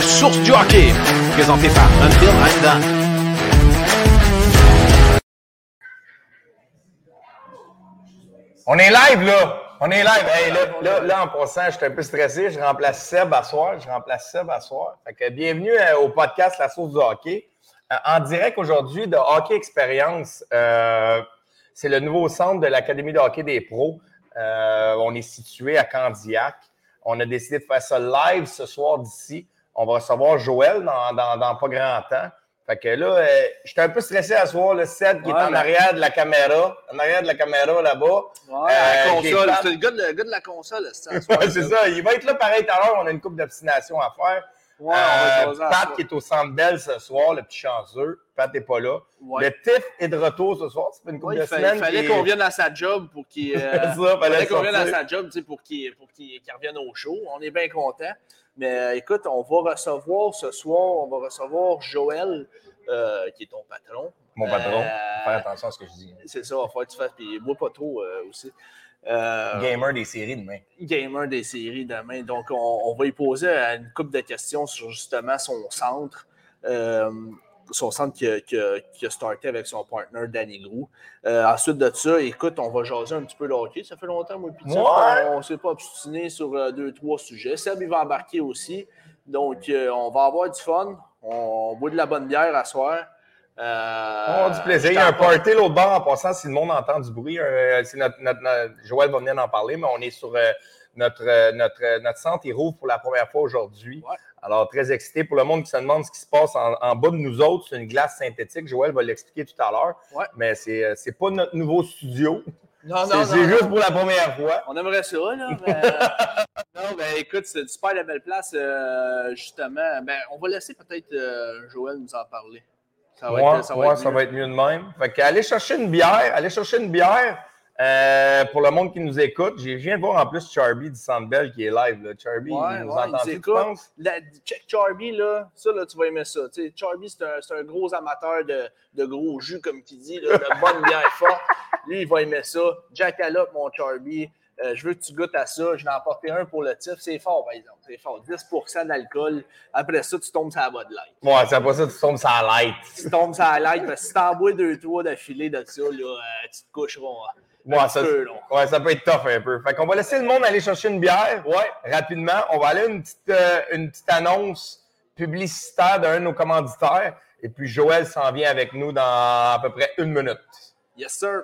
source du hockey. Présenté par I'm Done. On est live, là! On est live. Là, en passant, je suis un peu stressé. Je remplace Seb à soir. Je remplace Seb à soir. Fait bienvenue euh, au podcast La Source du hockey. Euh, en direct aujourd'hui de Hockey Expérience. Euh, c'est le nouveau centre de l'Académie de hockey des pros. On est situé à Candiac. On a décidé de faire ça live ce soir d'ici. On va recevoir Joël dans, dans, dans pas grand temps. Fait que là, euh, j'étais un peu stressé à soir, le set qui est en mais- arrière de la caméra. En arrière de la caméra là-bas. Ouais, Euh, la console. C'est le gars de, le gars de la console, c'est Ouais, c'est ça. Il va être là pareil tout à l'heure. On a une coupe d'obstination à faire. Ouais, Euh, Pat qui est au centre belle ce soir, le petit chanceux. Pat n'est pas là. Ouais. Le TIF est de retour ce soir. Fait une couple de semaines. il fallait qu'on vienne à sa job pour qu'il euh, C'est fallait qu'on vienne à sa job pour qu'il pour revienne au show. On est bien content. Mais euh, écoute, on va recevoir ce soir, on va recevoir Joël, qui est ton patron. Mon patron. Faire attention à ce que je dis. C'est ça, il va falloir que tu fasses. Puis bois pas trop aussi. Euh, Gamer des séries demain. gamer des séries demain. Donc, on, on va y poser une couple de questions sur justement son centre. Euh, son centre qui a, qui a- qui a starté avec son partner Danny Grou. Euh, ensuite de ça, écoute, on va jaser un petit peu le hockey. Ça fait longtemps, moi, puis on ne s'est pas obstiné sur euh, deux, trois sujets. Seb, il va embarquer aussi. Donc, euh, on va avoir du fun. On, boit de la bonne bière à soir. Euh, On a du plaisir. Il y a un party l'autre bord en passant. Si le monde entend du bruit, euh, notre, notre- notre- Joël va venir en parler, mais on est sur euh, notre, euh, notre, notre centre. Il rouvre pour la première fois aujourd'hui. Ouais. Alors, très excité. Pour le monde qui se demande ce qui se passe en, en bas de nous autres, c'est une glace synthétique. Joël va l'expliquer tout à l'heure. Ouais. Mais c'est c'est pas notre nouveau studio. Non, C'est non, c'est juste non. pour la première fois. On aimerait ça, là. Mais... non, ben écoute, c'est une super belle place, justement. Ben, on va laisser peut-être Joël nous en parler. Ça va, être, ça va ouais, être ça mieux. va être mieux de même. Fait que allez chercher une bière, allez chercher une bière. euh, pour le monde qui nous écoute, j'ai- je viens de voir en plus Charby du Sandbell qui est live. Là. Charby, Ouais, il nous ouais, entend tu penses? La- Charby, là, ça, là, tu vas aimer ça. Tu sais, Charby, c'est un, un gros amateur de, de gros jus, comme qui dit, là, de bonne bière forte. Lui, il va aimer ça. Jackalope, mon Charby. Euh, je veux que tu goûtes à ça. Je vais en apporter un pour le tif. C'est fort, par exemple. C'est fort. 10% d'alcool. Après ça, tu tombes sur la Bud Light. Ouais, c'est pas ça, tu tombes sur la light. tu tombes sur la light, parce que si t'en bois deux, trois d'affilée de ça, là, euh, tu te coucheras. hein. Ouais, un ça, petit peu, là. ouais, ça peut être tough un peu. Fait qu'on va laisser le monde aller chercher une bière. Ouais. Rapidement. On va aller à une petite, euh, une petite annonce publicitaire d'un de nos commanditaires. Et puis Joël s'en vient avec nous dans à peu près une minute. Yes, sir.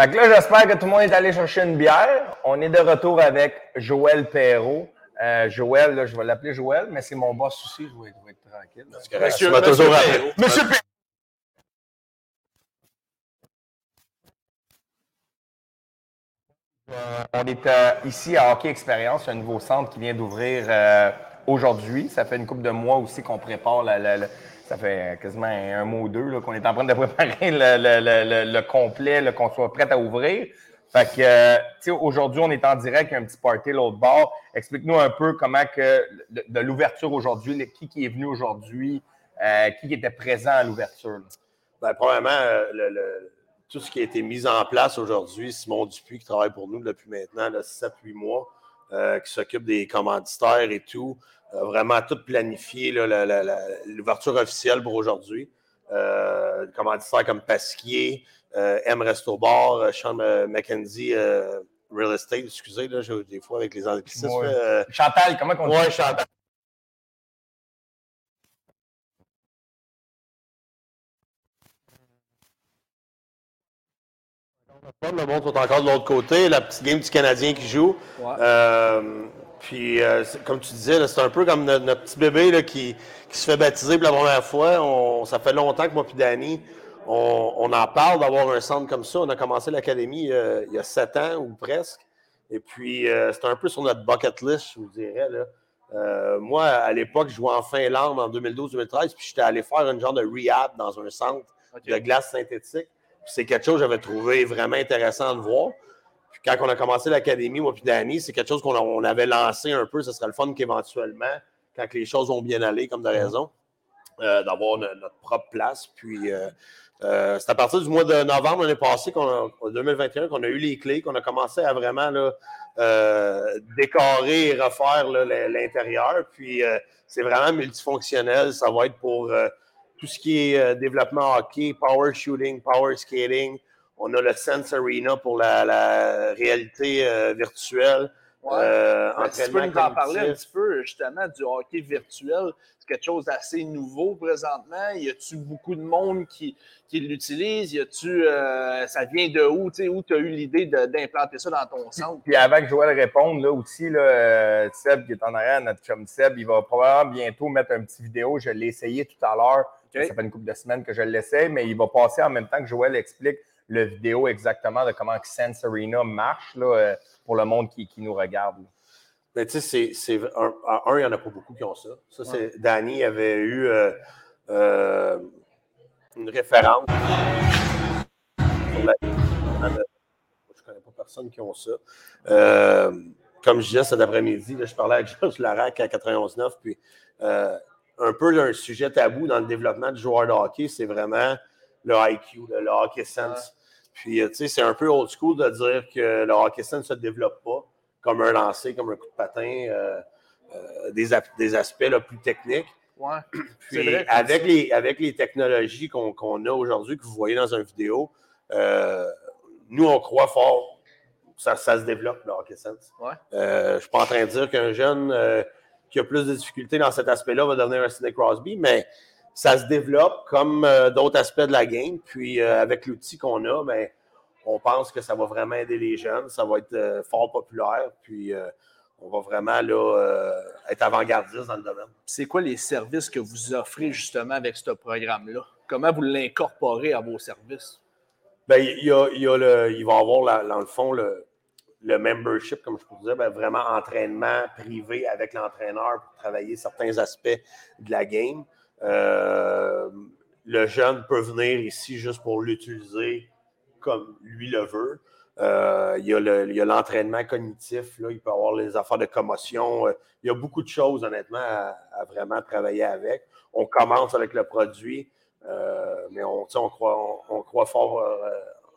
Fait que là, j'espère que tout le monde est allé chercher une bière. On est de retour avec Joël Perrault. Euh, Joël, là, je vais l'appeler Joël, mais c'est mon boss aussi, je vais, je vais être tranquille. correct. Monsieur- toujours Monsieur. Perrault. Monsieur Perrault. Euh, on est euh, ici à Hockey Expérience, un nouveau centre qui vient d'ouvrir euh, aujourd'hui. Ça fait une couple de mois aussi qu'on prépare la, la- la- ça fait quasiment un mois ou deux qu'on est en train de préparer le, le- le- le- le complet, qu'on soit prêt à ouvrir. Fait que, euh, tu aujourd'hui, on est en direct, un petit party l'autre bord. Explique-nous un peu comment que de, l'ouverture aujourd'hui, qui, qui est venu aujourd'hui, euh, qui était présent à l'ouverture. Ben, premièrement, euh, le- tout ce qui a été mis en place aujourd'hui, Simon Dupuis, qui travaille pour nous depuis maintenant 7-8 mois, qui s'occupe des commanditaires et tout, vraiment tout planifié, l'ouverture officielle pour aujourd'hui. euh, commanditaires comme Pasquier, euh, M Resto Bar, Sean euh, McKenzie euh, Real Estate, excusez, là, j'ai- des fois avec les anglicismes. Ouais. euh, Chantal, comment on dit? ouais, Chantal. Le monde sont encore de l'autre côté. La petite game du Canadien qui joue. Ouais. Puis, euh, comme tu disais, c'est un peu comme notre, notre petit bébé là, qui, qui se fait baptiser pour la première fois. On- ça fait longtemps que moi et Danny, on, on en parle d'avoir un centre comme ça. On a commencé l'académie euh, il y a sept ans ou presque. Et puis, euh, c'est un peu sur notre bucket list, je vous dirais. Là. Euh, moi, à l'époque, je jouais en Finlande en 2012-2013, puis j'étais allé faire une genre de rehab dans un centre de glace synthétique. C'est quelque chose que j'avais trouvé vraiment intéressant de voir. Quand on a commencé l'académie, moi puis Danny, c'est quelque chose qu'on avait lancé un peu. Ce serait le fun qu'éventuellement, quand les choses vont bien aller, comme de raison, euh, d'avoir no- notre propre place. Puis euh, euh, c'est à partir du mois de novembre l'année passée, qu'on a- en 2021, qu'on a eu les clés, qu'on a commencé à vraiment décorer et refaire l'intérieur. Puis c'est vraiment multifonctionnel. Ça va être pour tout ce qui est développement hockey, power shooting, power skating. On a le Sense Arena pour la, la réalité euh, virtuelle. Ouais. Euh, Ben, si tu peux entraînement nous en parler un petit peu justement du hockey virtuel. C'est quelque chose d'assez nouveau présentement. Y a-tu beaucoup de monde qui, qui l'utilise? Y a-tu euh, ça vient de où? Tu où tu as eu l'idée de- d'implanter ça dans ton centre? Puis avant que Joël réponde, là aussi, là, euh, Seb qui est en arrière, notre chum Seb, il va probablement bientôt mettre un petit vidéo. Je l'ai essayé tout à l'heure. Ça fait une couple de semaines que je l'essaie, mais il va passer en même temps que Joël explique le vidéo exactement de comment Arena marche là, euh, pour le monde qui, qui nous regarde. là. Mais tu sais, c'est- un, un, il n'y en a pas beaucoup qui ont ça. Ça, c'est Danny avait eu euh, euh, une référence. la- Je ne connais pas personne qui ont ça. Euh, comme je disais cet après-midi, je parlais avec Georges Larac à 91.9, puis un peu là, un sujet tabou dans le développement du joueur de hockey, c'est vraiment le IQ, le, le hockey sense. Puis, euh, tu sais, c'est un peu old school de dire que le hockey ne se développe pas comme un lancer, comme un coup de patin, euh, euh, des, des aspects là, plus techniques. Ouais. Puis vrai avec les, avec les technologies qu'on a aujourd'hui, que vous voyez dans une vidéo, euh, nous, on croit fort que ça, ça se développe, le hockey sense. Ouais. Je ne suis pas en train de dire qu'un jeune qui a plus de difficultés dans cet aspect-là va devenir un Sidney Crosby, mais ça se développe comme euh, d'autres aspects de la game. Puis euh, avec l'outil qu'on a, ben, on pense que ça va vraiment aider les jeunes. Ça va être euh, fort populaire. Puis on va vraiment là, être avant-gardiste dans le domaine. C'est quoi les services que vous offrez justement avec ce programme-là? Comment vous l'incorporez à vos services? Ben, il, y a, il, y a le, il va y avoir, la- dans le fond, le, le membership, comme je vous disais, ben, vraiment entraînement privé avec l'entraîneur pour travailler certains aspects de la game. Euh, le jeune peut venir ici juste pour l'utiliser comme lui le veut. Euh, il y a l'entraînement cognitif, là, il peut avoir les affaires de commotion. Euh, il y a beaucoup de choses, honnêtement, à, vraiment travailler avec. On commence avec le produit, mais on, on, croit, on, croit fort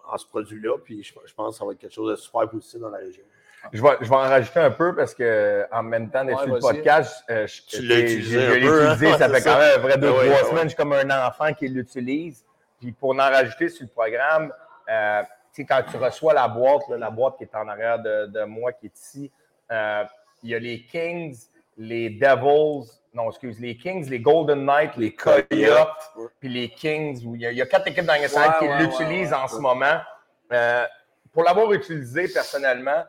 en ce produit-là, puis je, je pense que ça va être quelque chose de super positif dans la région. Je vais, je vais en rajouter un peu parce que en même temps d'être Ouais, sur le podcast, euh, je, Tu l'as j'ai- utilisé j'ai- un je l'ai peu, hein? utilisé, ça fait quand même un vrai deux, ouais, trois ouais. semaines. Je suis comme un enfant qui l'utilise. Puis pour en rajouter sur le programme, euh, quand tu reçois la boîte, là, la boîte qui est en arrière de, de moi, qui est ici, euh, il y a les Kings, les Devils, non, excuse, les Kings, les Golden Knights, les Coyotes, Ouais. puis les Kings. Où il, y a, il y a quatre équipes dans Ouais, qui ouais, l'utilisent ouais, ouais. en ce moment. Euh, pour l'avoir utilisé personnellement,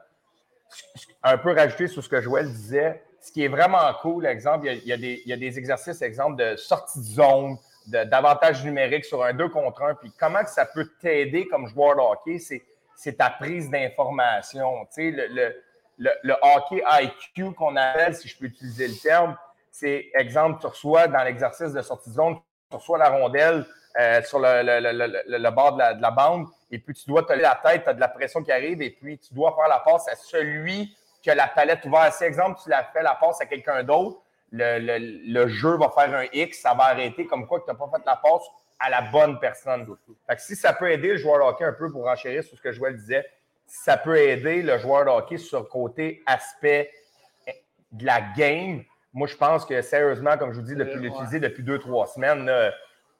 un peu rajouter sur ce que Joël disait, ce qui est vraiment cool, exemple, il y a, des, il y a des exercices, exemple, de sortie de zone, d'avantage numérique sur un 2 contre 1, puis comment que ça peut t'aider comme joueur de hockey, c'est, c'est ta prise d'information. Tu sais, le, le, le, le hockey IQ qu'on appelle, si je peux utiliser le terme, c'est, exemple, tu reçois dans l'exercice de sortie de zone, tu reçois la rondelle euh, sur le, le, le, le, bord de la, de la bande, et puis tu dois te lever la tête, tu as de la pression qui arrive, et puis tu dois faire la passe à celui qui a la palette ouverte. Si, exemple, tu la fais la passe à quelqu'un d'autre, le, le, le jeu va faire un X, ça va arrêter comme quoi que tu n'as pas fait la passe à la bonne personne. Fait que si ça peut aider le joueur de hockey un peu pour enchérir sur ce que Joël disait, si ça peut aider le joueur de hockey sur le côté aspect de la game, moi je pense que sérieusement, comme je vous dis, depuis Ouais. l'utiliser depuis deux, trois semaines, là,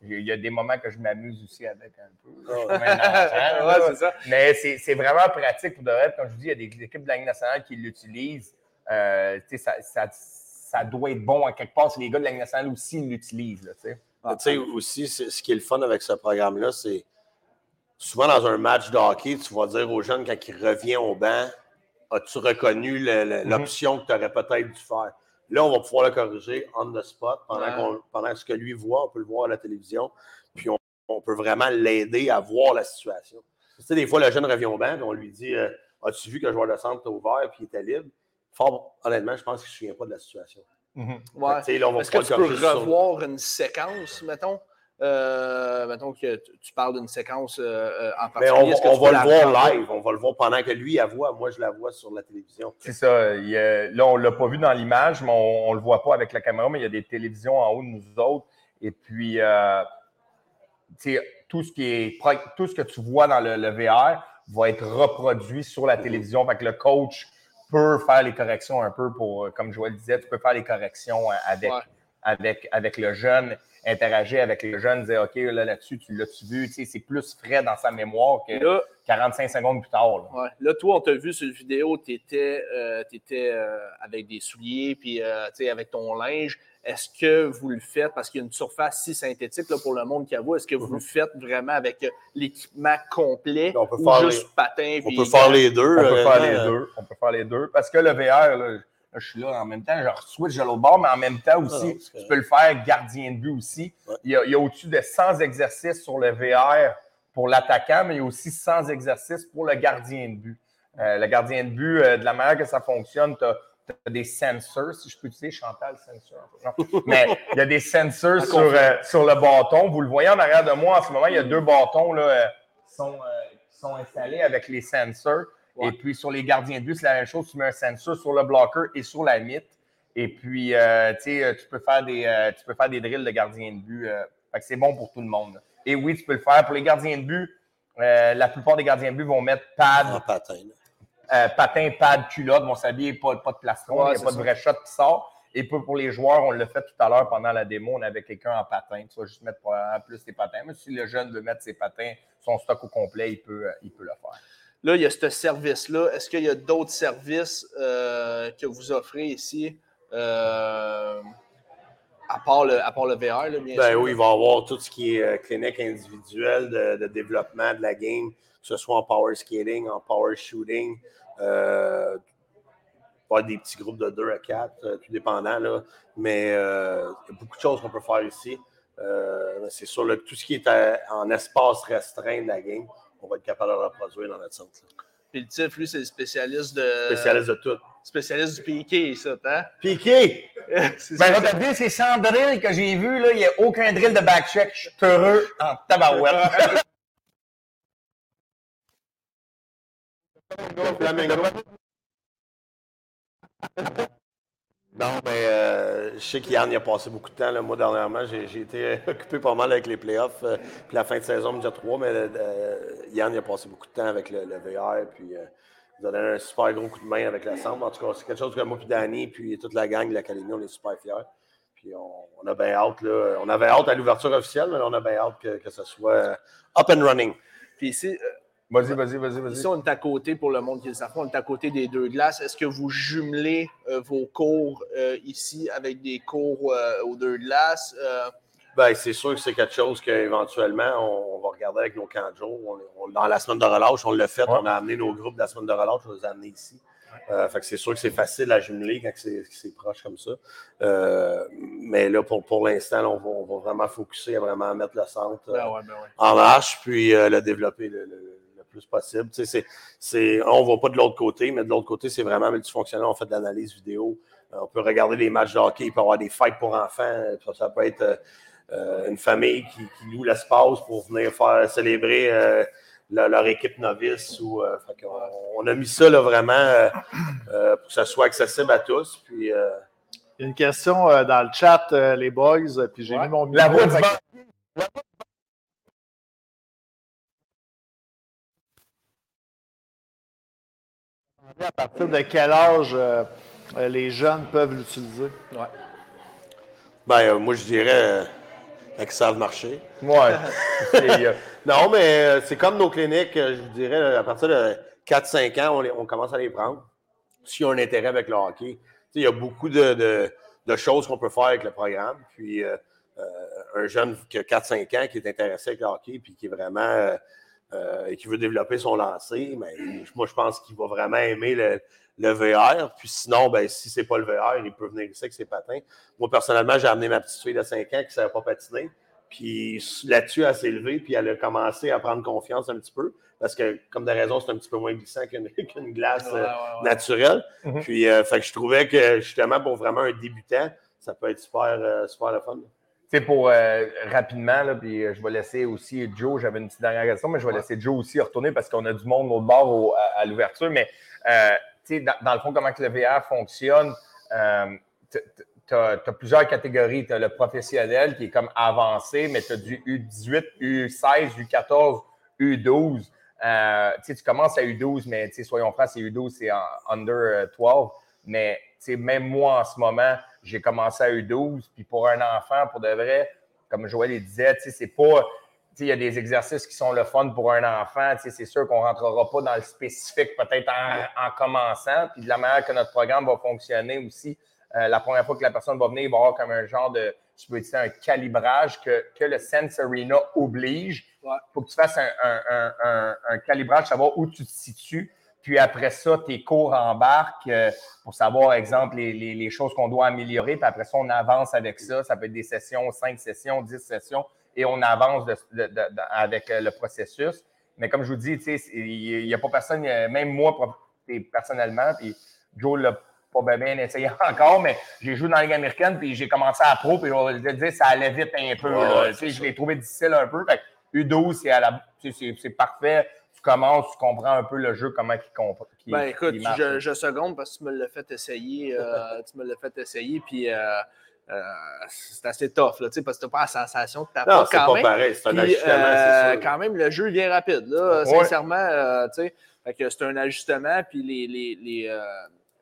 Il y a des moments que je m'amuse aussi avec un peu. Ouais, ça. Mais c'est c'est vraiment pratique pour de vrai. Comme je dis, il y a des équipes de la Ligue nationale qui l'utilisent. Euh, tu sais, ça, ça, ça doit être bon à quelque part si les gars de la Ligue nationale aussi l'utilisent. tu sais. Aussi, c'est- ce qui est le fun avec ce programme-là, c'est souvent dans un match de hockey, tu vas dire aux jeunes quand ils reviennent au banc, as-tu reconnu le- le- l'option que tu aurais peut-être dû faire? Là, on va pouvoir le corriger on the spot pendant, Ouais. pendant ce que lui voit, on peut le voir à la télévision, puis on, on peut vraiment l'aider à voir la situation. Tu sais, des fois, le jeune revient au banc, puis on lui dit euh, As-tu vu que le joueur de centre t'a ouvert puis il était libre? Fort, honnêtement, je pense qu'il ne se souvient pas de la situation. Ouais. Là, on va Est-ce que tu peux revoir une séquence, mettons? Euh, mettons que tu- tu parles d'une séquence euh, euh, en Mais particulier. on, va le voir live, on va le voir pendant que lui la voit. Moi, je la vois sur la télévision. C'est ça. il là, on ne l'a pas vu dans l'image, mais on ne le voit pas avec la caméra, mais il y a des télévisions en haut de nous autres. Et puis, euh, tout ce qui est tout ce que tu vois dans le, le VR va être reproduit sur la télévision. Fait que le coach peut faire les corrections un peu pour, comme Joël disait, tu peux faire les corrections avec, Ouais. avec, avec le jeune, interagir avec le jeune, dire OK, là, là-dessus, tu l'as-tu vu? Tu sais, c'est plus frais dans sa mémoire que Là, 45 secondes plus tard. là. ouais. Là, toi, on t'a vu sur la vidéo, tu étais, avec des souliers, puis euh, tu sais, avec ton linge. Est-ce que vous le faites, parce qu'il y a une surface si synthétique là, pour le monde qui a vu, est-ce que vous le fait vraiment avec euh, l'équipement complet On peut ou faire juste patin? On peut faire les deux. On peut faire les deux. On peut faire les deux. Parce que le VR, là, je suis là en même temps, je switch de l'autre bord, mais en même temps aussi, Ah non, c'est tu peux le faire gardien de but aussi. Ouais. Il y a, il y a au-dessus de 100 exercices sur le VR pour l'attaquant, mais il y a aussi 100 exercices pour le gardien de but. Euh, le gardien de but, euh, de la manière que ça fonctionne, tu as, des sensors, si je peux utiliser Chantal, sensor. Non. Mais il y a des sensors sur, euh, sur le bâton. Vous le voyez en arrière de moi en ce moment, il y a deux bâtons là, qui, sont, qui sont installés avec les sensors. Ouais. Et puis sur les gardiens de but, c'est la même chose. Tu mets un sensor sur le bloqueur et sur la mythe. Et puis, euh, tu sais, euh, tu peux faire des, euh, tu peux faire des drills de gardien de but. euh, fait que c'est bon pour tout le monde. Et oui, tu peux le faire. Pour les gardiens de but, la plupart des gardiens de but vont mettre pad, En patin. patin, pad, culotte, vont s'habiller, pas, pas de plastron, Ouais, il n'y a pas de vrai shot qui sort. Et pour, pour les joueurs, on l'a fait tout à l'heure pendant la démo, on avait quelqu'un en patin. Tu vas juste mettre plus tes patins. Mais si le jeune veut mettre ses patins, son stock au complet, il peut, il peut le faire. Là, il y a ce service-là. Est-ce qu'il y a d'autres services euh, que vous offrez ici, euh, à, part le, à part le VR, là, bien Ben sûr? oui, il va y avoir tout ce qui est euh, clinique individuelle de, de développement de la game, que ce soit en power skating, en power shooting. Euh, pas des petits groupes de 2 à 4, euh, tout dépendant. Là. Mais euh, il y a beaucoup de choses qu'on peut faire ici. C'est sûr, là, tout ce qui est à- en espace restreint de la game, on va être capable de reproduire dans notre centre. là. Puis le TIF, lui, c'est le spécialiste de. Spécialiste de tout. spécialiste du piqué, ça, hein? Piqué! C'est Ben, ça. regardez, ces 100 drills que j'ai vus, là, il n'y a aucun drill de backcheck. Je suis heureux en tabarouette. Non, mais euh, je sais qu'Yann y a passé beaucoup de temps. Là. Moi, dernièrement, j'ai été occupé pas mal avec les playoffs. euh, puis la fin de saison, dit trois, mais euh, Yann a passé beaucoup de temps avec le, VR. Puis euh, il a donné un super gros coup de main avec l'ensemble. En tout cas, c'est quelque chose que moi, puis Danny, puis toute la gang de l'Académie, on est super fiers. Puis on, a bien hâte. Là, on avait hâte à l'ouverture officielle, mais on a bien hâte que, que ce soit euh, up and running. Puis ici, euh, Vas-y, vas-y, vas-y, vas-y. ici, on est à côté, pour le monde qui le savent pas, on est à côté des deux glaces. Est-ce que vous jumelez euh, vos cours euh, ici avec des cours euh, aux deux glaces? Euh, Ben, c'est sûr que c'est quelque chose qu'éventuellement, on, on va regarder avec nos camps de jour. On- on- dans la semaine de relâche, on l'a fait. Ouais. On a amené nos groupes de la semaine de relâche, on les a amenés ici. Euh, fait que c'est sûr que c'est facile à jumeler quand c'est proche comme ça. Euh, mais là, pour, pour l'instant, on va, on va vraiment focuser à vraiment mettre le centre euh, ben ouais, ben ouais. en marche, puis euh, le développer le, le- le plus possible. Tu sais, c'est- on ne va pas de l'autre côté, mais de l'autre côté, c'est vraiment multifonctionnel. On fait de l'analyse vidéo. Euh, on peut regarder des matchs de hockey, il peut y avoir des fêtes pour enfants. Ça, ça peut être euh, une famille qui, qui loue l'espace pour venir faire célébrer euh, leur, leur équipe novice. Ou, euh, on, a mis ça là, vraiment pour que ça soit accessible à tous. Puis, euh, Il y a une question euh, dans le chat, euh, les boys, puis j'ai Ouais. mis mon La micro. voix du À partir de quel âge euh, euh, les jeunes peuvent l'utiliser? Ouais. ben, euh, moi, je dirais, euh, qu'ils savent marcher. Ouais. Euh, Non, mais euh, c'est comme nos cliniques, euh, je vous dirais, à partir de 4-5 ans, on, les- on commence à les prendre. S'il y a un intérêt avec le hockey. Il y a beaucoup de, de- de choses qu'on peut faire avec le programme. Puis euh, euh, un jeune qui a 4-5 ans qui est intéressé avec le hockey puis qui est vraiment euh, et qui veut développer son lancer, mais moi je pense qu'il va vraiment aimer le, le VR. Puis sinon, ben, si c'est pas le VR, il peut venir ici avec ses patins. Moi, personnellement, j'ai amené ma petite fille de 5 ans qui ne savait pas patiner. Puis là-dessus, elle s'est levée, puis elle a commencé à prendre confiance un petit peu. Parce que, comme de raison, c'est un petit peu moins glissant qu'une glace Ouais, euh, ouais, ouais. naturelle. Mhm. Puis, euh, fait que je trouvais que, justement, pour vraiment un débutant, ça peut être super, euh, super le fun. Sais, pour euh, rapidement, là, puis euh, je vais laisser aussi Joe, j'avais une petite dernière question, mais je vais laisser Joe aussi retourner parce qu'on a du monde au bord au- à, à l'ouverture. Mais euh, tu sais, dans, dans le fond, comment que le VR fonctionne, euh, tu as, plusieurs catégories. Tu as le professionnel qui est comme avancé, mais tu as du U18, U16, U14, U12. Euh, tu commences à U12, mais tu sais, soyons francs, c'est U12, c'est under euh, 12. Mais même moi, en ce moment, j'ai commencé à U12. Puis pour un enfant, pour de vrai, comme Joël il disait, tu sais, c'est pas. tu sais, Il y a des exercices qui sont le fun pour un enfant. tu sais, C'est sûr qu'on ne rentrera pas dans le spécifique peut-être en, en commençant. Puis de la manière que notre programme va fonctionner aussi, euh, la première fois que la personne va venir, il va avoir comme un genre de, je peux dire, un calibrage que, que le Sense Arena oblige. Il Ouais. faut que tu fasses un, un- un- un- un calibrage, savoir où tu te situes. Puis après ça, tes cours embarquent euh, pour savoir, exemple, les, les- les choses qu'on doit améliorer. Puis après ça, on avance avec ça. Ça peut être des sessions, 5 sessions, 10 sessions, et on avance de- de- de- avec euh, le processus. Mais comme je vous dis, tu sais, il n'y a pas personne, euh, même moi personnellement, puis Joe l'a pas bien, bien essayé encore, mais j'ai joué dans la Ligue américaine, puis j'ai commencé à pro, puis je vais dire, ça allait vite un peu. Ouais, là. je l'ai trouvé difficile un peu. Fait que U12, c'est à la- tu sais, c'est- c'est parfait. Tu commences, tu comprends un peu le jeu, comment il comprend. Ben écoute, je, je seconde parce que tu me l'as fait essayer. euh, tu me l'as fait essayer, puis euh, euh, c'est assez tough, là, tu sais, parce que tu n'as pas la sensation que tu Non, pas c'est quand pas même. pareil. C'est un Puis, ajustement, euh, quand même, le jeu vient rapide, là, Ouais. sincèrement, euh, c'est un ajustement, puis les, les, les, euh,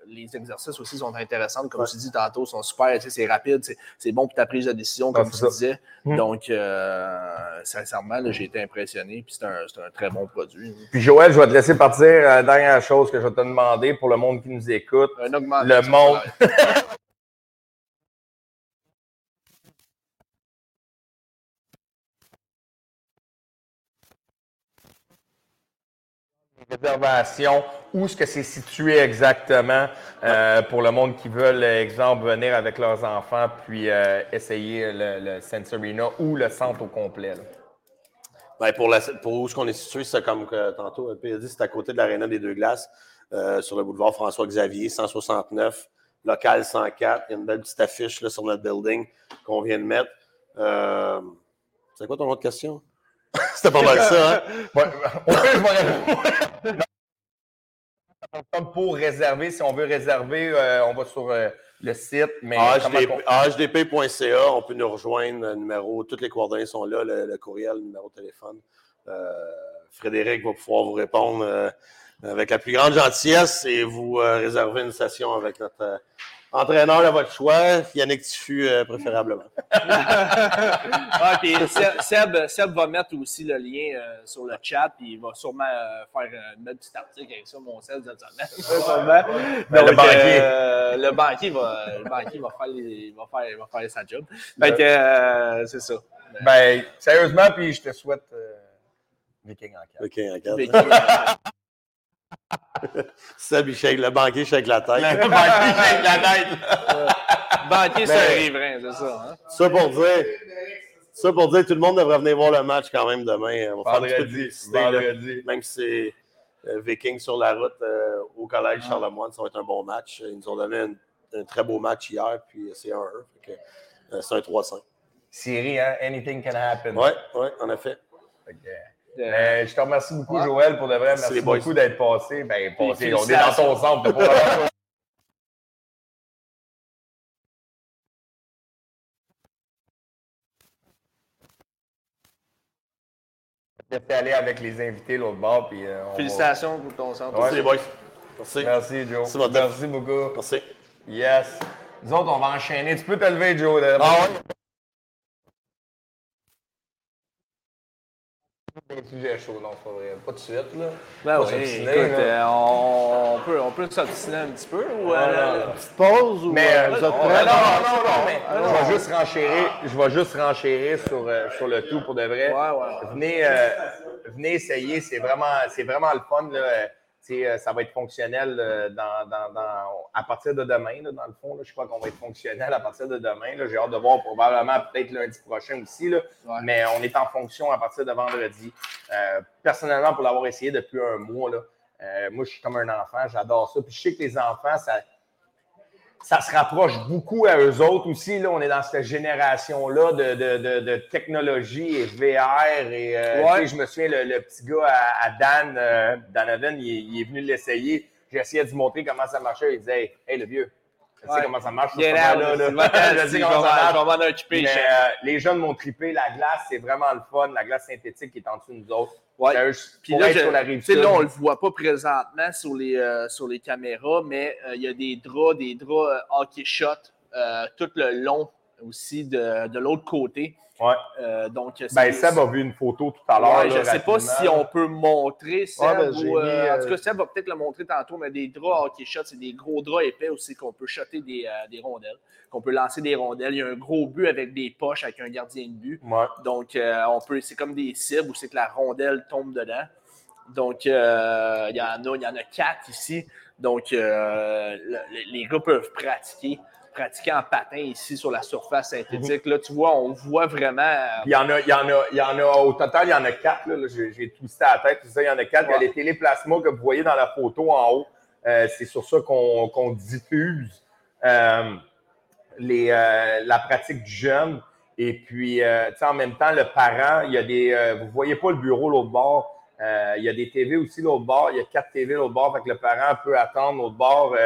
les exercices aussi sont intéressants, comme Ouais. tu dis tantôt, sont super, tu sais, c'est rapide, c'est- bon pour ta prise de décision, comme tu ça. disais. Mm. Donc, euh, sincèrement, j'ai été impressionné, puis c'est un, c'est un très bon produit. Puis Joël, je vais te laisser partir. Euh, dernière chose que je vais te demander pour le monde qui nous écoute. Un augmentation Le monde. Salariale. réservation, où est-ce que c'est situé exactement euh, pour le monde qui veut, exemple, venir avec leurs enfants puis euh, essayer le, le Sense Arena ou le centre au complet. Ben, pour, la, pour où est-ce qu'on est situé, c'est comme tantôt, un dit, c'est à côté de l'Arena des Deux Glaces, euh, sur le boulevard François-Xavier, 169, local 104. Il y a une belle petite affiche sur notre building qu'on vient de mettre. Euh, c'est quoi ton autre question? C'était pas mal ça, hein? Ouais, au pire, je pour réserver, si on veut réserver, euh, on va sur euh, le site. Mais HDP qu'on- HDP.ca, on peut nous rejoindre, le numéro, toutes les coordonnées sont là, le, le courriel, le numéro de téléphone. Euh, Frédéric va pouvoir vous répondre euh, avec la plus grande gentillesse et vous euh, réserver une session avec notre euh, entraîneur de votre choix, Yannick Tiffu euh, préférablement. Ah, puis Seb, Seb, Seb va mettre aussi le lien euh, sur le chat, puis il va sûrement euh, faire euh, notre petit article avec ça, mon Seb, cette semaine. Sûrement. Ben, le banquier. euh, le banquier va, le banquier va faire, les- il va faire, va faire sa job. Fait que, euh, c'est ça. Ben, sérieusement, puis je te souhaite euh, Viking en quatre. OK, regarde. Fait que, Seb, il shake- le banquier shake la tête. Le banquier shake la tête. banquier, c'est un riverain, c'est ça. Hein? Ça pour dire. Ça pour dire, tout le monde devrait venir voir le match quand même demain. On va faire un petit peu de Vendredi. publicité, là. Même si c'est euh, Viking sur la route euh, au collège Charlemagne, ça va être un bon match. Ils nous ont donné un, un très beau match hier, puis c'est 1-1. Fait que, euh, C'est un 3-5. Siri, hein? Anything can happen. Oui, oui, en effet. Euh, euh, je te remercie beaucoup, Ouais. Joël, pour de vrai. Merci, beaucoup d'être passé. Ben, passé. On est dans ton centre. t'as pas aller avec les invités l'autre bord. Puis, euh, on va- Félicitations pour ton centre. Ouais. Merci les boys. Merci. Merci, Joe. Merci, beaucoup. Merci. Yes. Nous autres, on va enchaîner. Tu peux te lever, Joe. de- Ah ouais? Des sujets chauds, non, c'est pas vrai. Pas de suite, là. Ben oui, écoute, là. euh, on, on peut, on peut s'obstiner un petit peu ou... euh, non. Petite pause ou Mais euh, euh, vous êtes non, prêts? non, non, non, Ah, je non. vais juste renchérir, je vais juste renchérir sur, euh, sur le tout pour de vrai. Ouais, ouais. Venez, euh, venez essayer, c'est vraiment, c'est vraiment le fun. Là. Euh, ça va être fonctionnel euh, dans, dans, dans- à partir de demain, là, dans le fond. Là, je crois qu'on va être fonctionnel à partir de demain. J'ai hâte de voir probablement peut-être lundi prochain aussi. Là. Ouais. Mais on est en fonction à partir de vendredi. Euh, personnellement, pour l'avoir essayé depuis un mois, là, euh, moi, je suis comme un enfant, j'adore ça. Puis je sais que les enfants, ça, ça se rapproche beaucoup à eux autres aussi. Là, on est dans cette génération-là de, de, de, de technologie et VR. Et, euh, Ouais. je me souviens, le, le petit gars à, à Dan, euh, Donovan, il, est- il est venu l'essayer. J'ai essayé de lui montrer comment ça marchait. Il disait Hey, hey, le vieux, tu sais Ouais. comment ça marche? Là, là. là. Je sais comment ça marche. Mais, euh, les jeunes m'ont trippé. La glace, c'est vraiment le fun. La glace synthétique qui est en dessous de nous autres. Ouais. Puis là, je- sur la tu rive sais, sud, là, on le voit pas présentement sur les, euh, sur les caméras, mais euh, il y a des draps, des draps euh, hockey shot tout le long aussi de, de l'autre côté. Ouais. Euh, donc, c'est- Ben, Seb a vu une photo tout à l'heure. Ouais, je ne sais pas si on peut montrer, Seb, Ouais, ben, ou, euh, mis, en euh, tout cas, Seb va peut-être le montrer tantôt, mais des draps hockey shot, c'est des gros draps épais aussi qu'on peut shotter des, euh, des rondelles, qu'on peut lancer des rondelles. Il y a un gros but avec des poches avec un gardien de but. Ouais. Donc, euh, on peut, c'est comme des cibles où c'est que la rondelle tombe dedans. Donc, euh, il y en a, il y en a quatre ici. Donc, euh, le- les gars peuvent pratiquer, pratiquer en patin ici sur la surface synthétique. Là, tu vois, on voit vraiment. euh, Il y en a, il y en a, il y en a, au total, il y en a quatre. Là, j'ai, j'ai twisté à la tête. tout ça, il y en a quatre. Il y a les téléplasmas que vous voyez dans la photo en haut. Euh, c'est sur ça qu'on, diffuse euh, les, euh, la pratique du jeune. Et puis, tu sais, en même temps, le parent, il y a des. vous voyez pas le bureau l'autre bord. Il y a des TV aussi l'autre bord. Il y a quatre TV l'autre bord. Fait que le parent peut attendre l'autre bord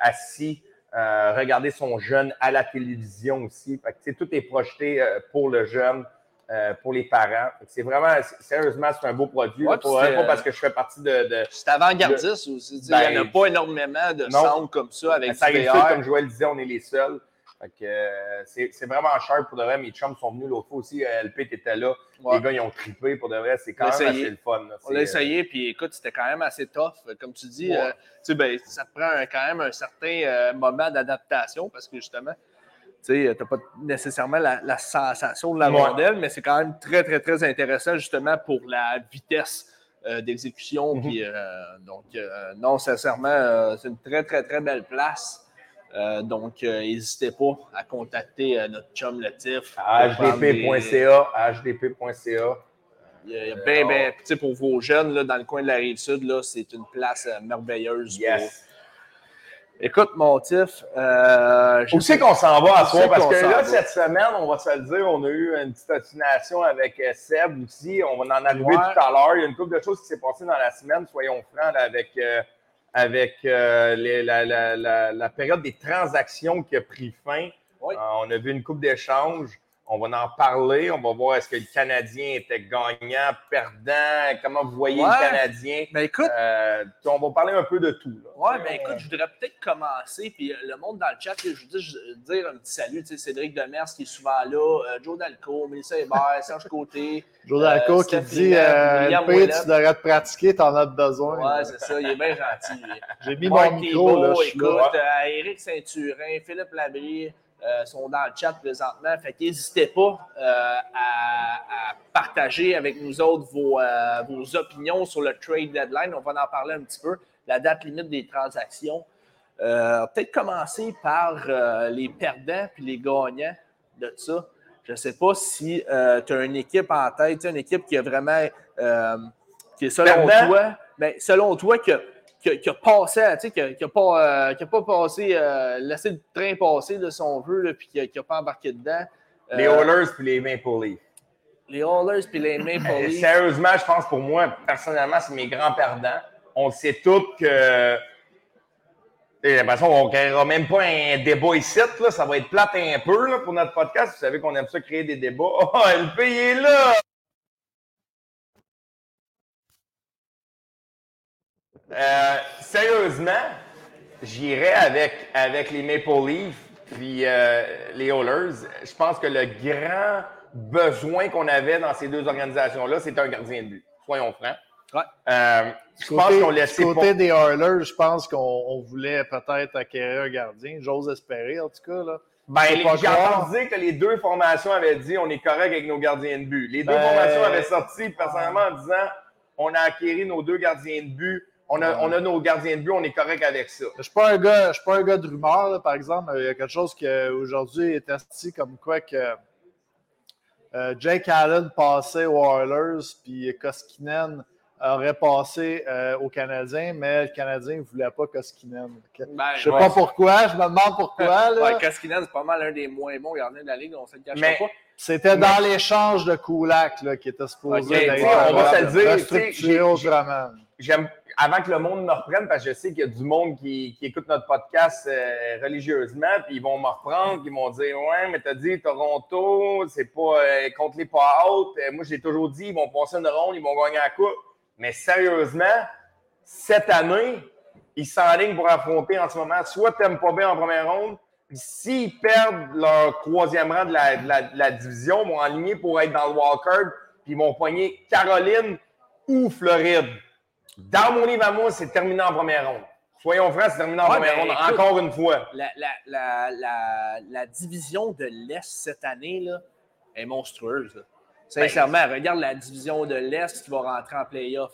assis, euh, regarder son jeune à la télévision aussi. Fait que, tout est projeté euh, pour le jeune, euh, pour les parents. C'est vraiment, sérieusement, c'est un beau produit. Ouais, là, pour pas parce que je fais partie de. de C'est avant-gardiste aussi. sais, il n'y en a Ben, pas énormément de non. centres comme ça avec ça comme Joël disait, on est les seuls? Fait que, euh, c'est vraiment cher pour de vrai. Mes chums sont venus l'autre fois aussi. euh, LP était là. Ouais. Les gars, ils ont trippé pour de vrai. C'est quand même assez le fun. là. On l'a euh, essayé, puis écoute, c'était quand même assez tough. Comme tu dis, Ouais. euh, tu sais, ben, ça te prend un- quand même un certain euh, moment d'adaptation parce que justement, tu t'as pas nécessairement la, la sensation de la Ouais. rondelle, mais c'est quand même très, très, très intéressant justement pour la vitesse euh, d'exécution. Mhm. Puis, euh, donc, non, sincèrement, c'est une très, très, très belle place. Euh, donc, euh, n'hésitez pas à contacter euh, notre chum Latif. HDP.ca, HDP.ca. Il y a, ben, ben, tu sais, pour vos jeunes, là, dans le coin de la rive sud, là, c'est une place merveilleuse. pour- Yes. Écoute, mon Tiff, Où c'est qu'on s'en va à c'est Parce que là, va? cette semaine, on va se le dire, on a eu une petite obstination avec Seb aussi. On va en arriver Ouais. tout à l'heure. Il y a une couple de choses qui s'est passées dans la semaine, soyons francs, là, avec, avec euh, les- la, la- la- la période des transactions qui a pris fin. Oui. Euh, on a vu une coupe d'échanges. On va en parler. On va voir est-ce que le Canadien était gagnant, perdant, comment vous voyez Ouais. le Canadien. Ben écoute, Euh, on va parler un peu de tout. Tu ben écoute, je voudrais peut-être commencer, puis euh, le monde dans le chat, là, je veux dire, un petit salut, tu sais, Cédric Demers qui est souvent là, euh, Joe Dalco, Mélissa Hébert, Serge Côté. Joe Dalco Euh, qui dit euh, William LP, Ouellet. tu devrais te pratiquer, t'en as besoin. Ouais, c'est ça, il est bien gentil. J'ai mis mon micro, Thibault, là, je suis écoute, là. euh, Éric Saint-Turin, Philippe Labrie euh, sont dans le chat présentement. Fait qu'hésitez pas euh, à, à partager avec nous autres vos, euh, vos opinions sur le trade deadline. On va en parler un petit peu. La date limite des transactions. Peut-être commencer par les perdants puis les gagnants de ça. Je ne sais pas si tu as une équipe en tête, une équipe qui a vraiment, qui est selon Perdant? toi, ben, selon toi, qui a, qui a- qui a passé, tu sais, qui a, qui a pas, euh, qui a pas passé, euh, laissé le train passer, de si on veut, là, puis qui n'a pas embarqué dedans. Les Euh, Oilers puis les Maple Leafs. Les Oilers puis les Maple Leafs. Sérieusement, je pense pour moi, personnellement, c'est mes grands perdants. On sait tous que. J'ai l'impression qu'on ne créera même pas un débat ici. Là. Ça va être plate un peu là, pour notre podcast. Vous savez qu'on aime ça créer des débats. Oh, LP il est là! Euh, sérieusement, j'irais avec, avec les Maple Leafs. puis euh, les Oilers, je pense que le grand besoin qu'on avait dans ces deux organisations-là, c'était un gardien de but. Soyons francs. Ouais. Euh, je Du pense côté, qu'on du laissait côté des Oilers, je pense qu'on on voulait peut-être acquérir un gardien. J'ose espérer, en tout cas. Là. Ben, j'ai entendu dire que les deux formations avaient dit on est correct avec nos gardiens de but. Les deux Ben- formations avaient sorti personnellement en disant on a acquéri nos deux gardiens de but, on a, on a nos gardiens de but, on est correct avec ça. Je suis pas un gars, je suis pas un gars de rumeur, là, par exemple. Il y a quelque chose qui aujourd'hui est assis comme quoi que euh, Jake Allen passait aux Oilers, puis Koskinen aurait passé euh, aux Canadiens, mais le Canadien ne voulait pas Koskinen. Ben, je sais ouais. pas pourquoi, je me demande pourquoi. là. Ouais, Kaskinen, c'est pas mal un des moins bons gardiens de la ligue, on se le Mais- pas. C'était dans l'échange de Kulak là, qui était supposé Ok, d'être tu sais, on va se le dire, sais. J'aime avant que le monde me reprenne, parce que je sais qu'il y a du monde qui, écoute notre podcast euh, religieusement, puis ils vont me reprendre, ils vont dire Ouais, mais t'as dit Toronto, c'est pas euh, contre les pas hautes. Euh, moi, j'ai toujours dit ils vont passer une ronde, ils vont gagner la coupe. Mais sérieusement, cette année, ils s'enlignent pour affronter en ce moment soit Tampa Bay en première ronde, puis s'ils perdent leur troisième rang de la, division, ils vont aligner pour être dans le wildcard, puis ils vont pogner Caroline ou Floride. Dans mon livre à moi, c'est terminé en première ronde. Soyons francs, c'est terminé en Ouais, première mais ronde, écoute- encore une fois. La, la, la, la, la division de l'Est cette année là, est monstrueuse. là. Sincèrement, regarde la division de l'Est qui va rentrer en playoff.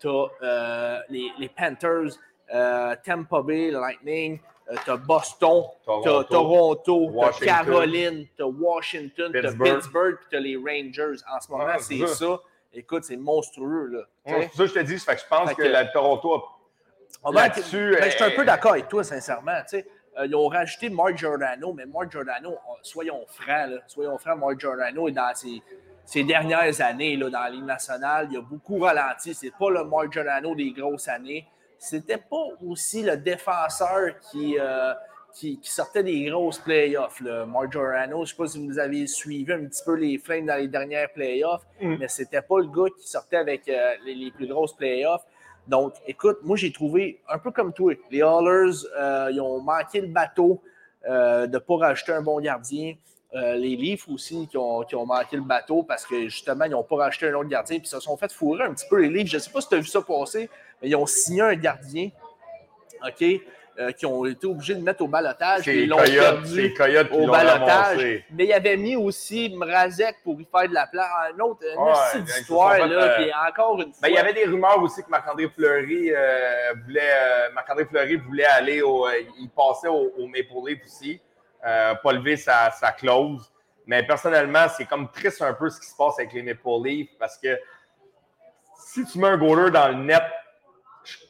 Tu as les, les Panthers, euh, Tampa Bay, Lightning, tu as Boston, tu Toronto, as Toronto, tu as Washington, Caroline, tu as Washington, tu as Pittsburgh. Puis tu as les Rangers. En ce moment, Ah, c'est c'est ça. ça. Écoute, c'est monstrueux. Là, C'est ça que je te dis. fait que je pense Fait que, que- la Toronto a Ah ben, Là-dessus, ben, je suis un euh, peu d'accord avec toi, sincèrement. tu sais. Euh, ils ont rajouté Mark Giordano, mais Mark Giordano, euh, soyons francs, là, soyons francs, Mark Giordano est dans ses, ses dernières années là, dans la Ligue nationale. Il a beaucoup ralenti. C'est pas le Mark Giordano des grosses années. C'était pas aussi le défenseur qui, euh, qui, qui sortait des grosses playoffs. Là. Mark Giordano, je ne sais pas si vous avez suivi un petit peu les Flames dans les dernières playoffs, Mm. mais c'était pas le gars qui sortait avec euh, les, les plus grosses playoffs. Donc, écoute, moi, j'ai trouvé un peu comme toi. Les Hallers, euh, ils ont manqué le bateau euh, de ne pas rajouter un bon gardien. Les Leafs aussi qui ont, qui ont manqué le bateau parce que justement, ils n'ont pas rajouté un autre gardien puis ils se sont fait fourrer un petit peu les Leafs. Je ne sais pas si tu as vu ça passer, mais ils ont signé un gardien, OK, euh, qui ont été obligés de mettre au balotage. Ils l'ont perdu au balotage. Mais il avait mis aussi Mrazek pour y faire de la place. Un autre, une Ouais, histoire, là. euh, Puis encore une fois. Ben, il y avait des rumeurs aussi que Marc-André Fleury euh, voulait Marc-André Fleury voulait aller au. il passait au, au Maple Leaf aussi, pas lever sa, sa clause. Mais personnellement, c'est comme triste un peu ce qui se passe avec les Maple Leafs parce que si tu mets un goaler dans le net,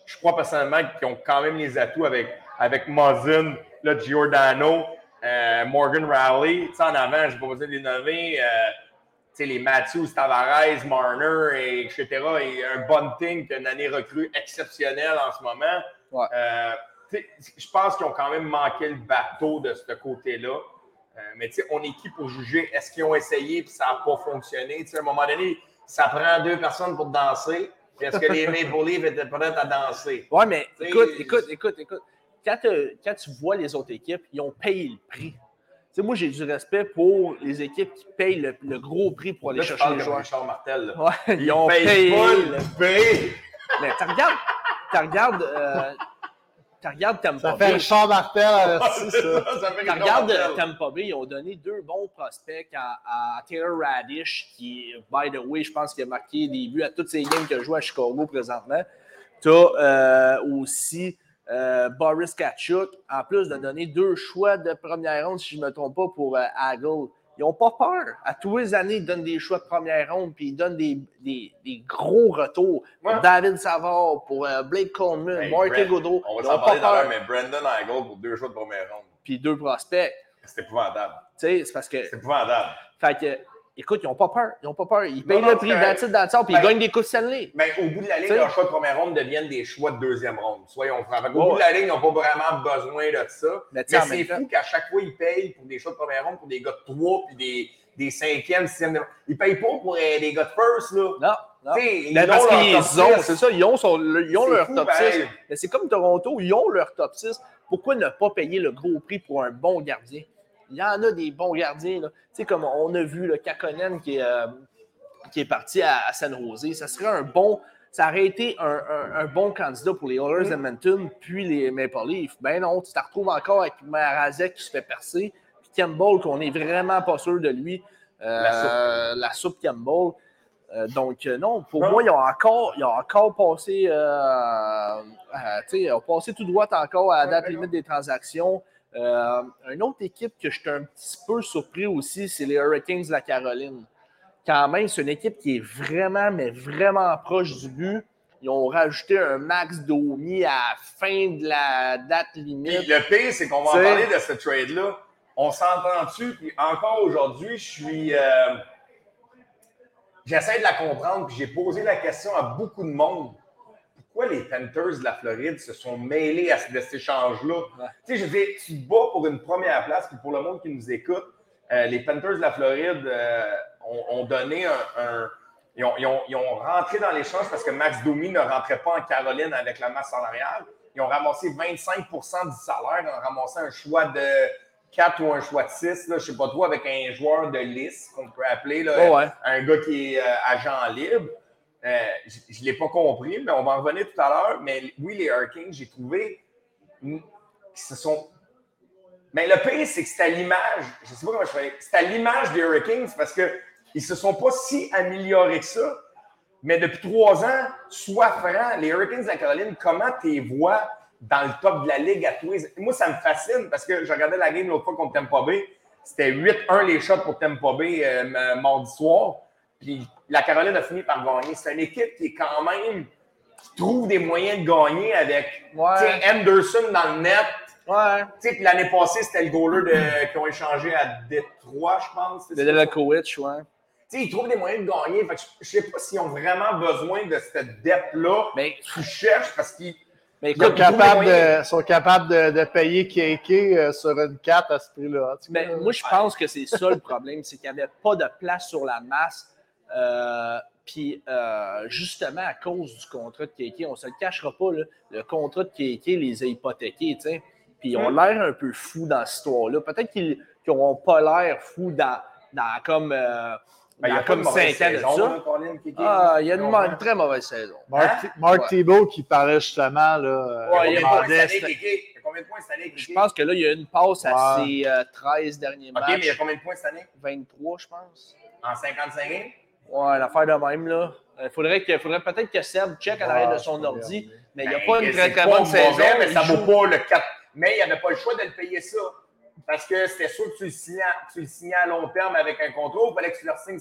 je, crois personnellement qu'ils ont quand même les atouts avec, avec Muzzin, là, Giordano, euh, Morgan Rowley. En avant, je n'ai pas besoin de les nommer. euh, tu sais, les Matthews, Tavares, Marner, et etc. Et un Bunting qui a une année recrue exceptionnelle en ce moment. Ouais. Euh, je pense qu'ils ont quand même manqué le bateau de ce côté-là. Mais tu sais, on est qui pour juger? Est-ce qu'ils ont essayé et ça n'a pas fonctionné? Tu sais, à un moment donné, ça prend deux personnes pour danser. Est-ce que les Maple Leafs étaient prêts à danser? Ouais, mais T'sais, écoute, écoute, écoute, écoute. Quand, euh, quand tu vois les autres équipes, ils ont payé le prix. Tu sais, moi, j'ai du respect pour les équipes qui payent le, le gros prix pour aller Là, je chercher parle les joueurs. Richard Martel. là. Ouais, ils, Ils ont payé. le- le prix. Mais tu regardes, tu regardes, euh, tu regardes Tampa Ça fait Bay. Richard Martel à ça. fait euh, Tampa Bay, ils ont donné deux bons prospects à, à Taylor Radish, qui, by the way, je pense qu'il a marqué des buts à toutes ces games qu'il a joué à Chicago présentement. Tu as aussi euh, Boris Kachuk, en plus de donner deux choix de première ronde, si je ne me trompe pas, pour euh, Hagel. Ils n'ont pas peur. À tous les années, ils donnent des choix de première ronde, puis ils donnent des, des, des gros retours. Pour. David Savard, pour euh, Blake Coleman, Hey, Martin Godot. On va s'en parler tout à l'heure, mais Brandon Hagel pour deux choix de première ronde. Puis deux prospects. C'est épouvantable. Tu sais, c'est parce que C'est épouvantable. fait que, écoute, ils n'ont pas peur. Ils n'ont pas peur. Ils payent non, le prix it, that's all, puis ils Ben- gagnent des coups de Stanley. Mais au bout de la ligne, leurs choix de première ronde deviennent des choix de deuxième ronde. Soyons francs. Ouais. bout de la ligne, ils n'ont pas vraiment besoin de ça. Mais c'est fou qu'à chaque fois, ils payent pour des choix de première ronde pour des gars de 3 puis des, des 5e, 6e. de- Ils ne payent pas pour euh, des gars de first. Là. Non, non. Ils ont parce qu'ils ont, 6. c'est ça, ils ont, son- ils ont leur fou, top pareil. 6. Mais c'est comme Toronto, ils ont leur top 6. pourquoi ne pas payer le gros prix pour un bon gardien? Il y en a des bons gardiens. Tu sais, comme on a vu le Kakonen qui est, euh, qui est parti à, San Jose. Ça serait un bon. Ça aurait été un, bon candidat pour les Oilers Edmonton, puis les Maple Leafs. Ben non, tu te retrouves encore avec Marazek qui se fait percer, puis Campbell, qu'on n'est vraiment pas sûr de lui. Euh, la soupe, Campbell. Euh, donc, non, pour moi, il a encore, il a encore passé, euh, il a passé tout droit encore à la date limite des transactions. Une autre équipe que je suis un petit peu surpris aussi, c'est les Hurricanes de la Caroline quand même, c'est une équipe qui est vraiment, mais vraiment proche du but. Ils ont rajouté un max Domi à la fin de la date limite. le pire, c'est qu'on va en parler de ce trade-là. On s'entend-tu? Puis encore aujourd'hui, je suis. Euh, j'essaie de la comprendre, puis j'ai posé la question à beaucoup de monde. Pourquoi les Panthers de la Floride se sont mêlés à cet échange-là? Tu sais, je veux tu te bats pour une première place, puis pour le monde qui nous écoute, euh, les Panthers de la Floride. Euh, ont, donné un. ils, ont, rentré dans l'échange parce que Max Domi ne rentrait pas en Caroline avec la masse salariale. Ils ont ramassé 25% du salaire, ils ont ramassé un choix de 4 ou un choix de 6, là, je ne sais pas trop, avec un joueur de liste qu'on peut appeler, là, oh, un gars qui est euh, agent libre. Euh, je ne l'ai pas compris, mais on va en revenir tout à l'heure. Mais oui, les Hurricanes, j'ai trouvé qu'ils se sont. Mais le pire, c'est que c'est à l'image, je ne sais pas comment je fais, c'est à l'image des Hurricanes parce que ils ne se sont pas si améliorés que ça. Mais depuis trois ans, sois franc, les Hurricanes de la Caroline, comment tu vois dans le top de la ligue à tous Moi, ça me fascine parce que je regardais la game l'autre fois contre Tampa Bay. C'était 8-1 les shots pour Tampa Bay euh, mardi soir. Puis la Caroline a fini par gagner. C'est une équipe qui est quand même qui trouve des moyens de gagner avec Anderson dans le net. Ouais. L'année passée, c'était le goaler de, qui ont échangé à Détroit, je pense. De Delakovic, ouais ils trouvent des moyens de gagner. je ne sais pas s'ils ont vraiment besoin de cette dette-là mais tu cherches parce qu'ils sont capables, de, sont capables de, payer KK euh, sur une carte à ce prix-là. Mais moi, je pense que c'est ça le problème, c'est qu'il n'y avait pas de place sur la masse. Euh, puis euh, justement, à cause du contrat de KK, on ne se le cachera pas, le contrat de KK les a hypothéqués. Puis ils ont hmm. l'air un peu fous dans cette histoire-là. Peut-être qu'ils n'auront pas l'air fous dans, dans comme ben, il y a comme 5 ans de ça. Ah, il y a une, très mauvaise saison. Mark, hein? Mark Thibault qui parlait justement. Là, ouais, il y a combien de points cette année? Je pense que là, il y a une passe à ses 13 euh, derniers matchs. OK, mais il y a combien de points cette année? 23, je pense. En 55 games? Ouais, l'affaire de même, là. Il faudrait, faudrait peut-être que Seb check à l'arrière de son ordi, mais il n'y a ben, pas une très très bonne saison. Mais ça vaut pas le 4. Mais il n'y avait pas le choix de le payer ça. Parce que c'était sûr que tu le, signais, tu le signais à long terme avec un contrat ou il fallait que tu leur signes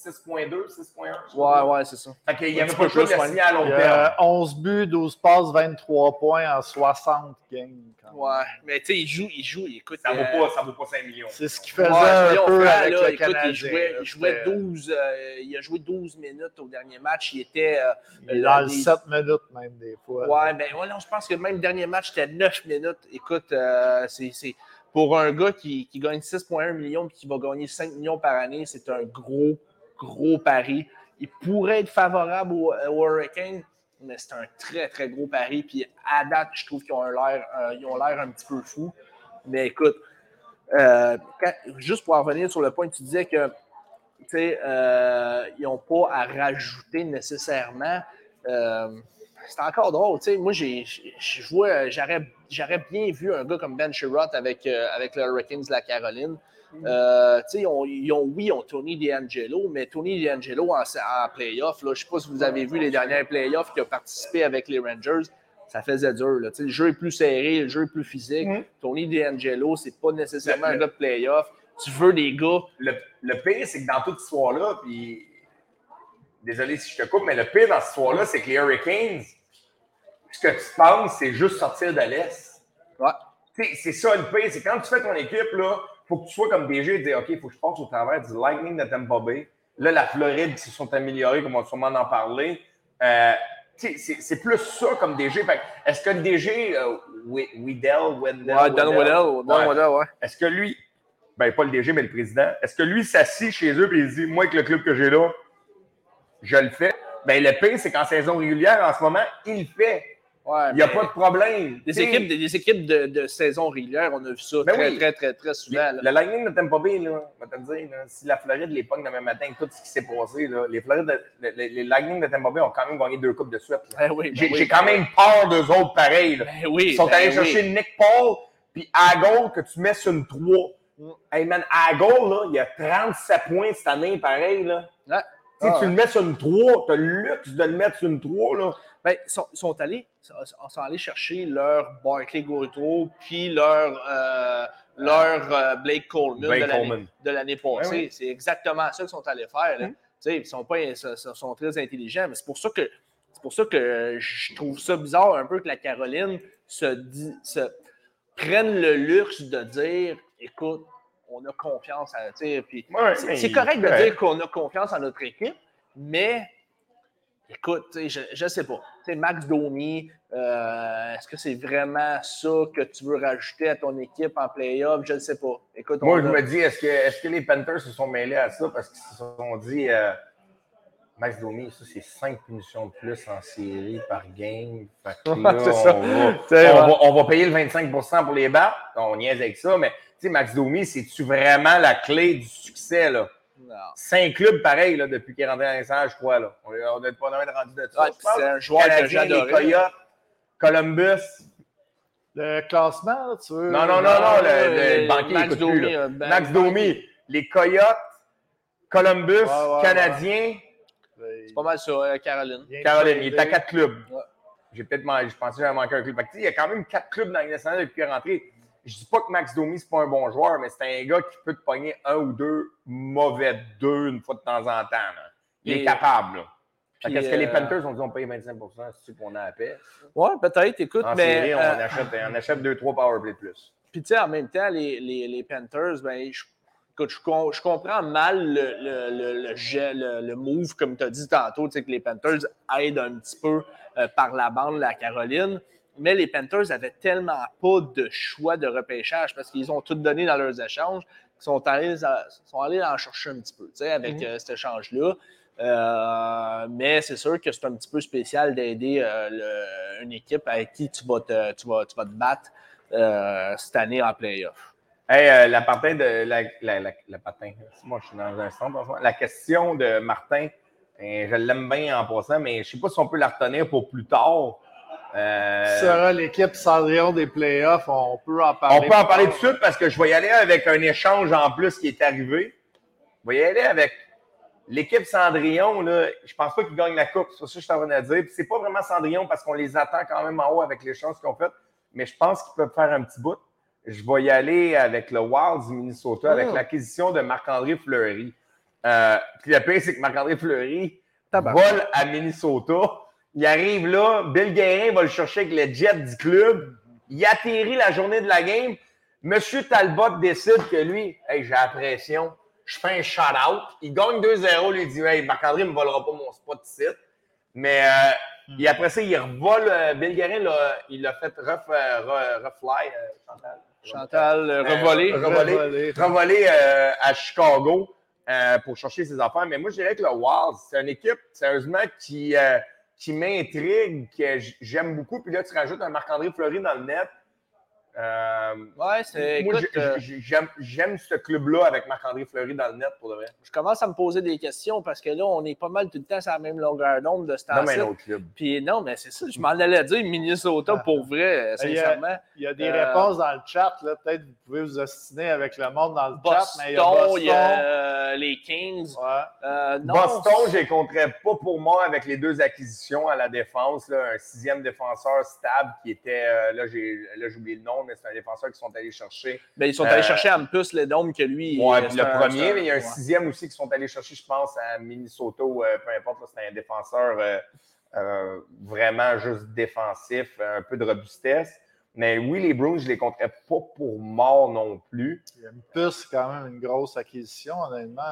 6.2, 6.1? Ouais, ouais, c'est ça. Fait qu'il n'y avait pas le choix de le signer à long terme. 11 buts, 12 passes, 23 points en 60 games. Ouais, mais tu sais, il joue, il joue, il écoute. Ça ne vaut, pas, vaut pas 5 millions. C'est ce qu'il faisait un peu avec le écoute, il jouait, il, jouait 12, euh, il a joué 12 minutes au dernier match. Il était. Euh, il dans 7 minutes même, des fois. Ouais, mais ouais, non, je pense que même le dernier match, c'était 9 minutes. Écoute, euh, c'est pour un gars qui, gagne 6,1 millions et qui va gagner 5 millions par année, c'est un gros, gros pari. Il pourrait être favorable aux, Hurricanes, mais c'est un très, très gros pari. Puis à date, je trouve qu'ils ont l'air euh, un petit peu fous. Mais écoute, euh, juste pour en revenir sur le point, tu disais que euh, ils n'ont pas à rajouter nécessairement c'est encore drôle. moi, j'aurais bien vu un gars comme Ben Sherrod avec, euh, avec le Hurricanes de la Caroline. Mm. Euh, ils ont, oui, ils ont Tony DeAngelo, mais Tony DeAngelo en, en playoff, je ne sais pas si vous avez vu les derniers playoffs qui a participé avec les Rangers, ça faisait dur. Là. Le jeu est plus serré, le jeu est plus physique. Mm. Tony DeAngelo, c'est pas nécessairement un gars de playoff. Tu veux des gars. Le, le pire, c'est que dans toute cette histoire-là, puis désolé si je te coupe, mais le pire dans cette histoire-là, c'est que les Hurricanes, ce que tu penses, c'est juste sortir de l'Est. Ouais. C'est ça le pire, c'est quand tu fais ton équipe, il faut que tu sois comme DG et dire OK, il faut que je passe au travers du Lightning de Tampa Bay. Là, la Floride qui se sont améliorés, comme on va sûrement en parler. Euh, c'est plus ça comme DG. Est-ce que le DG, euh, Weddell, Wendell, ouais, Dan Weddell, ouais. Est-ce que lui, ben pas le DG, mais le président, est-ce que lui s'assit chez eux et il dit Moi, avec le club que j'ai là, je le fais? Ben, le pire, c'est qu'en saison régulière, en ce moment, il le fait. Il n'y a pas de problème. Des équipes, des, des équipes de, de saison régulière, on a vu ça Ben très, oui. très, très, très souvent. là. Le Lightning de Tampa Bay, là, on va te dire, là, si la Floride les pogne demain matin, tout ce qui s'est passé, là, les, Florides de- les, Lightning de Tampa Bay ont quand même gagné deux coupes de suite. là. Ben oui, ben J'ai oui, quand même peur d'eux autres pareil. là. Oui, Ils sont allés chercher Nick Paul, puis à goal que tu mets sur une 3. Mm. Hey man, à goal, là, il y a 37 points cette année, pareil. Là. Ouais. Tu Ah, tu le mets sur une 3, tu as le luxe de le mettre sur une 3. Là. Ben, ils sont, sont allés, sont, sont allés chercher leur Barclay Goodrow puis leur, euh, leur euh, Blake Coleman Blake de l'année- Coleman. de l'année passée. Ouais, ouais. C'est exactement ça qu'ils sont allés faire. Mm. Sais, Ils sont, pas, ils sont- très intelligents, mais c'est pour ça que c'est pour ça que je trouve ça bizarre un peu que la Caroline se, dit, se prenne le luxe de dire écoute, on a confiance à. tu sais, Puis Ouais, c'est correct de dire qu'on a confiance en notre équipe, mais écoute, je ne sais pas. Tu sais, Max Domi, euh, est-ce que c'est vraiment ça que tu veux rajouter à ton équipe en playoff? Je ne sais pas. Écoute, Moi, je a- me dis, est-ce que, est que les Panthers se sont mêlés à ça parce qu'ils se sont dit, euh, Max Domi, ça, c'est 5 punitions de plus en série par game. Là, C'est ça. On, va, on va- on va payer le 25% pour les battre. On niaise avec ça, mais tu sais, Max Domi, c'est-tu vraiment la clé du succès? là? Cinq clubs pareils là, depuis qu'il est rentré dans les je crois. Là. On n'est pas de rendu de ça. C'est un joueur que Canadien, les. Coyotes, Columbus. Le classement, là, tu veux? Non, non, non, non, le, le Euh, banquier Max écoute Domi, plus, là. euh, ben- Max Domi, les Coyotes, Columbus, Ouais, ouais, Canadiens, C'est pas mal ça, euh, Caroline. Bien Caroline. Il est à quatre clubs. Ouais. J'ai peut-être je pensais que j'avais manqué un club. Que, il y a quand même quatre clubs dans nationale depuis qu'il est rentré. Je dis pas que Max Domi, c'est pas un bon joueur, mais c'est un gars qui peut te pogner un ou deux mauvais deux une fois de temps en temps. là. Il est capable. là. Fait Puis, qu'est-ce que les euh, Panthers ont dit on paye 25% c'est qu'on a à paix? Ouais, peut-être. Écoute, En mais. série, on, euh, achète, on achète deux, trois powerplay de plus. Puis, tu sais, en même temps, les, les, les Panthers, ben, je, écoute, je, com- je comprends mal le, le, le, move, comme tu as dit tantôt, que les Panthers aident un petit peu euh, par la bande la Caroline. Mais les Panthers n'avaient tellement pas de choix de repêchage parce qu'ils ont tout donné dans leurs échanges qu'ils sont allés, à- sont allés en chercher un petit peu, tu sais, avec Mhm. euh, cet échange-là. Euh, mais c'est sûr que c'est un petit peu spécial d'aider euh, une équipe avec qui tu vas te, tu vas, tu vas te battre euh, cette année en playoff. Hey, la patin de la, la, la, la patin. Moi, je suis dans un centre. La question de Martin, euh, je l'aime bien en passant, mais je ne sais pas si on peut la retenir pour plus tard. Euh, sera l'équipe Cendrillon des playoffs? On peut en parler. on peut en parler tout de suite parce que je vais y aller avec un échange en plus qui est arrivé. Je vais y aller avec l'équipe Cendrillon. Là, je pense pas qu'ils gagnent la coupe. C'est ça que je suis en train de dire. C'est pas vraiment Cendrillon parce qu'on les attend quand même en haut avec l'échange qu'ils ont fait. Mais je pense qu'ils peuvent faire un petit bout. Je vais y aller avec le Wild du Minnesota, avec Mm. l'acquisition de Marc-André Fleury. Euh, puis le pire, c'est que Marc-André Fleury vole à Minnesota. Il arrive là, Bill Guérin va le chercher avec le jet du club. Il atterrit la journée de la game. Monsieur Talbot décide que lui, hey, j'ai la pression, je fais un shout-out. Il gagne 2-0, lui il dit Hey, Marc-André ne me volera pas mon spot ici. Mais euh, et après ça, il revole. euh, Bill Guérin, là, il l'a fait ref, euh, re- refly, euh, Chantal. Chantal. Revolé. Renvolé euh, à Chicago euh, pour chercher ses affaires. Mais moi, je dirais que le Wild, c'est une équipe, sérieusement, qui, euh, qui m'intrigue, que j'aime beaucoup. Puis là, tu rajoutes un Marc-André Fleury dans le net. Euh, Ouais, c'est. moi, euh, j'ai- j'aime, j'aime ce club-là avec Marc-André Fleury dans le net, pour de vrai. je commence à me poser des questions parce que là, on est pas mal tout le temps sur la même longueur d'onde de ce Non, mais temps-ci. un autre club. Puis non, mais c'est ça, je m'en allais dire Minnesota pour vrai, Il y a- sincèrement. Il y a des Euh, réponses dans le chat. là. Peut-être que vous pouvez vous ostiner avec le monde dans le chat. Boston, Mais il y a Boston. il y a les Kings. Ouais. Euh, non, Boston, je les compterais pas pour moi avec les deux acquisitions à la défense. là, un sixième défenseur stable qui était, là, j'ai, là, j'ai oublié le nom, mais c'est un défenseur qu'ils sont allés chercher. ben, ils sont Euh, allés chercher en plus les dômes que lui. Ouais, euh, puis c'est le un- premier, c'est mais il y a un ouais. sixième aussi qui sont allés chercher, je pense, à Minnesota ou euh, peu importe. C'était un défenseur euh, euh, vraiment juste défensif, un peu de robustesse. Mais oui, les Bruins, je les compterais pas pour mort non plus. Il y a une puce, c'est quand même une grosse acquisition, honnêtement.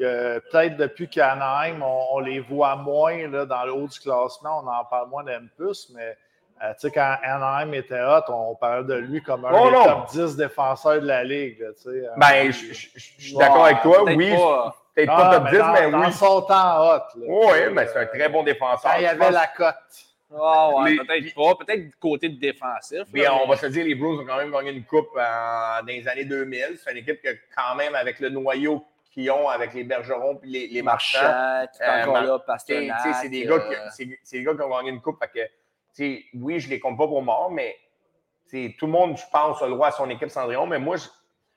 Euh, Peut-être depuis qu'Anaheim, on, on les voit moins là, dans le haut du classement, on en parle moins d'Empus, mais euh, tu sais, quand Anaheim était hot, on parlait de lui comme un Oh des non. top 10 défenseurs de la Ligue. là. Euh, Ben, je, je- je- je suis d'accord avec toi. Peut-être Oui, pas. peut-être ah, pas top mais 10, dans, mais dans oui. son temps hot. là, Oui, mais c'est un très bon défenseur. Quand il y avait pense- la cote. Ah ouais, Les- peut-être pas. Peut-être du côté de défensif. Là, on mais- va se dire, les Blues ont quand même gagné une coupe euh, dans les années 2000. C'est une équipe que, quand même, avec le noyau qu'ils ont, avec les Bergerons puis les, les Marchands, Marchand, Euh, c'est des, gars qui- euh, c'est- c'est des gars qui ont gagné une coupe. Fait que, oui, je les compte pas pour mort, mais tout le monde, je pense, a le droit à son équipe Cendrillon. Mais moi, je,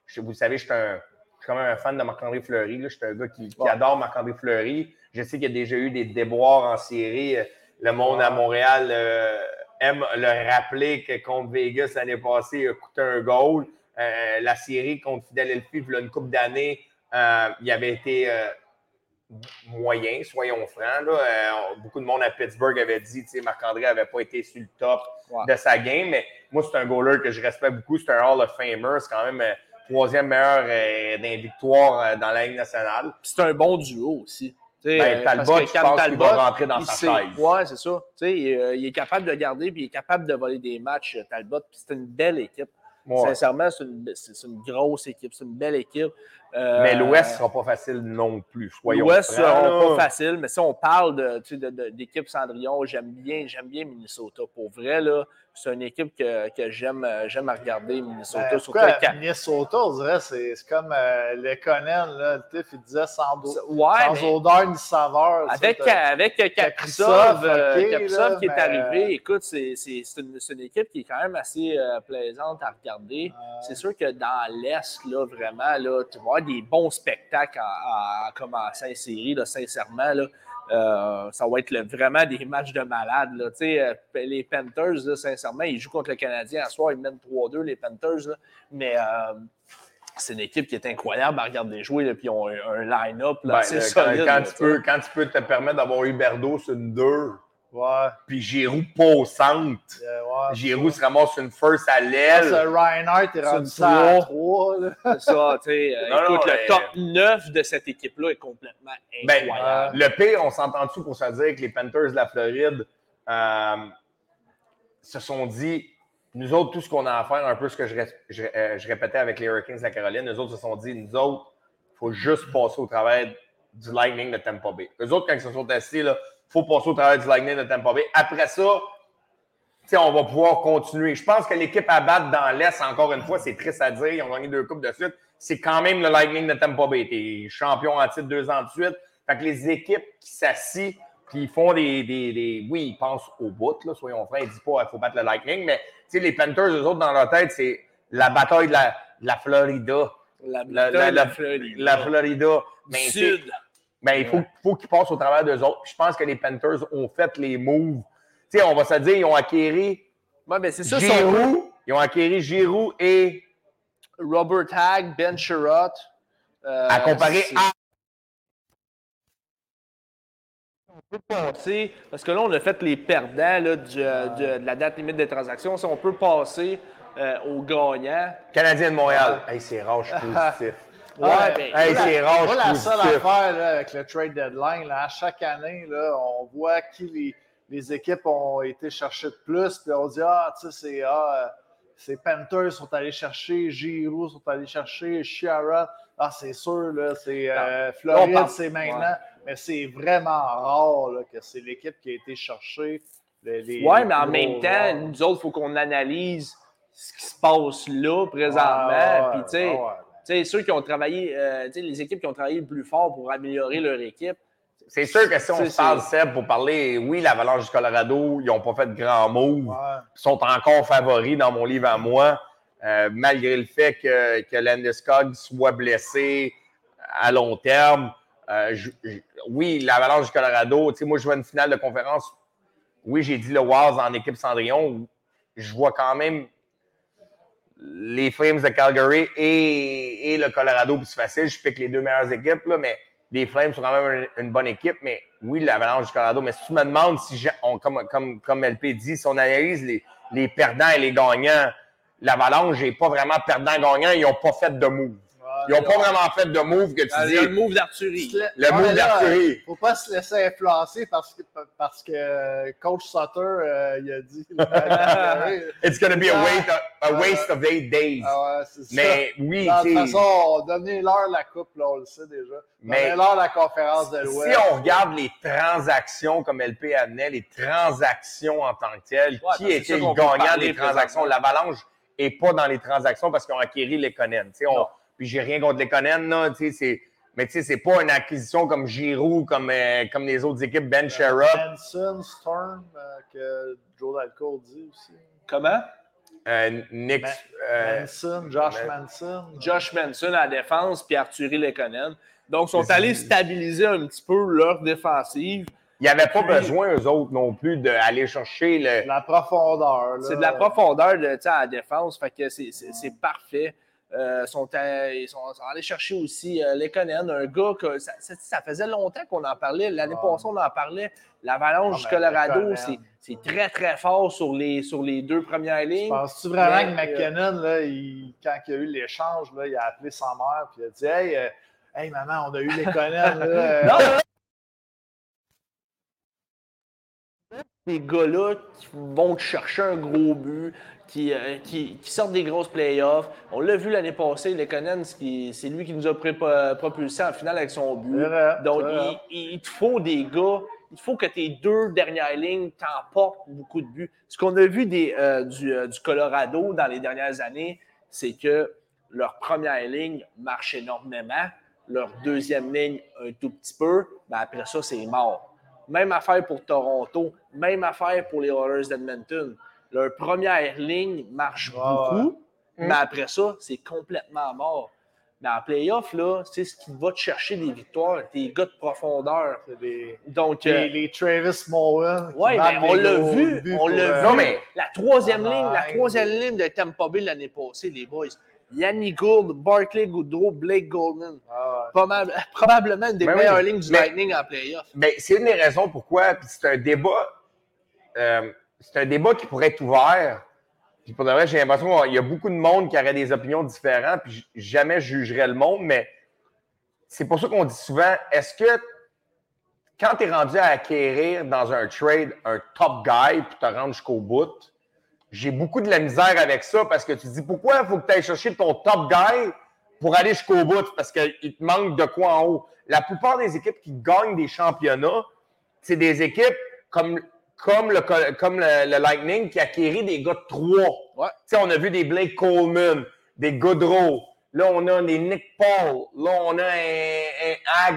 je- vous savez, je suis un- je suis quand même un fan de Marc-André Fleury. Je suis un gars qui, adore Marc-André Fleury. Je sais qu'il y a déjà eu des déboires en série. Le monde à. Montréal euh, aime le rappeler que contre Vegas l'année passée, il a coûté un goal. Euh, la série contre Philadelphie, il y a une coupe d'années, euh, il avait été euh, moyen, soyons francs. Là. Euh, beaucoup de monde à Pittsburgh avait dit que Marc-André n'avait pas été sur le top Ouais. de sa game, mais moi, c'est un goaler que je respecte beaucoup. C'est un Hall of Famer. C'est quand même euh, troisième meilleur euh, victoires euh, dans la Ligue nationale. C'est un bon duo aussi. Ben, Talbot, parce que je pense qu'il Talbot, va rentrer dans sa chaise. Ouais, c'est ça. Il, il est capable de garder puis il est capable de voler des matchs, Talbot. C'est une belle équipe. Ouais. Sincèrement, c'est une, c'est- c'est une grosse équipe. C'est une belle équipe. Euh, Mais l'Ouest ne sera pas facile non plus. L'Ouest francs, sera pas facile, mais si on parle de, tu sais, de- de- d'équipe Cendrillon, j'aime bien, j'aime bien Minnesota. Pour vrai, là, c'est une équipe que, que j'aime, j'aime à regarder, Minnesota. Ben, pourquoi Minnesota, on dirait, c'est comme euh, le Conan, là, le Tiff, il disait sans, Ouais, sans mais- odeur ni saveur. Avec, avec Kaprizov, Kaprizov, euh, ok, Kaprizov là, qui est mais- arrivé, écoute, c'est, une, équipe qui est quand même assez euh, plaisante à regarder. C'est sûr que dans l'Est, là, vraiment, là, tu vas avoir des bons spectacles en, en commençant une série, là, sincèrement. Là, Euh, ça va être le- vraiment des matchs de malades. Là. Euh, les Panthers, là, sincèrement, ils jouent contre le Canadien. À soir, ils mènent 3-2, les Panthers. là. Mais euh, c'est une équipe qui est incroyable à regarder jouer. Là, puis ils ont un, un line-up Ben, quand, quand tu peux, quand tu peux te permettre d'avoir Huberdo sur une 2, Ouais, puis Giroud pas au centre, euh, ouais. Giroud se ramasse sur une first à l'aile. Reinhardt est rendu le ça à trois. 3. Là. C'est ça, tu sais. euh, Non, non, écoute, le mais- top 9 de cette équipe-là est complètement Ben, incroyable. Le pire, on s'entend dessus pour se dire que les Panthers de la Floride euh, se sont dit, nous autres, tout ce qu'on a à faire, un peu ce que je, ré- je, euh, je répétais avec les Hurricanes de la Caroline, nous autres se sont dit, nous autres, il faut juste passer au travers du Lightning de Tampa Bay. Eux autres, quand ils se sont testés, il faut passer au travers du Lightning de Tampa Bay. Après ça, on va pouvoir continuer. Je pense que l'équipe à battre dans l'Est, encore une fois, c'est triste à dire, ils ont gagné deux coupes de suite. C'est quand même le Lightning de Tampa Bay. T'es champion en titre deux ans de suite. Fait que les équipes qui s'assient, puis ils font des, des, des- Oui, ils pensent au bout, là, soyons francs. Ils disent pas qu'il faut battre le Lightning, mais les Panthers, eux autres, dans leur tête, c'est la bataille de la, de la Florida. La, La, la, la- Floride. la Florida. Sais, Sud. Ben, il faut, faut qu'ils passent au travers d'eux autres. Je pense que les Panthers ont fait les moves. Tu sais, on va se dire, ils ont acquéri Ouais, ben c'est ça, son Giroud. Ils ont acquéri Giroud et Robert Hag, Ben Sherratt. euh, à comparer à. on peut passer, parce que là, on a fait les perdants là, du- euh, de, de la date limite des transactions. Si on peut passer euh, aux gagnants. Canadien de Montréal. Hey, c'est rare, je suis positif. Ouais, ben, Hey, Moi, c'est rare, moi, la seule affaire là, avec le trade deadline, là, à chaque année, là, on voit qui les, les équipes ont été chercher de plus. Puis on dit Ah, tu sais, c'est ah, euh, ces Panthers sont allés chercher, Giroud sont allés chercher, Chiara. Ah, c'est sûr, là, c'est euh, Floride, c'est maintenant. ouais. Mais c'est vraiment rare là, que c'est l'équipe qui a été chercher. les- les- Ouais, les mais en même temps, nous autres, il faut qu'on analyse ce qui se passe là, présentement. Ouais, Puis, tu sais, ouais. Tu sais, ceux qui ont travaillé, euh, les équipes qui ont travaillé le plus fort pour améliorer leur équipe. C'est sûr que si on se parle, Seb, pour parler, oui, l'Avalanche du Colorado, ils n'ont pas fait de grands moves. Ouais. Ils sont encore favoris dans mon livre à moi, euh, malgré le fait que, que Landeskog soit blessé à long terme. Euh, je- je- oui, l'Avalanche du Colorado, tu sais, moi, je vois une finale de conférence. Oui, j'ai dit le Waz en équipe Cendrillon. Je vois quand même les Flames de Calgary et, et le Colorado, c'est facile, je pique les deux meilleures équipes, là, mais les Flames sont quand même une, bonne équipe, mais oui, l'Avalanche du Colorado. Mais si tu me demandes si, on- comme, comme, comme LP dit, si on analyse les, les perdants et les gagnants, l'Avalanche n'est pas vraiment perdant-gagnant, ils n'ont pas fait de move. Ils n'ont pas vraiment fait de move que tu Il a le move d'Arthurie. Le Ouais, move mais là, d'Arthurie. Faut pas se laisser influencer parce que, parce que euh, Coach Sutter, euh, il a dit. It's going to be a Ah. waste of, a waste of eight days. ah ouais, c'est ça. Mais oui, De toute façon, donnez-leur la coupe, là, on le sait déjà. Mais- Donnez-leur la conférence de si l'Ouest. on regarde les transactions comme LP amenait, les transactions en tant que telles, qui était le qu'on gagnant des transactions? L'Avalanche n'est pas dans les transactions parce qu'ils ont acquis les Conan. Non. Puis j'ai rien contre les Conan, là, tu sais, c'est- mais tu sais, c'est pas une acquisition comme Giroud, comme, euh, comme les autres équipes, Ben Sherrod. Hanson, Storm, euh, que Joe Dalco dit aussi. Comment? Euh, Nick. Ben- euh, Manson, Josh mais- Manson. Josh Manson à la défense, puis Arthurie Lekonen. Donc, ils sont Mais allés stabiliser un petit peu leur défensive. il n'y avait pas Puis- besoin, eux autres, non plus, d'aller chercher le. La profondeur. C'est de la profondeur de, tu sais, à la défense, fait que c'est parfait. Euh, sont à- ils sont, sont allés chercher aussi euh, Lekonen, un gars que ça, ça- ça faisait longtemps qu'on en parlait. L'année Ah. passée, on en parlait. L'Avalanche Ah, du ben, Colorado, Lekonen. c'est très, très fort sur les, sur les deux premières lignes. Penses-tu vraiment Mais, que McKinnon, là, il- quand il y a eu l'échange, il a appelé sa mère et il a dit Hey, euh, hey maman, on a eu les Conan. là, euh, Non, non, non. Ces gars-là qui vont te chercher un gros but, qui, euh, qui, qui sortent des grosses playoffs. On l'a vu l'année passée, les Conan, c'est lui qui nous a pré- propulsé en finale avec son but. Donc, il, il te faut des gars, il faut que tes deux dernières lignes t'emportent beaucoup de buts. Ce qu'on a vu des, euh, du, euh, du Colorado dans les dernières années, c'est que leur première ligne marche énormément, leur deuxième ligne un tout petit peu, mais après ça, c'est mort. Même affaire pour Toronto, même affaire pour les Oilers d'Edmonton. Leur première ligne marche Ouais, beaucoup, ouais. mais après ça, c'est complètement mort. Mais en playoff, là, c'est ce qui va te chercher des victoires, tes gars de profondeur. des- Donc, euh, les, les Travis Mowen. oui, mais on l'a vu. On l'a euh, vu. Non, mais- La troisième Ah, ligne, la troisième ligne de Tampa Bay l'année passée, les boys. Yannick Gould, Barclay Goudreau, Blake Goldman. Ah. Probable- probablement une des Ben oui, meilleures lignes du mais- Lightning en playoff. Ben, c'est une des raisons pourquoi, puis c'est un débat, euh, c'est un débat qui pourrait être ouvert. Puis pour de vrai, j'ai l'impression qu'il y a beaucoup de monde qui aurait des opinions différentes, puis jamais je jugerais le monde, mais c'est pour ça qu'on dit souvent, est-ce que quand tu es rendu à acquérir dans un trade un top guy pour te rendre jusqu'au bout, j'ai beaucoup de la misère avec ça parce que tu te dis pourquoi il faut que tu ailles chercher ton top guy pour aller jusqu'au bout? Parce qu'il te manque de quoi en haut. La plupart des équipes qui gagnent des championnats, c'est des équipes comme, comme, le, comme le, le Lightning qui acquérit des gars de trois. Ouais. On a vu des Blake Coleman, des Goodrow. Là, on a des Nick Paul. Là, on a un, un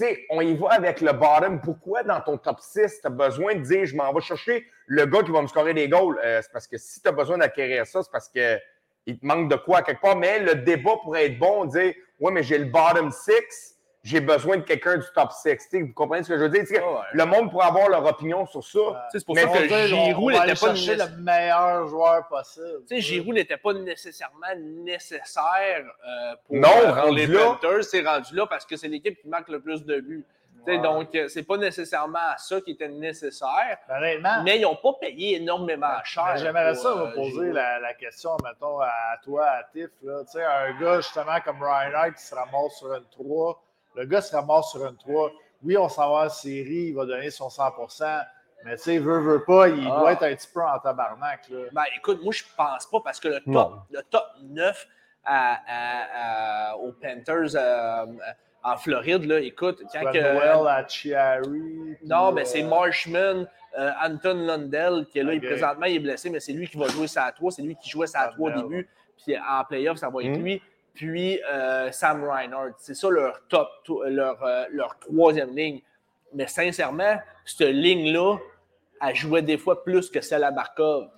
sais, on y va avec le bottom. Pourquoi dans ton top 6, tu as besoin de dire je m'en vais chercher le gars qui va me scorer des goals? Euh, c'est parce que si tu as besoin d'acquérir ça, c'est parce que il te manque de quoi à quelque part. Mais le débat pourrait être bon, dire Ouais, mais j'ai le bottom 6, j'ai besoin de quelqu'un du top 6. Tu sais, vous comprenez ce que je veux dire? Ouais, ouais. Le monde pourrait avoir leur opinion sur ça. C'est pour Mais ça que Giroud n'était pas le meilleur joueur possible. Tu sais, Giroud n'était pas nécessairement nécessaire euh, pour, Non, euh, pour les. Panthers. C'est rendu là parce que c'est l'équipe qui marque le plus de buts. Tu sais, Ouais. Donc, euh, c'est pas nécessairement ça qui était nécessaire, Ben, mais ils n'ont pas payé énormément cher. Ben, J'aimerais pour, ça euh, vous poser la, la question, mettons, à toi, à Tiff. Là. Tu sais, un gars, justement, comme Reinhardt qui se ramasse sur une 3. Le gars se ramasse sur une 3. Oui, on s'en va en série, il va donner son 100% mais tu sais, veut, veut pas, il Ah. doit être un petit peu en tabarnak. Là. Ben, écoute, moi, je pense pas parce que le top, le top 9 à- à- à- aux Panthers euh, en Floride, là, écoute, quand que- Noël à Chiari. Non, ben euh, c'est Marshman, euh, Anton Lundell, qui est là, il- Ok. présentement, il est blessé, mais c'est lui qui va jouer sa 3. C'est lui qui jouait sa 3 au début. Puis en playoff, ça va être Mhm. lui. Puis euh, Sam Reinhardt. C'est ça leur top, to- leur, euh, leur troisième ligne. Mais sincèrement, cette ligne-là, elle jouait des fois plus que celle à Barkov.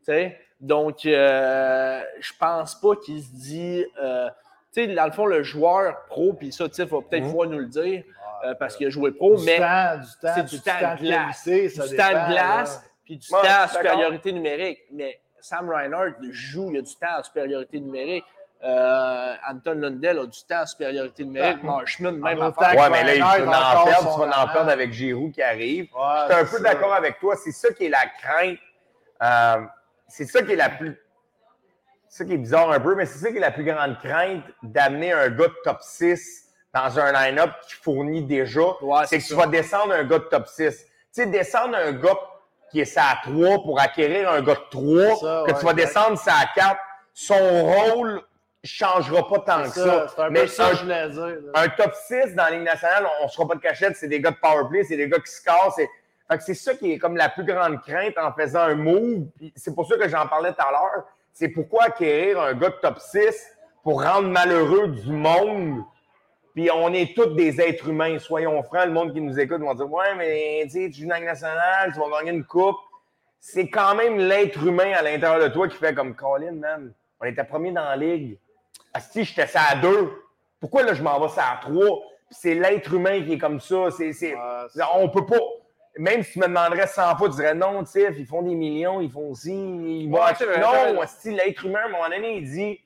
Tu sais? Donc, euh, je pense pas qu'il se dit. euh, tu sais, dans le fond, le joueur pro, puis ça, tu sais, va peut-être pouvoir nous le dire, euh, parce qu'il a joué pro, du mais temps, du temps, c'est du temps de glace. du temps de glace, puis du temps d'accord. supériorité numérique. Mais Sam Reinhardt joue, il a du temps en supériorité numérique. Euh, Anton Lundell a du temps en supériorité numérique. Marshman, même En autant Ouais, mais là, il faut en perdre. Tu vas en perdre avec Giroud qui arrive. Ouais, Je suis un peu d'accord avec toi. C'est ça qui est la crainte. Euh, c'est ça qui est la plus. c'est ça qui est bizarre un peu, mais c'est ça qui est la plus grande crainte d'amener un gars de top 6 dans un line-up qui fournit déjà. Ouais, c'est que tu vas descendre un gars de top 6. Tu sais, descendre un gars qui est ça à 3 pour acquérir un gars de 3, Ça, que ouais, tu vas exact. descendre ça à 4, son rôle changera pas tant que ça. un Mais ça un- que je voulais dire. là. un top 6 dans la Ligue nationale, on ne sera pas de cachette, c'est des gars de powerplay, c'est des gars qui scorent. C'est c'est ça qui est comme la plus grande crainte en faisant un move. C'est pour ça que j'en parlais tout à l'heure. C'est pourquoi acquérir un gars de top 6 pour rendre malheureux du monde. Puis on est tous des êtres humains, soyons francs. Le monde qui nous écoute va dire Ouais, mais tu joues dans la Ligue nationale, tu vas gagner une coupe. C'est quand même l'être humain à l'intérieur de toi qui fait comme Colin, man. On était premier dans la ligue. Si j'étais ça à deux, pourquoi là je m'en vais ça à trois? C'est l'être humain qui est comme ça. C'est, c'est- Ouais, on peut pas. Même si tu me demanderais 100 fois, tu dirais non, Tiff, ils font des millions, ils font aussi. Ils Ouais, vrai, non, si l'être humain, à un moment donné, il dit.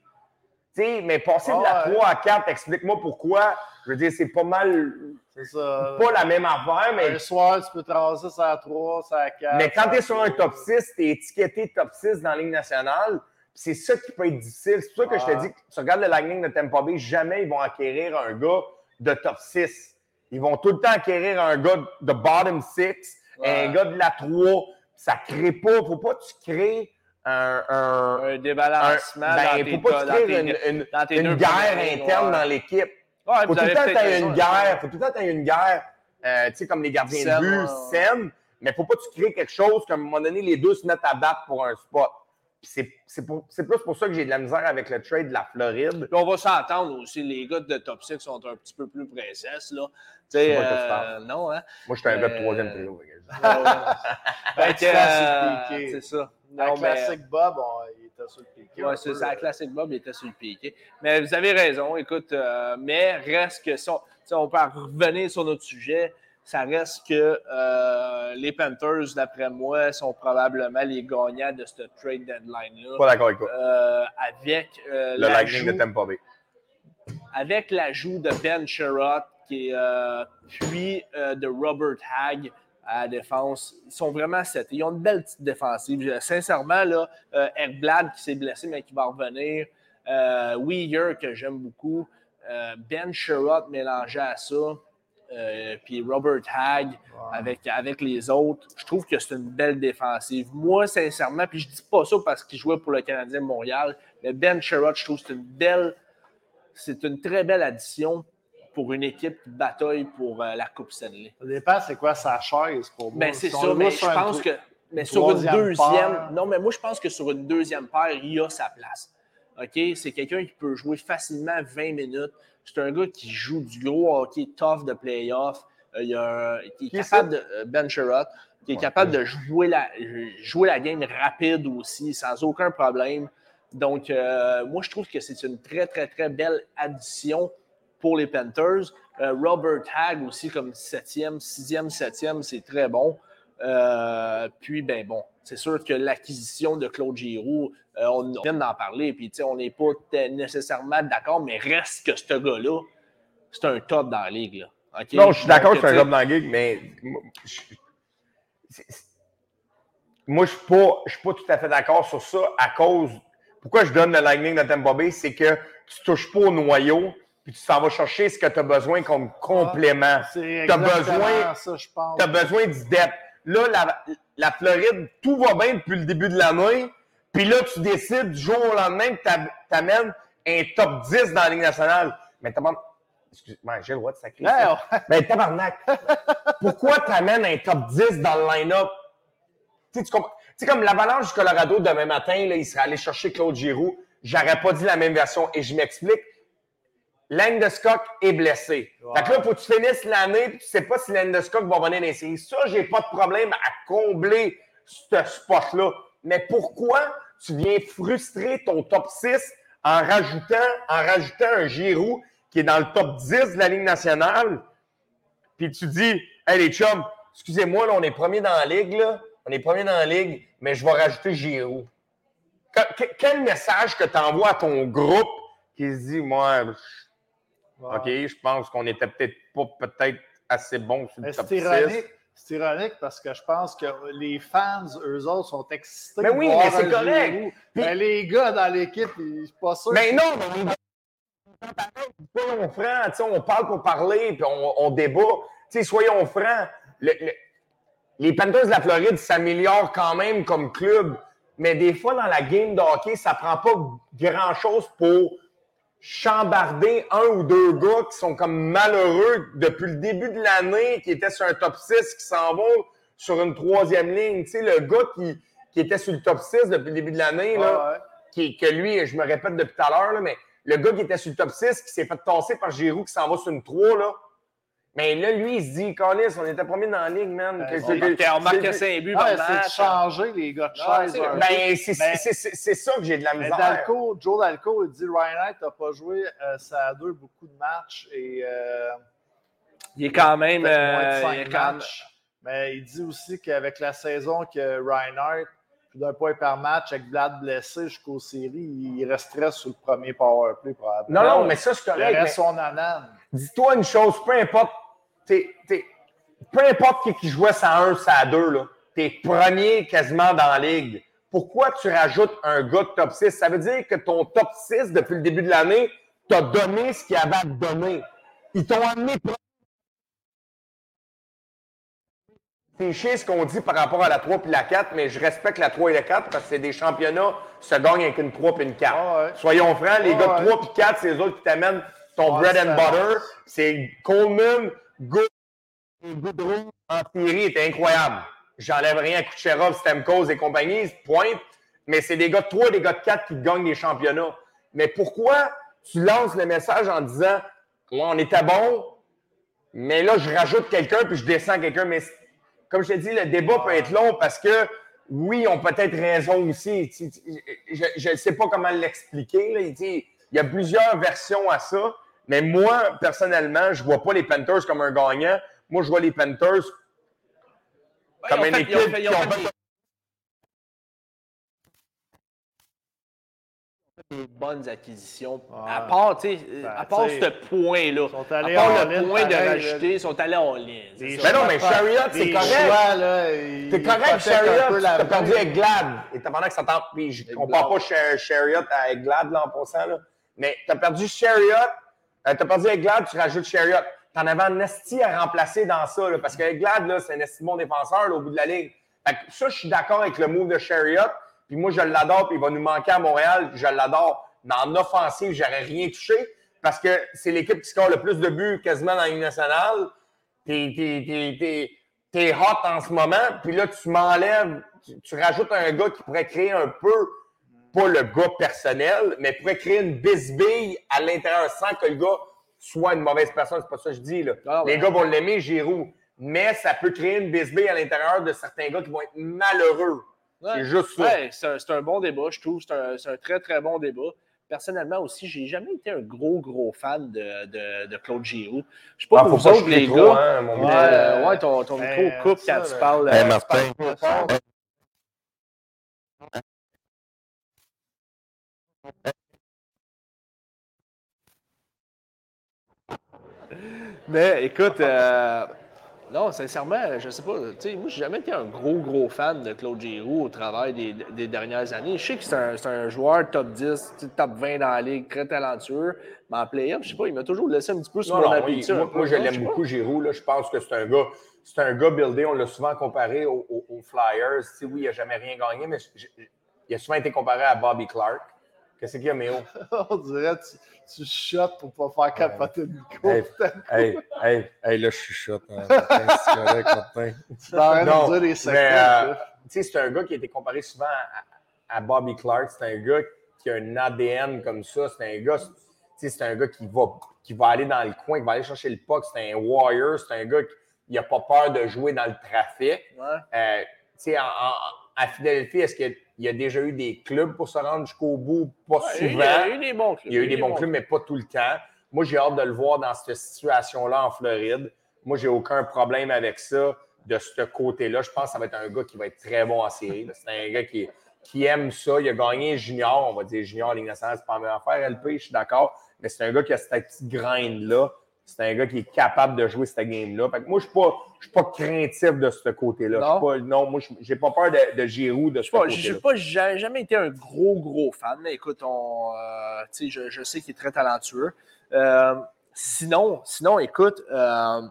Tu sais, mais passer de la Ouais. 3 à 4, explique-moi pourquoi. Je veux dire, c'est pas mal. C'est ça. Pas la même affaire, mais Un soir, tu peux tracer ça à 3, ça à 4. mais quand tu es sur un top 6, tu es étiqueté top 6 dans la Ligue nationale. C'est ça qui peut être difficile. C'est pour ça que je te dis tu regardes le Lightning de Tampa Bay, jamais ils vont acquérir un gars de top 6. Ils vont tout le temps acquérir un gars de bottom 6, Ouais. un gars de la 3. Ça ne crée pas. faut pas que tu crées un. un- Un un- débalancement ben, dans tes faut pas que tu dans crées tes- une, une- dans tes une deux guerre interne ouais. dans l'équipe. Ouais, Faut vous tout le temps que une guerre. Faut tout le temps que tu aies une guerre, tu sais, comme les gardiens de but, saine. Mais faut pas que tu crées quelque chose qu'à un moment donné, les deux se mettent à battre pour un spot. C'est c'est pour- c'est plus pour ça que j'ai de la misère avec le trade de la Floride. Puis on va s'entendre aussi, les gars de top 6 sont un petit peu plus princesses, là. Tu sais, C'est pas que tu euh, non, hein? Moi, j'étais un gars de Euh, troisième trio. euh. C'est ça. Non, mais- classique Bob, on- il était sur le piqué. Ouais, un c'est ça. La euh, classique Bob il était sur le piqué. Mais vous avez raison. Écoute, euh, mais reste que si on, si on peut en revenir sur notre sujet, ça reste que euh, les Panthers, d'après moi, sont probablement les gagnants de ce trade deadline-là. Pas d'accord avec toi. Euh, avec euh, Le Lightning de Tampa Bay. avec l'ajout de Ben Sherrod, qui est, puis de Robert Hagg à la défense, ils sont vraiment setés. Ils ont une belle petite défensive. Sincèrement, là, Ekblad qui s'est blessé, mais qui va revenir. Weir, que j'aime beaucoup. Ben Sherrod mélangé à ça. Euh, puis Robert Hagg avec, avec les autres. Je trouve que c'est une belle défensive. Moi, sincèrement, puis je dis pas ça parce qu'il jouait pour le Canadien de Montréal, mais Ben Sherrod, je trouve que c'est une belle, c'est une très belle addition pour une équipe qui bataille pour euh, la Coupe Stanley. Ça dépend, c'est quoi sa chaise pour moi? Ben, c'est Si ça, mais je pense que mais sur une deuxième. paire. Non, mais moi, je pense que sur une deuxième paire, il a sa place. OK? C'est quelqu'un qui peut jouer facilement 20 minutes. C'est un gars qui joue du gros hockey tough de playoff. Euh, il y a un- qui est Qui est capable de. euh, Ben Sherratt, qui est capable de jouer la, jouer la game rapide aussi, sans aucun problème. Donc, euh, moi, je trouve que c'est une très, très, très belle addition pour les Panthers. Euh, Robert Hagg aussi, comme septième, sixième, septième, c'est très bon. Puis, ben bon, c'est sûr que l'acquisition de Claude Giroux, euh, on vient d'en parler, puis tu sais, on n'est pas nécessairement d'accord, mais reste que ce gars-là, c'est un top dans la ligue. Là. Non, je suis d'accord, je suis un tu sais, dans la gig, mais moi, je c'est- c'est- ne suis, pas- je suis pas tout à fait d'accord sur ça à cause. Pourquoi je donne le Lightning de Tampa Bay, c'est que tu ne touches pas au noyau, puis tu s'en vas chercher ce que tu as besoin comme complément. C'est T'as exactement besoin- ça, je pense. Tu as besoin du depth. Là, la, la Floride, tout va bien depuis le début de l'année. Puis là, tu décides du jour au lendemain que tu amènes un top 10 dans la Ligue nationale. Mais t'as Excuse-moi, j'ai le droit de sacrer. ça. Ouais, ouais. Mais tabarnak, pourquoi tu amènes un top 10 dans le line-up? Tu sais, comme l'Avalanche du Colorado, demain matin, là, il serait allé chercher Claude Giroux. J'aurais pas dit la même version. Et je m'explique. Landeskog est blessé. Que là, il faut que tu finisses l'année et tu sais pas si Landeskog va venir dans les séries. Ça, j'ai pas de problème à combler ce spot-là. Mais pourquoi tu viens frustrer ton top 6 en rajoutant, en rajoutant un Giroux qui est dans le top 10 de la Ligue nationale? Puis tu dis, hey les chums, excusez-moi, là, on est premier dans la ligue, là. On est premier dans la ligue, mais je vais rajouter Giroud. Que- que- quel message que tu envoies à ton groupe qui se dit, moi, je- OK, je pense qu'on était peut-être pas peut-être assez bon sur le top C'est 6. ironique. c'est ironique parce que je pense que les fans, eux autres, sont excités. Mais de oui, mais c'est correct. Puis- Mais les gars dans l'équipe, ils sont pas sûrs. Mais non, mais tu sais, on parle pour parler, puis on, on débat. Soyons francs, le- le- les Panthers de la Floride s'améliorent quand même comme club, mais des fois, dans la game de hockey, ça prend pas grand-chose pour chambarder un ou deux gars qui sont comme malheureux depuis le début de l'année, qui étaient sur un top 6, qui s'en vont sur une troisième ligne. Tu sais, le gars qui, qui était sur le top 6 depuis le début de l'année, là, Ouais, qui, que lui, je me répète depuis tout à l'heure, là, mais le gars qui était sur le top 6, qui s'est fait tasser par Giroud, qui s'en va sur une 3, là. Mais là, lui, il se dit, Carlis, on était premier dans la ligue, man. Ben, Que- on que- On c'est- 5 buts Ouais, par c'est de match. changer les gars de Ah, chaise. c'est peu. Ben, c'est c'est- c'est- c'est ça que j'ai de la Mais misère. Dalco, Joe Dalco, il dit Ryan n'a pas joué euh, ça a deux beaucoup de matchs et euh, Il est quand même. peut-être moins de euh, cinq il est quand. Mais il dit aussi qu'avec la saison que Reinhardt, plus d'un point par match, avec Vlad blessé jusqu'aux séries, il resterait sur le premier powerplay probablement. Non, non, mais ça, c'est Il correct. reste mais son anane. Dis-toi une chose, peu importe, t'es- t'es- peu importe qui, qui jouait ça 1, ça 2, là, t'es premier quasiment dans la ligue. Pourquoi tu rajoutes un gars de top 6? Ça veut dire que ton top 6, depuis le début de l'année, t'a donné ce qu'il y avait à te donner. Ils t'ont amené C'est chiant ce qu'on dit par rapport à la 3 puis la 4, mais je respecte la 3 et la 4 parce que c'est des championnats qui se gagnent avec une 3 puis une 4. Ah ouais. Soyons francs, les gars de ouais. 3 puis 4, c'est les autres qui t'amènent ton bread and butter. C'est Coleman, Good, Goudreau en série était incroyable. J'enlève rien à Kucherov, Stamkos et compagnie, pointe. Mais c'est des gars de 3 et des gars de 4 qui gagnent des championnats. Mais pourquoi tu lances le message en disant Ouais, on était bon, mais là, je rajoute quelqu'un puis je descends quelqu'un. Mais comme je t'ai dit, le débat peut être long parce que oui, on peut peut-être raison aussi. Je ne sais pas comment l'expliquer. il y a plusieurs versions à ça. Mais moi, personnellement, je ne vois pas les Panthers comme un gagnant. Moi, je vois les Panthers Ouais, comme une fait- ils ont équipe fait- qui ils ont ont fait fait des bonnes acquisitions. Ouais. À part, tu sais, Ben, à part ce point-là. sont À part le ligne, point de rajouter, ils sont allés en ligne. c'est ça. Ben non, mais Chariot, c'est correct. T'es correct, Chariot, t'as perdu avec Glad. Et t'as pendant que ça tente. Avec compare Glad. pas Char- Chariot avec Glad là, en passant, là. Mais t'as perdu Chariot, euh, t'as perdu Glad, tu rajoutes Chariot. T'en avais un esti à remplacer dans ça, là, parce qu'avec Glad, là, c'est un esti bon défenseur là, au bout de la ligne. Fait que ça, je suis d'accord avec le move de Chariot. Puis moi, je l'adore, puis il va nous manquer à Montréal. Je l'adore. Mais en offensive, j'aurais rien touché parce que c'est l'équipe qui score le plus de buts quasiment dans la Ligue nationale. T'es, hot en ce moment, puis là, tu m'enlèves, tu rajoutes un gars qui pourrait créer un peu, pas le gars personnel, mais pourrait créer une bisbille à l'intérieur sans que le gars soit une mauvaise personne. C'est pas ça que je dis. Là. Ah ouais. Les gars vont l'aimer, Giroud. Mais ça peut créer une bisbille à l'intérieur de certains gars qui vont être malheureux. Ouais. C'est juste ça. Ouais, c'est un, bon débat, je trouve. C'est un, c'est un très, très bon débat. Personnellement aussi, j'ai jamais été un gros, gros fan de, de, de Claude Giroux. Je sais pas Ah, pour vous autres, les trop, gars. hein, mon euh, ouais, ton, ton Ben, micro coupe ça, quand tu là. parles. Hey, euh, Martin. tu parles. Mais écoute, euh, non, sincèrement, je sais pas. Tu sais, moi, j'ai jamais été un gros, gros fan de Claude Giroux au travail des, des dernières années. Je sais que c'est un, c'est un joueur top 10, tu sais, top 20 dans la ligue, très talentueux. Mais en play-off, je sais pas, il m'a toujours laissé un petit peu sur Non, mon non, moi, je l'aime beaucoup, Giroud. Là, je pense que c'est un gars, c'est un gars buildé. On l'a souvent comparé aux, aux- aux Flyers. Tu sais, oui, il n'a jamais rien gagné, mais je- je- il a souvent été comparé à Bobby Clark. Qu'est-ce qu'il y a, Méo? On dirait que tu, tu chuchotes pour pas faire capoter micro. Hey, hey, hey, hey, là, je chuchote. Hein, c'est correct, Martin. Tu dire des secrets. euh, tu sais, c'est un gars qui a été comparé souvent à, à Bobby Clark. C'est un gars qui a un ADN comme ça. C'est un gars, tu sais, c'est un gars qui va, qui va aller dans le coin, qui va aller chercher le puck. C'est un warrior. C'est un gars qui n'a pas peur de jouer dans le trafic. Ouais. Euh, tu sais, en- en- à Philadelphie, est-ce qu'il y a déjà eu des clubs pour se rendre jusqu'au bout? Pas Ouais, il y souvent. a eu des bons clubs. Il y a eu des bons clubs, mais pas tout le temps. Moi, j'ai hâte de le voir dans cette situation-là en Floride. Moi, j'ai aucun problème avec ça de ce côté-là. Je pense que ça va être un gars qui va être très bon en série. C'est un gars qui, qui aime ça. Il a gagné junior, on va dire junior Ligue nationale, c'est pas la même affaire. LP, je suis d'accord. Mais c'est un gars qui a cette petite graine-là. C'est un gars qui est capable de jouer cette game-là. Moi, je ne suis, pas- je craintif de ce côté-là. Je Non? pas- Non, moi, je n'ai pas peur de, de Giroud de ce Je côté-là. n'ai pas j'ai jamais été un gros, gros fan, mais écoute, on, euh, je, je sais qu'il est très talentueux. Euh, sinon, sinon, écoute, euh, là,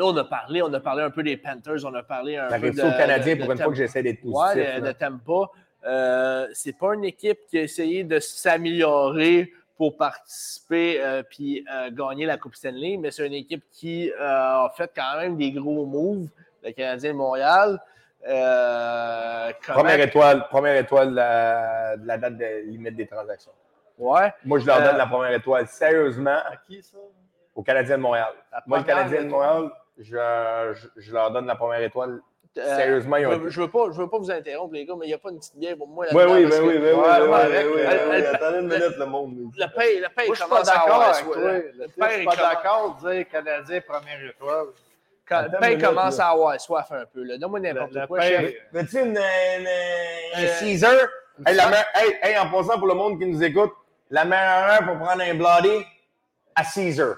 on a parlé, on a parlé un peu des Panthers, on a parlé un peu T'arrives de, au Canadien de- pour une fois que j'essaie d'être positif. Ouais, de, Tampa. C'est pas une équipe qui a essayé de s'améliorer pour participer euh, puis euh, gagner la Coupe Stanley, mais c'est une équipe qui euh, a fait quand même des gros moves, le Canadien de Montréal. Euh, Première étoile, première étoile de la, de la date de limite des transactions. Ouais. Moi, je leur Euh, donne la première étoile sérieusement À qui ça? aux Canadiens de Montréal. Moi, le Canadien de. Montréal, je, je- je leur donne la première étoile. Euh, Sérieusement, ils je ont veux, été- je veux pas, je veux pas vous interrompre, les gars, mais il n'y a pas une petite bière pour moi. Oui, là-dedans, oui, parce oui, que- oui, oui, Ouais, oui, elle- Attendez une minute, le monde. Le paye, le paye Moi, je suis pas commence à d'accord avoir avec soif. toi. Le Le- Je suis pas commence- d'accord de dire Canadien première étoile. quand- Attends le une minute, commence là. à avoir soif un peu. là. Donne-moi n'importe Le- quoi. chef. Veux-tu une, une- un Euh, Caesar? Hey, la hey, hey, en passant pour le monde qui nous écoute, la meilleure heure pour prendre un bloody à Caesar.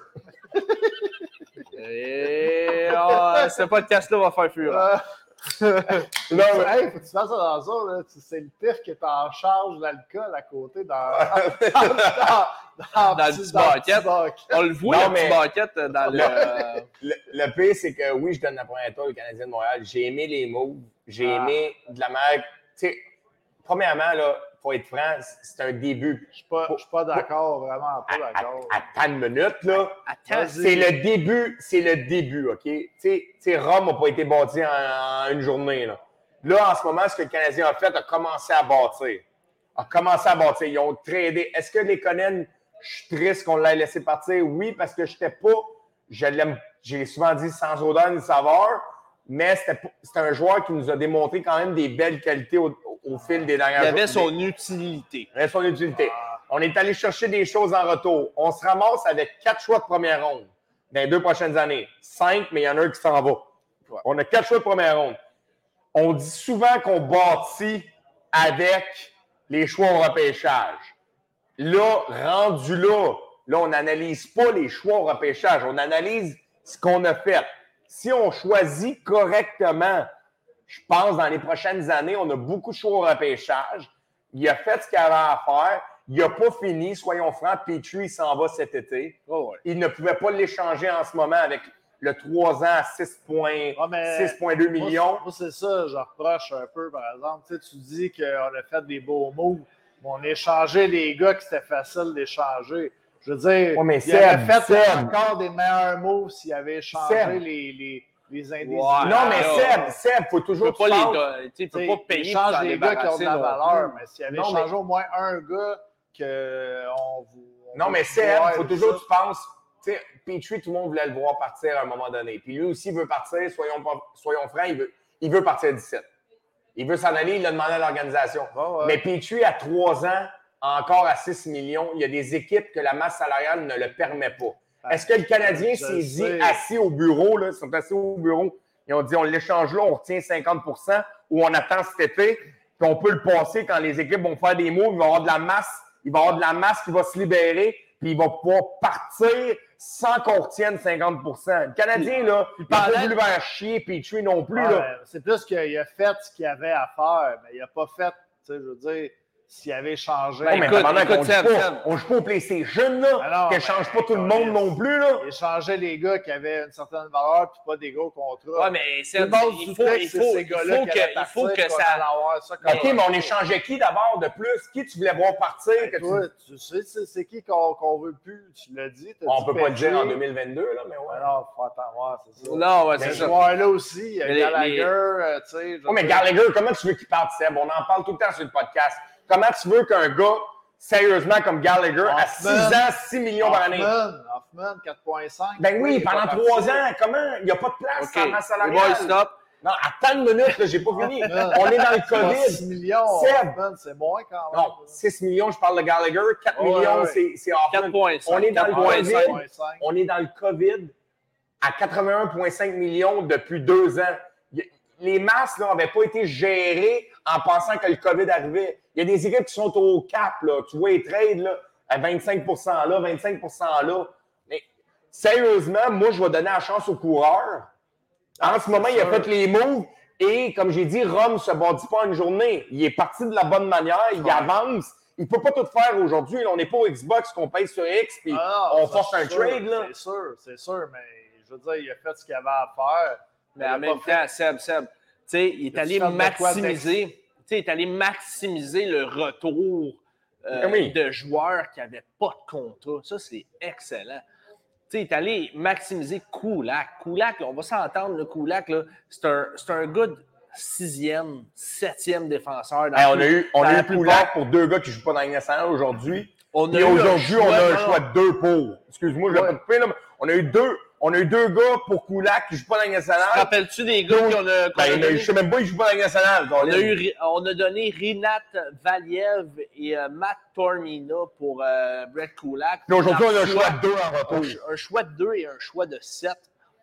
Et oh, ce podcast-là va faire fureur. Non, mais- Hey, faut que tu fasses ça dans ça. là. C'est le pif qui est en charge de l'alcool à côté dans, dans, Dans le petit bucket. On le voit, Non, la mais- petite baquette euh, dans le. Le, le pire, c'est que oui, je donne la première étoile au Canadien de Montréal. J'ai aimé les moves. J'ai Ah. aimé de la manière. Tu sais, premièrement, là, faut être franc, c'est un début. Je suis pas, je suis pas d'accord, vraiment pas d'accord. Attends une minute, là. C'est le début, c'est le début, OK? Tu sais, tu sais, Rome n'a pas été bâti en, en une journée, là. Là, en ce moment, ce que le Canadien a fait, a commencé à bâtir. A commencé à bâtir. Ils ont tradé. Est-ce que les Conan, je suis triste qu'on l'ait laissé partir? Oui, parce que je n'étais pas, je l'aime, j'ai souvent dit sans odeur ni saveur, mais c'était pas- c'était un joueur qui nous a démontré quand même des belles qualités au, au fil des dernières il y avait son utilité. Il avait son utilité. On est allé chercher des choses en retour. On se ramasse avec quatre choix de première ronde dans les deux prochaines années. Cinq, mais il y en a un qui s'en va. On a quatre choix de première ronde. On dit souvent qu'on bâtit avec les choix au repêchage. Là, rendu là, là, on n'analyse pas les choix au repêchage. On analyse ce qu'on a fait. Si on choisit correctement, je pense dans les prochaines années, on a beaucoup de choix au repêchage. Il a fait ce qu'il avait à faire. Il n'a pas fini, soyons francs. Petrie, s'en va cet été. Oh, ouais. Il ne pouvait pas l'échanger en ce moment avec le 3 ans à 6,2 Ah, mais 6,2 millions. Moi, c'est ça, je reproche un peu, par exemple. Tu, sais, tu dis qu'on a fait des beaux moves, mais on a échangé les gars que c'était facile d'échanger. Je veux dire, Ouais, mais il aurait fait encore des meilleurs moves s'il avait échangé les, les, les. Ouais. non, mais Seb, Seb, faut Tu toujours peux pas tu les penses- don- tu tu peux pas payer il pour des gars qui ont de la valeur, mais s'il avait Non, mais- au moins un gars que on vous. on Non, mais Seb, il faut toujours que tu penses. Tu sais, Petrie, tout le monde voulait le voir partir à un moment donné. Puis lui aussi veut partir, soyons, soyons francs, il veut, il veut partir à 17. Il veut s'en aller, il l'a demandé à l'organisation. Ouais. Mais Petrie, à 3 ans, encore à 6 millions, il y a des équipes que la masse salariale ne le permet pas. Est-ce que le Canadien s'est dit, assis au bureau, là, ils sont assis au bureau, ils ont dit, on l'échange là, on retient 50% ou on attend cet été, puis on peut le passer quand les équipes vont faire des moves, il va y avoir de la masse, il va y avoir de la masse qui va se libérer, puis il va pouvoir partir sans qu'on retienne 50% Le Canadien, là, il n'a pas voulu faire chier Petrie non plus. Ouais, là. c'est plus qu'il a fait ce qu'il avait à faire, mais il n'a pas fait, tu sais, je veux dire, s'il avait changé. Ben, Non, mais écoute, pendant écoute, qu'on joue pas, on joue pas au PlayStation, là, Alors, que ben, change pas tout le monde non plus, là. Il échangeait les gars qui avaient une certaine valeur puis pas des gros contrats. Ouais, mais c'est Tout le monde il se faut, il faut, ces il gars-là faut que, il faut que ça. allait avoir ça comme OK, mais on échangeait qui d'abord de plus? Qui tu voulais voir partir? Que tu- Toi, tu sais, c'est, qui qu'on, qu'on veut plus? Tu l'as dit. t'as On dit peut pas le dire en Petrie. 2022, là, mais ouais. Alors, faut attendre voir, c'est ça. Non, ouais, Mais c'est ce ça. joueur-là aussi, il Gallagher, euh, tu sais. Oh, mais Gallagher, comment tu veux qu'il parte, Seb? On en parle tout le temps sur le podcast. Comment tu veux qu'un gars, sérieusement, comme Gallagher, à 6 Hoffman. ans, 6 millions par année? Hoffman, Hoffman, 4.5. Ben oui, pendant parti. 3 ans, comment? Il n'y a pas de place OK. dans salariale. boys, stop. Non, attends une minute, là, j'ai pas fini. On est dans le pas 6 COVID. millions. C'est moins quand même. Non, 6 millions, je parle de Gallagher. 4 Ouais, millions, ouais. c'est Hoffman. 4.5. On est dans le 4.5. COVID. on est dans le COVID à 81,5 millions depuis deux ans. Les masses n'avaient pas été gérées en pensant que le COVID arrivait. Il y a des équipes qui sont au cap. Là. Tu vois les trades là, à 25% là, 25% là. Mais sérieusement, moi, je vais donner la chance au coureur. En ce moment, il a fait les moves et, comme j'ai dit, Rome ne se bâtit pas en une journée. Il est parti de la bonne manière, il Ouais. avance. Il ne peut pas tout faire aujourd'hui. On n'est pas au Xbox qu'on paye sur X puis Ah, on force un sûr, trade. Là. C'est sûr, c'est sûr, mais je veux dire, il a fait ce qu'il avait à faire. Mais en même temps, Seb, Seb, tu sais, il est allé maximiser, est allé maximiser le retour euh, oui. de joueurs qui n'avaient pas de contrat. Ça, c'est excellent. Tu sais, il est allé maximiser Kulak. Kulak, là, on va s'entendre, le Kulak, là, c'est un, un gars de sixième, septième défenseur. dans Hey, on a eu, on a eu Koulak pour deux gars qui ne jouent pas dans nationale aujourd'hui. Et aujourd'hui, on a un choix de deux pour. Excuse-moi, je vais pas couper, là, mais on a eu deux, on a eu deux gars pour Koulak qui jouent pas dans la Te rappelles-tu des gars qu'on a, qu'on Ben, a je sais même pas, ils jouent pas dans la nationale. On a, eu, on a donné Rinat Valiev et euh, Matt Tormina pour euh, Brett Kulak. Puis aujourd'hui, on a un choix de deux en retour. un choix de deux et un choix de sept.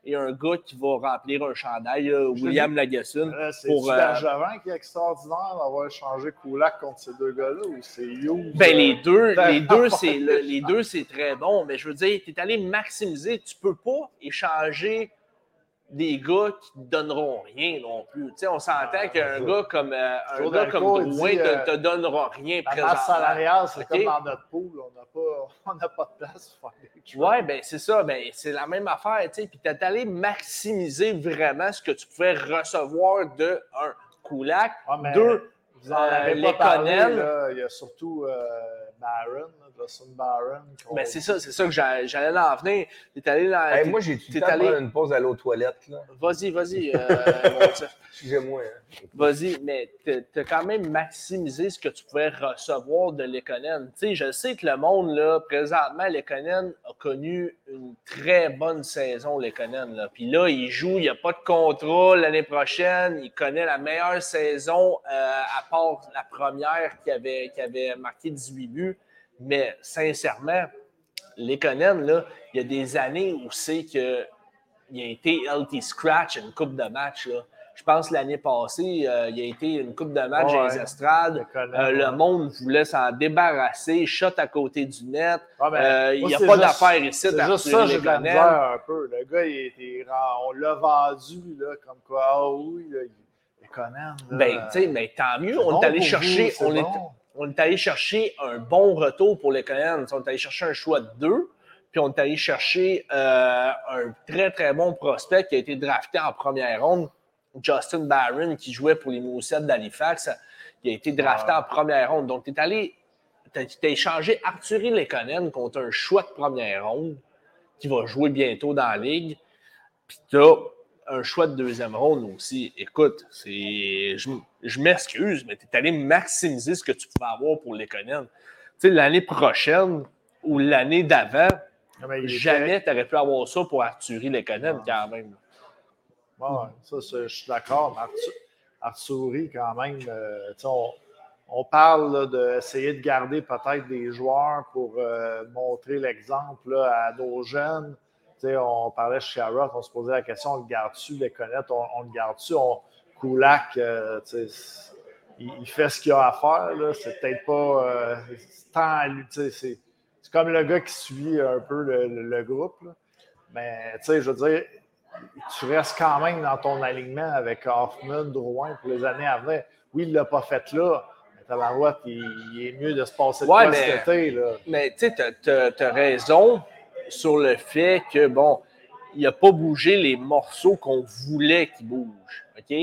Et un gars qui va remplir un chandail, là, William Lagesson. Là, C'est Pour, euh, Bergevin qui est extraordinaire d'avoir échangé Kulak contre ces deux gars-là ou c'est Hughes? Ben, euh, les deux, Ben, les deux, c'est les deux, c'est très bon. Mais je veux dire, tu es allé maximiser. Tu peux pas échanger des gars qui ne donneront rien non plus. On s'entend Ah, qu'un gars comme, euh, un gars comme Drouin ne euh, te donnera rien La présentement. masse salariale, c'est comme dans notre pool. On n'a pas, pas de place pour faire des. Oui, ben c'est ça. Ben, c'est la même affaire. tu sais. Puis tu es allé maximiser vraiment ce que tu pouvais recevoir de un Kulak, Ah, deux. Vous en euh, avez pas parlé, là. Il y a surtout euh, Barron, là, Barron. qu'on- Ben, c'est ça, c'est ça que j'a- j'allais en venir. Tu es allé. Hey, t'es- moi, j'ai tout t'es le allé- une pause à l'eau aux toilettes. Là? Vas-y, vas-y. euh. Excusez-moi. hein. Vas-y, mais tu as quand même maximisé ce que tu pouvais recevoir de Lekonen. Tu sais, je sais que le monde, là, présentement, Lekonen a connu une très bonne saison, Lekonen. Là. Puis là, il joue, il n'y a pas de contrat l'année prochaine. Il connaît la meilleure saison, euh, à part la première qui avait, qui avait marqué 18 buts. Mais sincèrement, Lekonen, là, il y a des années où c'est que il a été LT Scratch une coupe de match. Là. Je pense que l'année passée, euh, il a été une coupe de match dans les estrades. Lekonen, Euh, le monde voulait s'en débarrasser, shot à côté du net. Ah, ben, Euh, il n'y a pas d'affaire ici. C'est à juste ça, j'ai de la un peu. Le gars, il était on l'a vendu, là, comme quoi, ah oui, là, il est Conan. Ben, tu sais, mais tant mieux. On est allé chercher. vous, c'est on, est, bon. On est allé chercher un bon retour pour les Conan. On est allé chercher un choix de deux. Puis on est allé chercher euh, un très, très bon prospect qui a été drafté en première ronde, Justin Barron, qui jouait pour les Mousettes d'Halifax. Il a été drafté en première ronde. Donc, tu es allé. Tu as, échangé Arthur Lekonen contre un choix de première ronde qui va jouer bientôt dans la ligue. Puis tu as un choix de deuxième ronde aussi. Écoute, c'est je, je m'excuse, mais tu es allé maximiser ce que tu pouvais avoir pour Lekonen. Tu sais, l'année prochaine ou l'année d'avant, Ah, ben, jamais tu aurais pu avoir ça pour Arthur Lekonen quand même. Ouais, ça, je suis d'accord. Mais Arthur, Arthurie, quand même, euh, on, on parle d'essayer de garder peut-être des joueurs pour euh, montrer l'exemple à nos jeunes. On parlait chez Sherrod, on se posait la question on le garde-tu, les connaître, on, on le garde-tu? On, Koulak, euh, il, il fait ce qu'il a à faire. C'est peut-être pas euh, tant à lui. C'est comme le gars qui suit un peu le, le- le groupe. là. Mais je veux dire, tu restes quand même dans ton alignement avec Hoffman, Drouin pour les années à venir. Oui, il ne l'a pas fait là, mais Tabarouette, il, il est mieux de se passer de Ouais, mais- cet été. Là. Mais tu sais, tu as, raison sur le fait que, bon, il n'a pas bougé les morceaux qu'on voulait qu'il bouge. OK?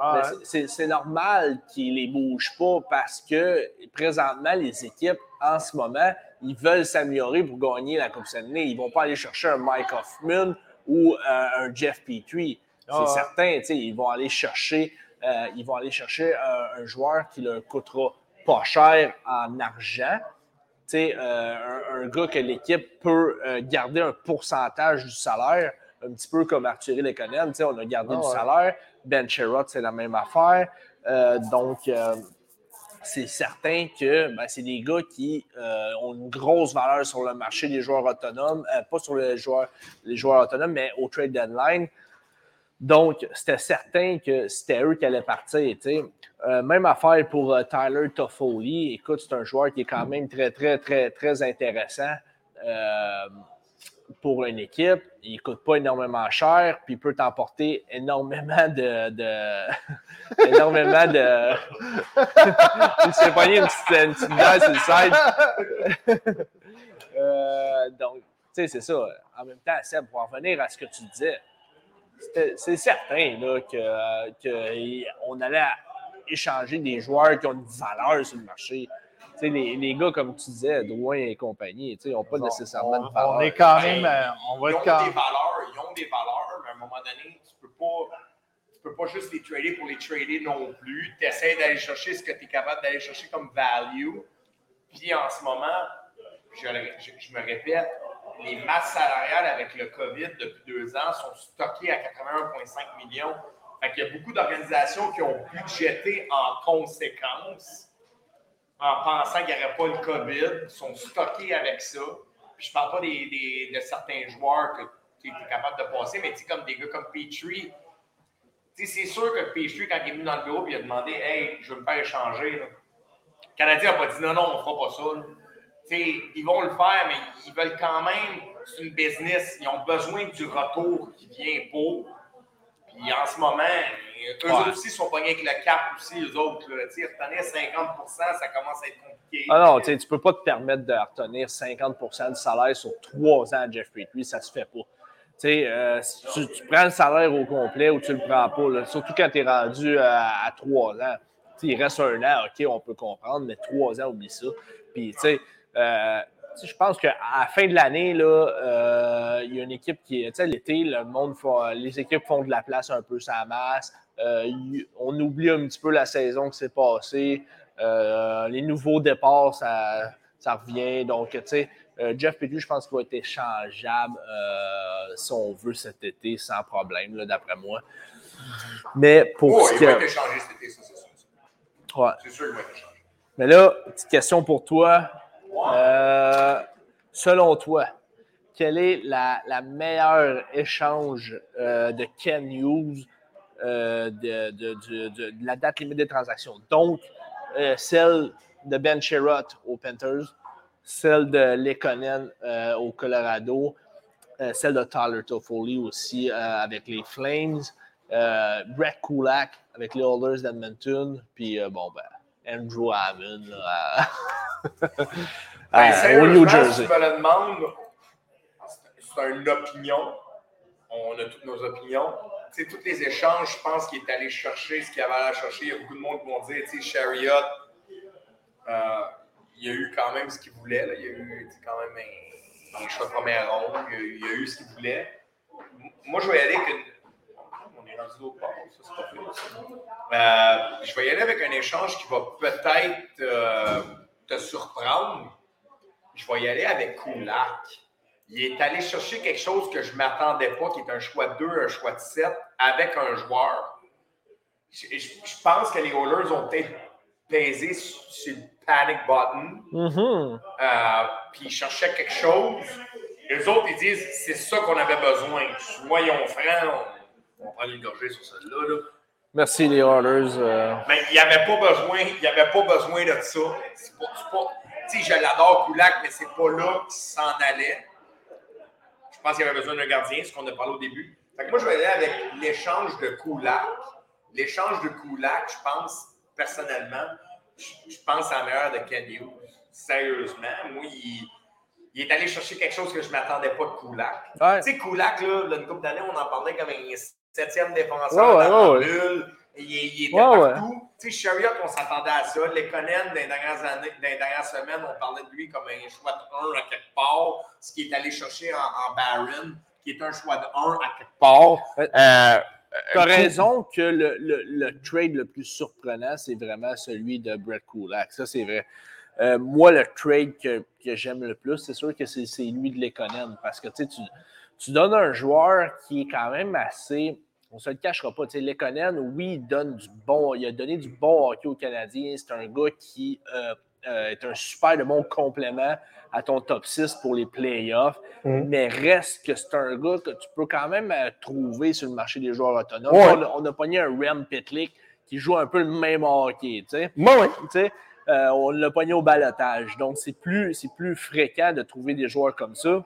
Ah, ouais. c'est- normal qu'ils ne les bougent pas parce que présentement, les équipes, en ce moment, ils veulent s'améliorer pour gagner la Coupe Stanley. Ils ne vont pas aller chercher un Mike Hoffman ou euh, un Jeff Petrie. C'est Ah certain, tu sais, ils vont aller chercher, euh, ils vont aller chercher un, un joueur qui leur coûtera pas cher en argent. Sais, euh, un, un gars que l'équipe peut euh, garder un pourcentage du salaire, un petit peu comme Arthur Lekonen. On a gardé Ah du ouais. salaire. Ben Sherrod, c'est la même affaire. Euh, donc, c'est certain que ben, c'est des gars qui euh, ont une grosse valeur sur le marché des joueurs autonomes, euh, pas sur les joueurs, les joueurs autonomes, mais au trade deadline. Donc, c'était certain que c'était eux qui allaient partir. Euh, même affaire pour euh, Tyler Toffoli. Écoute, c'est un joueur qui est quand même très, très, très, très intéressant. Euh, pour une équipe, il ne coûte pas énormément cher, puis peut t'emporter énormément de. énormément de. il s'est pogné une petite, une petite sur le donc, tu sais, c'est ça. En même temps, Seb, pour en revenir à ce que tu disais, c'est certain là, que, que on allait échanger des joueurs qui ont une valeur sur le marché. Tu sais, les, les gars, comme tu disais, Drouin et compagnie, tu sais, n'ont pas nécessairement de On, valeur. on est quand même. euh, on va ils ont quand des valeurs, ils ont des valeurs, mais à un moment donné, tu peux tu peux pas juste les trader pour les trader non plus. Tu essaies d'aller chercher ce que tu es capable d'aller chercher comme value. Puis en ce moment, je, je- je me répète, les masses salariales avec le COVID depuis deux ans sont stockées à 81,5 millions. Fait qu'il y a beaucoup d'organisations qui ont budgété en conséquence en pensant qu'il n'y aurait pas le COVID, sont stockés avec ça. Je parle pas des, de certains joueurs que tu es capable de passer, mais tu comme des gars comme Petrie. C'est sûr que Petrie, quand il est venu dans le bureau, il a demandé Hey, je veux me faire échanger. Le Canadien n'a pas dit non, non, on fera pas ça. Ils vont le faire, mais ils veulent quand même. C'est une business. Ils ont besoin du retour qui vient pour. Puis en ce moment, eux Ouais. aussi sont pognés avec le cap aussi, eux autres. Tu retenir 50 ça commence à être compliqué. Ah non, tu tu peux pas te permettre de retenir 50% du salaire sur trois ans à Jeff Petrie, ça se fait pas. Euh, si tu, tu prends le salaire au complet ou tu le prends pas, là, surtout quand tu es rendu euh, à, à trois ans. Il reste un an, OK, on peut comprendre, mais trois ans, oublie ça. Puis, tu sais, je pense qu'à la fin de l'année, là, euh, il y a une équipe qui est. Tu sais, l'été, le monde les équipes font de la place un peu sa masse. Euh, on oublie un petit peu la saison qui s'est passée. Euh, les nouveaux départs, ça, ça revient. Donc, tu sais, euh, Jeff Petrie, je pense qu'il va être échangeable euh, si on veut cet été sans problème, d'après moi. Mais pour Oh, ce il va être échangé cet été, ça, c'est sûr. Ouais. C'est sûr qu'il va être échangé. Mais là, petite question pour toi. Euh, selon toi, quel est la, meilleure échange euh, de Ken Hughes euh, de, la date limite des transactions? Donc, celle de Ben Sherrod aux Panthers, celle de Lekonen au Colorado, celle de Tyler Toffoli aussi avec les Flames, Brett Kulak avec les Oilers d'Edmonton, puis bon, ben, Andrew Hammond là, à- Ben, à- au New Si Jersey. tu me le demandes, c'est- une opinion. On a toutes nos opinions. Tu sais, tous les échanges, je pense qu'il est allé chercher ce qu'il avait à chercher. Il y a beaucoup de monde qui vont dire, tu sais, Chariot, euh, il a eu quand même ce qu'il voulait. là. Il a eu quand même un, un choix de première ronde. Il a, il a eu ce qu'il voulait. Moi, je vais y aller avec une. L'autre bord, ça, pas fait, ça. Euh, je vais y aller avec un échange qui va peut-être euh, te surprendre. Je vais y aller avec Kulak. Il est allé chercher quelque chose que je ne m'attendais pas, qui est un choix de 2, un choix de 7, avec un joueur. Je, je- je pense que les Oilers ont peut-être pesé sur le panic button, Mhm. euh, puis ils cherchaient quelque chose. Les autres, ils disent c'est ça qu'on avait besoin. Soyons francs, on, va prendre une gorgée sur celle-là. là. Merci les Oilers. euh, Mais il n'y avait pas besoin, il avait pas besoin de ça. C'est pas, c'est pas- tu sais, je l'adore Koulak, mais c'est pas là qu'il s'en allait. Je pense qu'il y avait besoin d'un gardien, ce qu'on a parlé au début. Fait que moi, je vais aller avec l'échange de Koulak. L'échange de Koulak, je pense, personnellement, je, je pense à la meilleure de Ken Hughes. Sérieusement, moi, il, il est allé chercher quelque chose que je ne m'attendais pas de Koulak. Ouais. Tu sais, Koulak, là, là, une couple d'années, on en parlait comme un septième défenseur Ouais, ouais, dans ouais, la ouais. bulle. Il, il était partout. Tu sais, Chariot, on s'attendait à ça. Les Conan, dans les dernières années, dans les dernières semaines, on parlait de lui comme un choix de 1 à quelque part, ce qui est allé chercher en, en Barron, qui est un choix de 1 à quelque part. Euh, Tu as raison que le, le- le trade le plus surprenant, c'est vraiment celui de Brett Kulak. Ça, c'est vrai. Euh, moi, le trade que, que j'aime le plus, c'est sûr que c'est lui de Lekonen. Parce que tu tu donnes un joueur qui est quand même assez. On ne se le cachera pas. Tu sais, Lekonen, oui, il donne du bon. Il a donné du bon hockey aux Canadiens. C'est un gars qui euh, euh, est un super de bon complément à ton top 6 pour les playoffs. Mais reste que c'est un gars que tu peux quand même euh, trouver sur le marché des joueurs autonomes. Ouais. On, a, on a pogné un Rem Pitlick qui joue un peu le même hockey. Tu sais. Moi, oui. Tu sais, euh, on l'a pogné au balotage. Donc, c'est plus, plus fréquent de trouver des joueurs comme ça.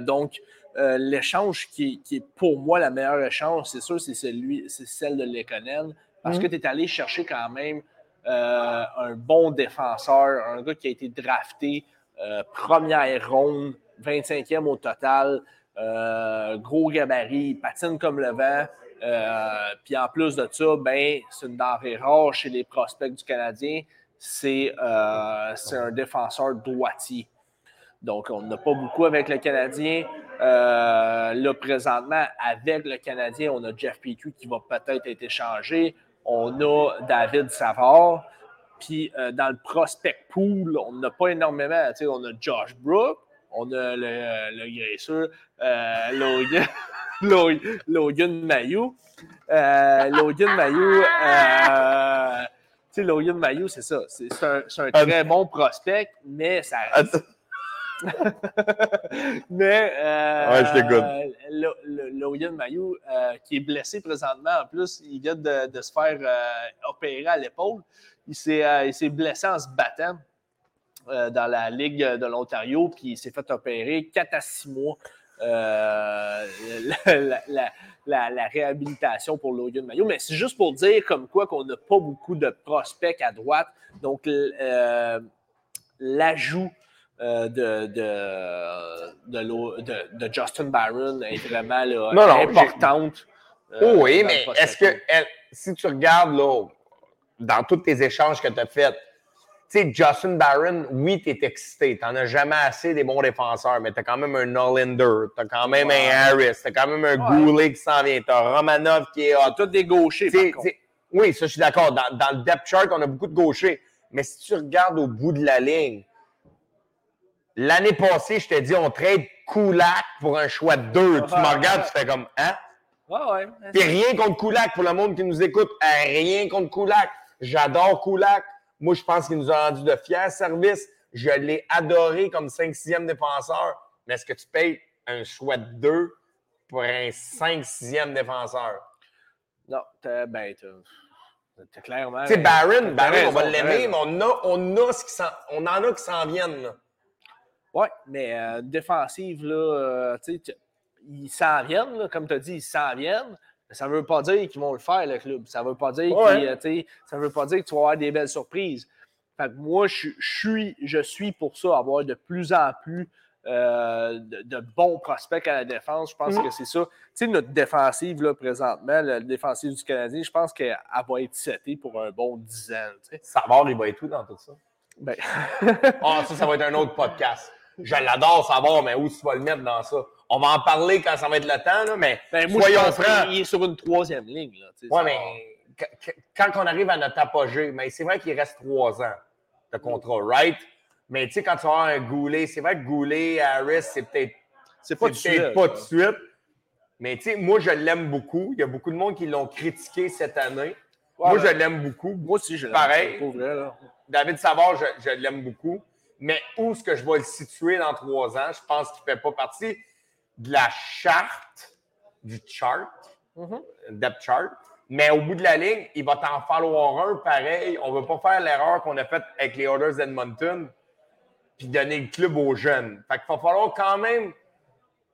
Donc, euh, l'échange qui, qui est pour moi la meilleure échange, c'est sûr, c'est celui, c'est celle de Lekonen, parce que tu es allé chercher quand même euh, un bon défenseur, un gars qui a été drafté euh, première ronde, 25e au total, gros gabarit, il patine comme le vent. Puis en plus de ça, ben, c'est une denrée rare chez les prospects du Canadien. C'est c'est un défenseur droitier. Donc, on n'a pas beaucoup avec le Canadien. Euh, là, présentement, avec le Canadien, on a Jeff Petrie qui va peut-être être échangé. On a David Savard. Puis, euh, dans le prospect pool, on n'a pas énormément. Tu sais, on a Josh Brook, on a le, le graisseux euh, Logan, Logan, Logan Mayou. Euh, Logan Mayou, tu sais, Logan Mayou, c'est ça. C'est c'est un, c'est un très bon prospect, mais ça reste mais euh, Ouais, Logan Mayou, euh, qui est blessé présentement, en plus, il vient de, de se faire euh, opérer à l'épaule. Il s'est euh, il s'est blessé en se battant dans la Ligue de l'Ontario, puis il s'est fait opérer 4 à 6 mois. la, la- la- la- la réhabilitation pour Logan Mayou. Mais c'est juste pour dire comme quoi qu'on n'a pas beaucoup de prospects à droite. Donc, l'ajout euh, de, de, de, l'au- de- de Justin Barron est vraiment là, Non, non, importante. euh, Oh oui, mais est-ce que elle- si tu regardes là, dans tous tes échanges que tu as faits, tu sais, Justin Barron, oui, tu es excité. Tu n'en as jamais assez des bons défenseurs, mais tu as quand même un Nollander, tu as quand même Ouais. un Harris, tu as quand même un Ouais. Goulet qui s'en vient, tu as Romanov qui est hot. Tous des gauchers, par oui, ça, je suis d'accord. Dans, dans le depth chart, on a beaucoup de gauchers. Mais si tu regardes au bout de la ligne, l'année passée, je t'ai dit, on trade Kulak pour un choix de deux. Tu me regardes, tu fais comme, hein? Ouais, ouais. Puis rien contre Kulak pour le monde qui nous écoute. Euh, Rien contre Kulak. J'adore Kulak. Moi, je pense qu'il nous a rendu de fiers services. Je l'ai adoré comme 5-6e défenseur. Mais est-ce que tu payes un choix de deux pour un 5-6e défenseur? Non, t'as, ben, t'as, clairement. Tu sais, Barron, Barron, on va l'aimer, mais on, a, on, a ce qui s'en- on en a qui s'en viennent. Là. Oui, mais euh, défensive, là, euh, tu sais, ils s'en viennent, là, comme tu as dit, ils s'en viennent. Mais ça ne veut pas dire qu'ils vont le faire, le club. Ça ne veut pas dire Ouais. euh, tu sais, ça veut pas dire que tu vas avoir des belles surprises. Fait que moi, je, je suis, je suis pour ça, avoir de plus en plus euh, de, de bons prospects à la défense. Je pense Mhm. que c'est ça. Tu sais, notre défensive, là, présentement, la défensive du Canadien, je pense qu'elle va être setée pour un bon 10 ans. Savard, il va être tout dans tout ça? Ben, Ah, ça, ça va être un autre podcast. Je l'adore, Savard, mais où tu vas le mettre dans ça? On va en parler quand ça va être le temps, là, mais ben, moi, soyons francs. qu'il est sur une troisième ligne. Là, Ouais, ça mais quand on arrive à notre apogée, mais c'est vrai qu'il reste trois ans de contrat, right? Mais tu sais, quand tu vas avoir un Goulet, c'est vrai que Goulet, Harris, c'est peut-être c'est pas de suite, pas de suite. Mais tu sais, moi, je l'aime beaucoup. Il y a beaucoup de monde qui l'ont critiqué cette année. Ouais, moi, je l'aime beaucoup. Moi aussi, je l'aime. Pareil. Pour vrai, là. David Savard, je, je l'aime beaucoup. Mais où est-ce que je vais le situer dans trois ans? Je pense qu'il ne fait pas partie de la charte, du chart, Mhm. depth chart. Mais au bout de la ligne, il va t'en falloir un pareil. On ne veut pas faire l'erreur qu'on a faite avec les Oilers d'Edmonton puis donner le club aux jeunes. Fait qu'il va falloir quand même,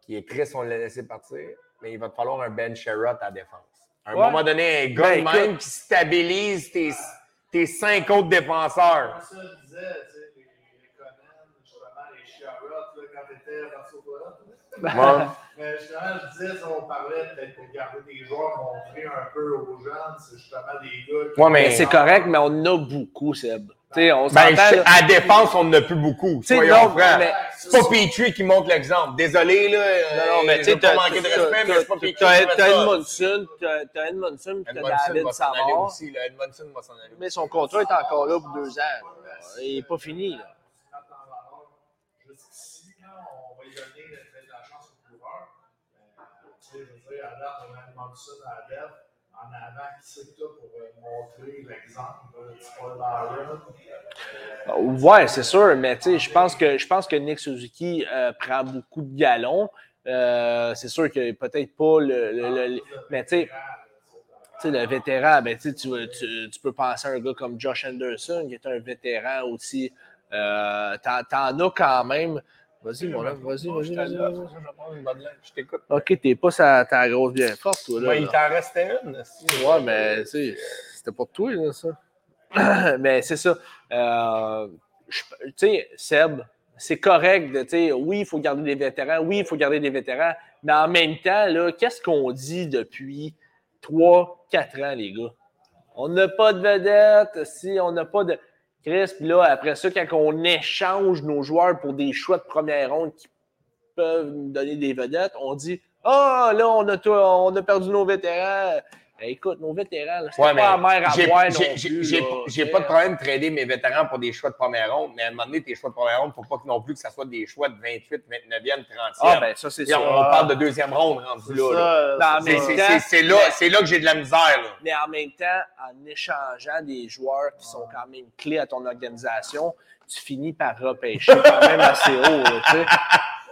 qui est triste, on l'a laissé partir, mais il va te falloir un Ben Sherrott à défense. À un Ouais. moment donné, un gars Ben, de même écoute. qui stabilise tes, tes cinq autres défenseurs. Comme ça, je disais, tu sais, les, les Conan, justement, les Charlotte, là, quand t'étais parti au toilette. Ouais. Mais justement, je disais, on parlait peut-être de garder des joueurs, montrer un peu aux jeunes, c'est justement des gars qui. Ouais, mais- Mais c'est correct, mais on en a beaucoup, Seb. Tu sais, on Ben, à défense, on n'a plus beaucoup. C'est pas Petrie qui montre l'exemple. Désolé, là. Non, non, mais tu sais, t'as manquer de t'as- respect, mais c'est pas t'as- Petrie t'as-. Edmondson, t'as t'as Edmondson, puis t'as Edmondson David Savard. aussi. là. Edmondson va s'en aller. Mais son contrat est encore là pour deux ans. Il n'est pas fini, là. Quand en valeur, jusqu'ici, quand on va y donner peut-être la chance aux coureurs, euh, tu sais, je veux dire, à date, on a demandé ça dans la dette. En avant, qui c'est que pour euh, montrer l'exemple? Paul Byron? Ouais, c'est sûr, mais tu sais, je pense que je pense que Nick Suzuki euh, prend beaucoup de galons. Euh, c'est sûr que peut-être pas le, le- le- le- mais tu sais, le vétéran, ben, tu, tu, tu- peux penser à un gars comme Josh Anderson, qui est un vétéran aussi. Euh, t'en as quand même. Vas-y, mon homme, vas-y, vas-y, je t'écoute. Ok, t'es pas sa, ta grosse bien forte, toi, là. Ouais, il t'en restait une. Ouais, mais tu sais, c'était pour toi, là, ça. mais c'est ça. Euh, tu sais, Seb, c'est correct de, tu sais, oui, il faut garder des vétérans, oui, il faut garder des vétérans, mais en même temps, là, qu'est-ce qu'on dit depuis 3-4 ans, les gars? On n'a pas de vedette, si on n'a pas de. Chris, puis là, après ça, quand on échange nos joueurs pour des choix de première ronde qui peuvent nous donner des vedettes, on dit Ah, là, on on a perdu nos vétérans. Ben, écoute, nos vétérans, c'est Ouais, pas la mais mer à j'ai- boire non j'ai- plus. pas de problème de trader mes vétérans pour des choix de première ronde, mais à un moment donné, tes choix de première ronde, faut pas que non plus que ça soit des choix de 28, 29e, 30e. Ah, ben ça, c'est Puis on, sûr. on parle de deuxième ronde rendu C'est là. ça. C'est ça. là, que j'ai de la misère. Là. Mais en même temps, en échangeant des joueurs qui sont quand même clés à ton organisation, tu finis par repêcher quand même assez haut. là.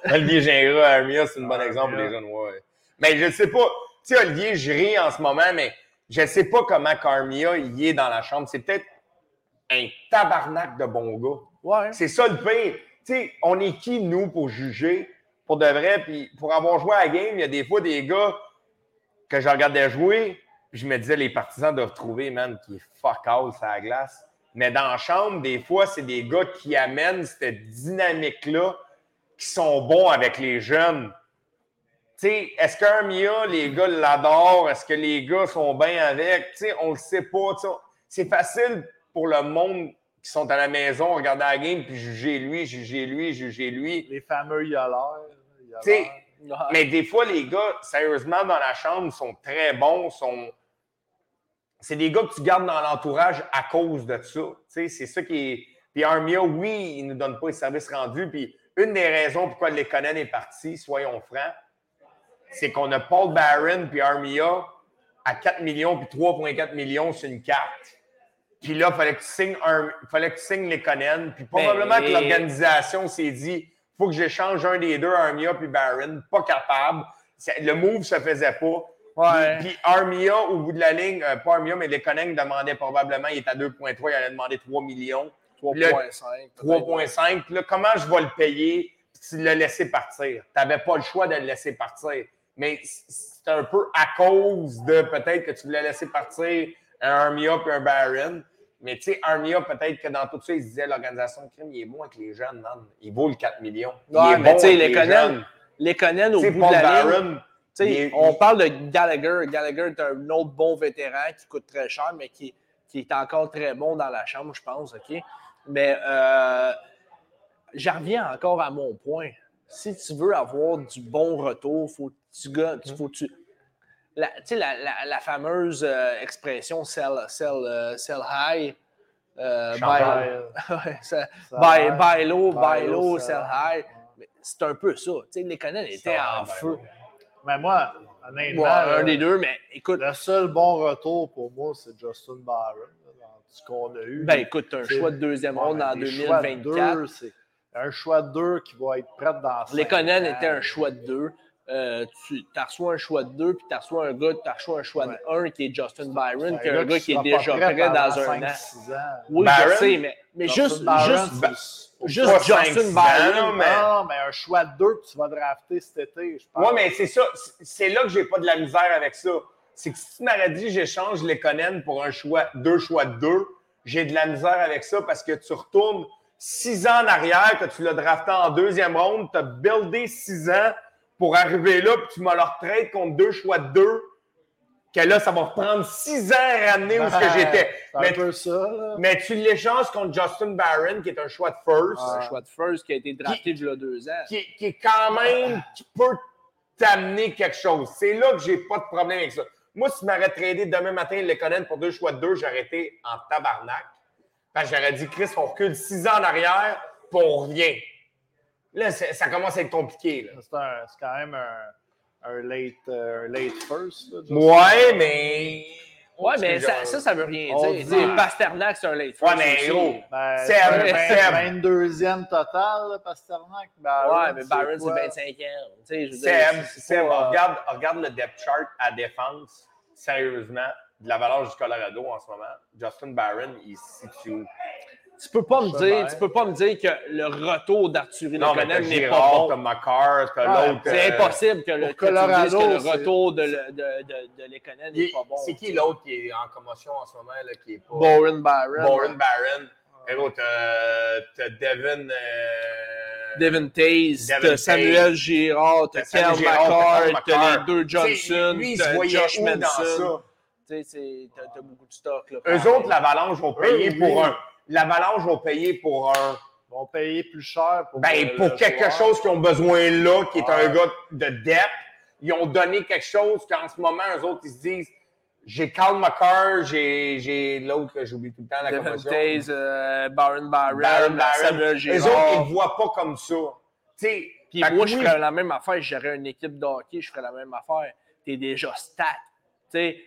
Olivier Gingras, Armia, c'est un bon Ah, exemple les jeunes. Ouais. Mais je sais pas. Tu sais, Olivier, je ris en ce moment, mais je sais pas comment Carmia y est dans la chambre. C'est peut-être un tabarnak de bon gars. Ouais. C'est ça le pire. Tu sais, on est qui, nous, pour juger, pour de vrai, puis pour avoir joué à la game, il y a des fois des gars que je regardais jouer, puis je me disais, les partisans doivent trouver, man, qui est fuck all sur la glace. Mais dans la chambre, des fois, c'est des gars qui amènent cette dynamique-là, qui sont bons avec les jeunes. Sais, est-ce qu'un Mia, les gars l'adorent? Est-ce que les gars sont bien avec? Tu sais, on le sait pas. C'est facile pour le monde qui sont à la maison, regarder la game, puis juger lui, juger lui, juger lui. Les fameux yoleurs. Mais des fois, les gars, sérieusement, dans la chambre, sont très bons, sont. C'est des gars que tu gardes dans l'entourage à cause de ça. C'est ça qui est. Puis Armia, oui, il ne nous donne pas les services rendus. Puis une des raisons pourquoi Lekonen est parti, soyons francs, c'est qu'on a Paul Barron puis Armia à 4 millions puis 3,4 millions sur une carte. Puis là, il fallait que tu signes, un, fallait que tu signes Lekonen. Puis probablement Mais- que l'organisation s'est dit faut que j'échange un des deux, Armia puis Barron. Pas capable. Le move se faisait pas. Ouais. Puis, puis Armia, au bout de la ligne, euh, pas Armia, mais Lekonen demandait probablement, il est à 2,3, il allait demander 3 millions. 3.5. peut-être. 3,5. Puis Là, comment je vais le payer? Puis tu l'as laissé partir? Tu n'avais pas le choix de le laisser partir. Mais c'est un peu à cause de peut-être que tu voulais laisser partir un Armia puis un Baron. Mais tu sais, Armia, peut-être que dans tout ça, il se disait l'organisation de crime, il est bon avec les jeunes, man. Il vaut le 4 millions. Il Ouais, est mais bon tu sais, les jeunes. Lekonen, au bout Paul de la Barron, il on il- parle de Gallagher. Gallagher est un autre bon vétéran qui coûte très cher, mais qui, qui est encore très bon dans la chambre, je pense. OK? Mais euh, j'en reviens encore à mon point. Si tu veux avoir du bon retour, faut que tu gagnes. Faut que tu, la, tu sais, la, la- la fameuse euh, expression sell, sell, euh, sell high. euh, buy, ça- low, Buy buy low, sell sell high. C'est un peu ça. Tu sais, les Canadiens étaient en feu. Mais moi, honnêtement, Ouais, un des deux, mais écoute, le seul bon retour pour moi, c'est Justin Barron, ce qu'on a eu. ben écoute, un choix de deuxième Ouais, ronde en des choix de 2024. deux, un choix de deux qui va être prêt dans Lekonen ans. était un choix de deux. Euh, tu as reçu un choix de deux, puis tu as reçu un gars, tu as reçu un choix de un qui est Justin Byron, qui est un gars qui est déjà prêt dans un an. six ans. Oui, Byron? je sais, mais, juste, Byron, juste, pas Justin Byron. mais- Non, mais un choix de deux que tu vas drafter cet été, je pense. Oui, mais c'est ça. c'est- C'est là que j'ai pas de la misère avec ça. C'est que si tu m'aurais dit j'échange les Conan pour un choix, deux choix de deux, j'ai de la misère avec ça parce que tu retournes six ans en arrière, que tu l'as drafté en deuxième ronde, tu as buildé six ans pour arriver là, puis tu m'as leur trade contre deux choix de deux, que là, ça va prendre six ans à ramener où ce que j'étais. Mais, peu ça, là. mais tu l'échanges contre Justin Barron, qui est un choix de first Un choix de first qui a été drafté il y a deux ans. qui, qui est quand même, qui peut t'amener quelque chose. C'est là que j'ai pas de problème avec ça. Moi, si tu m'aurais tradé demain matin le Conan pour deux choix de deux, j'aurais été en tabarnak. Parce que j'aurais dit, Chris, on recule six ans en arrière, puis on revient. Là, ça commence à être compliqué. C'est un- c'est quand même un, un late, euh, un late first. Là, Ouais, mais. Ouais, mais ça, ça, ça veut rien On dire. dit- Pasternak, c'est un late Ouais, first mais aussi. gros. Ben, Seb, c'est un Seb. 22e total, Pasternak. Byron, Ouais, mais Byron, c'est quoi? 25 ans. Tu sais, je veux dire, Seb, c'est Seb, pas, euh, regarde, regarde le depth chart à défense, sérieusement, de la valeur du Colorado en ce moment. Justin Barron, il se situe? Tu peux pas me dire, tu peux pas me dire que le retour d'Arthurie Non, mais Lekonen t'as n'est pas Girard, t'as bon. Makar, t'as Ah, l'autre. C'est euh, impossible que le, que tu dises que le retour de, de, de, de n'est pas bon. C'est qui l'autre qui est en commotion en ce moment, là, qui est pas. Boren Barron. Boren Barron. Et l'autre, t'as t'as Devin. euh, Devin Taze, t'as Samuel. Girard, t'as t'as McCart, t'as les deux Johnson, Lui, il se t'as Josh Manson. t'as beaucoup de stock. Là, Eux autres, l'Avalanche vont payer pour un. L'Avalanche vont payer pour un. Ils vont payer plus cher pour, Ben, pour le quelque joueur. chose qu'ils ont besoin là, qui est un gars de depth, ils ont donné quelque chose qu'en ce moment, eux autres, ils se disent j'ai Carl McCarr, j'ai l'autre que j'oublie tout le temps, la commotion. Euh, Baron Barron, Baron Barron. Eux autres, ils ne voient pas comme ça. Puis moi, je ferais la même affaire. J'aurais une équipe de hockey, je ferais la même affaire. Tu es déjà stat. Tu sais,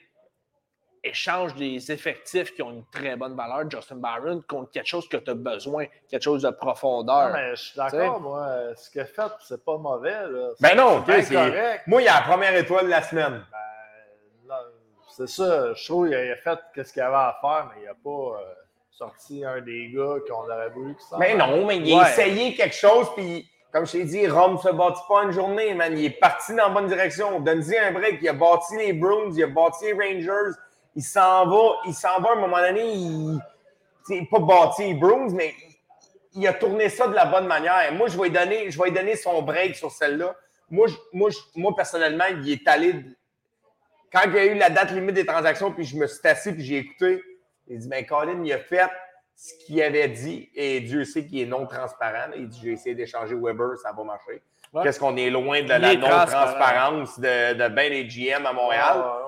échange des effectifs qui ont une très bonne valeur, Justin Barron, contre quelque chose que tu as besoin, quelque chose de profondeur. Non, mais je suis d'accord, moi. Ce qu'il a fait, c'est pas mauvais. Là. Ben non, c'est correct. Moi, il y a la première étoile de la semaine. Ben, c'est ça. Je trouve qu'il a fait ce qu'il avait à faire, mais il n'a pas euh, sorti un des gars qu'on aurait voulu qu'il s'en Mais non, mais il a Ouais. essayé quelque chose, puis comme je t'ai dit, Rome se bâtit pas une journée, man. Il est parti dans la bonne direction. Donne-y un break. Il a bâti les Bruins, il a bâti les Rangers. Il s'en va, il s'en va à un moment donné, il. sais, pas bâti Bruins, mais il, il a tourné ça de la bonne manière. Moi, je vais lui donner, je vais lui donner son break sur celle-là. Moi, je- moi, je- moi, personnellement, il est allé. Quand il y a eu la date limite des transactions, puis je me suis assis, puis j'ai écouté, il dit Ben, Colin, il a fait ce qu'il avait dit, et Dieu sait qu'il est non transparent. Il dit J'ai essayé d'échanger Weber, ça va marcher. Ouais. Qu'est-ce qu'on est loin de la non-transparence de, de ben des GM à Montréal? Ah.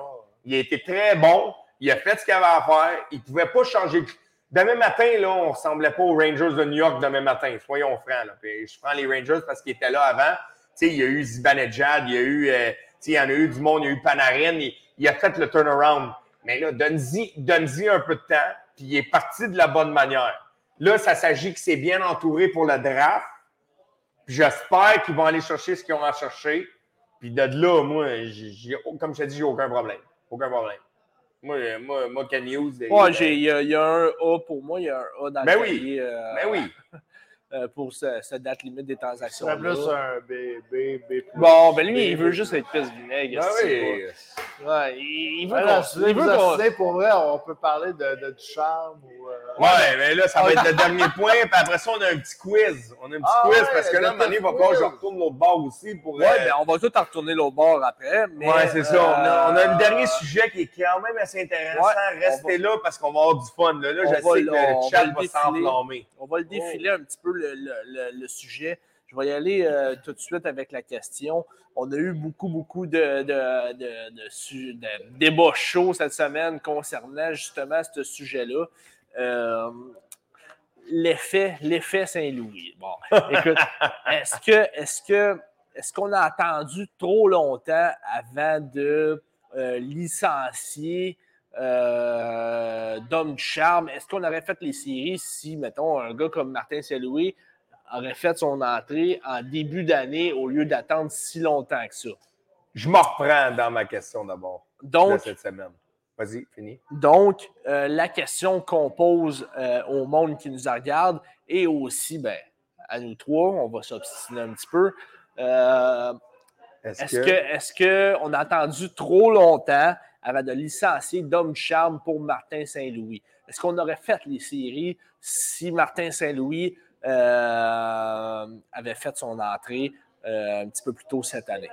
Il a été très bon. Il a fait ce qu'il avait à faire. Il ne pouvait pas changer. Demain matin, là, on ne ressemblait pas aux Rangers de New York demain matin. Soyons francs. Je prends les Rangers parce qu'ils étaient là avant. Il y a eu Zibanejad, il y a eu, euh, il y en a eu du monde, il y a eu Panarin. Il, a fait le turnaround. Mais là, donne-y un peu de temps. Puis il est parti de la bonne manière. Là, ça s'agit que c'est bien entouré pour le draft. J'espère qu'ils vont aller chercher ce qu'ils ont à chercher. Puis de là, moi, comme je te dis, j'ai aucun problème. Aucun problème. Moi, euh, moi, moi Ken Hughes, euh, Ouais, j'ai- il y, a- il y a un A pour moi, il y a un A dans Ben le oui. cahier, euh, Ben oui. euh, pour ce- cette date limite des transactions. serait plus un B, B, B. Bon, ben lui, il veut juste être pisse vinaigre. Ben c'est oui. Ouais, il, il veut Voilà, qu'on- il veut qu'on- assistez, pour vrai, on peut parler de, de Ducharme ou. euh, Ouais, mais là, ça va être le dernier point. Puis après ça, on a un petit quiz. On a un petit Ah quiz ouais, parce que là, il va falloir que je retourne l'autre bord aussi pour. Ouais, euh, ben on va tout en retourner l'autre bord après. Mais, Ouais, c'est ça. On a, on a un euh, dernier sujet qui est quand même assez intéressant. Ouais, Restez là parce qu'on va avoir du fun. Là, je va sais que le- chat va s'enflammer. On va le défiler un petit peu le, le- le- le sujet. Je vais y aller euh, tout de suite avec la question. On a eu beaucoup, beaucoup de, de, de, de débats chauds cette semaine concernant justement ce sujet-là. Euh, l'effet, l'effet Saint-Louis. Bon, écoute, est-ce que, est-ce que, est-ce qu'on a attendu trop longtemps avant de euh, licencier euh, Dom du Charme? Est-ce qu'on aurait fait les séries si, mettons, un gars comme Martin Saint-Louis aurait fait son entrée en début d'année au lieu d'attendre si longtemps que ça? Je me reprends dans ma question d'abord de Donc, cette semaine. Vas-y, fini. Donc, euh, la question qu'on pose euh, au monde qui nous regarde et aussi ben, à nous trois, on va s'obstiner un petit peu. Euh, est-ce que, est-ce que on a attendu trop longtemps avant de licencier Dom Charme pour Martin Saint-Louis? Est-ce qu'on aurait fait les séries si Martin Saint-Louis avait fait son entrée un petit peu plus tôt cette année?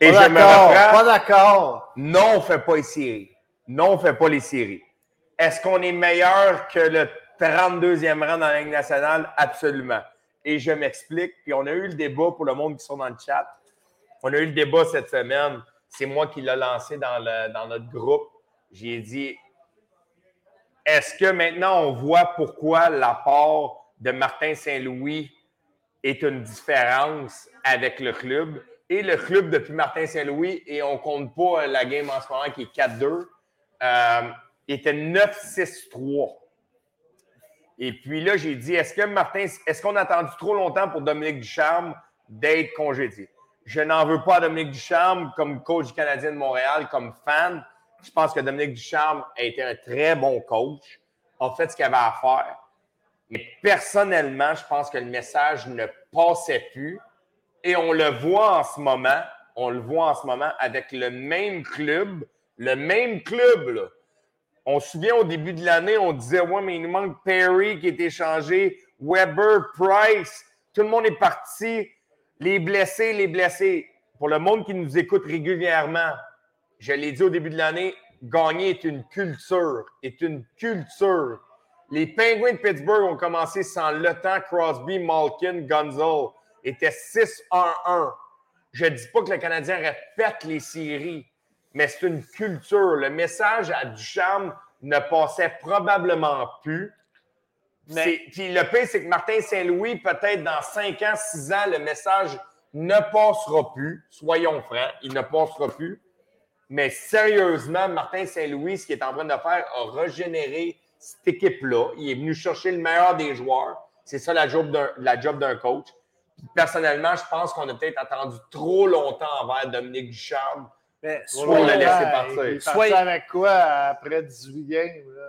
Et Pas je me d'accord, reprends. pas d'accord. Non, on ne fait pas les séries. Non, on ne fait pas les séries. Est-ce qu'on est meilleur que le 32e rang dans la Ligue nationale? Absolument. Et je m'explique. Puis on a eu le débat pour le monde qui sont dans le chat. On a eu le débat cette semaine. C'est moi qui l'ai lancé dans, le- dans notre groupe. J'ai dit est-ce que maintenant on voit pourquoi l'apport de Martin Saint-Louis est une différence avec le club? Et le club depuis Martin Saint-Louis, et on compte pas la game en ce moment qui est 4-2, euh, était 9-6-3. Et puis là, j'ai dit, est-ce que Martin, est-ce qu'on a attendu trop longtemps pour Dominique Ducharme d'être congédié? Je n'en veux pas à Dominique Ducharme comme coach du Canadien de Montréal, comme fan. Je pense que Dominique Ducharme a été un très bon coach. a fait ce qu'il avait à faire. Mais personnellement, je pense que le message ne passait plus. Et on le voit en ce moment, on le voit en ce moment avec le même club, le même club. On se souvient au début de l'année, on disait Ouais, mais il nous manque Perry qui est échangé, Weber, Price. Tout le monde est parti. Les blessés, les blessés. Pour le monde qui nous écoute régulièrement, je l'ai dit au début de l'année, gagner est une culture, est une culture. Les Penguins de Pittsburgh ont commencé sans le temps Crosby, Malkin, Gunzel. Étaient 6-1-1. Je ne dis pas que le Canadien répète les séries, mais c'est une culture. Le message à Ducharme ne passait probablement plus. Mais- Puis le pire, c'est que Martin Saint-Louis, peut-être dans 5 ans, 6 ans, le message ne passera plus. Soyons francs, il ne passera plus. Mais sérieusement, Martin Saint-Louis, ce qu'il est en train de faire, a régénéré cette équipe-là. Il est venu chercher le meilleur des joueurs. C'est ça la job d'un coach. Puis personnellement, je pense qu'on a peut-être attendu trop longtemps envers Dominique Ducharme. Mais On soyons, l'a laissé partir. Soyez- avec quoi après 18 games? Là?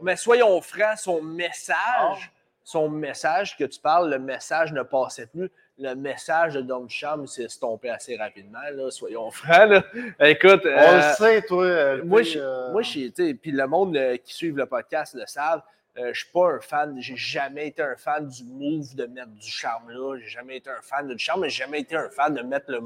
mais soyons francs, son message, son message que tu parles, le message ne passait plus. Le message de Dom Cham s'est estompé assez rapidement, là, soyons francs. là. Écoute, On euh, le sait, toi. euh, moi, euh, moi, puis le monde euh, qui suit le podcast le savent. Euh, je suis pas un fan, j'ai jamais été un fan du move de mettre du charme là. J'ai jamais été un fan de du charme, mais j'ai jamais été un fan de mettre, le,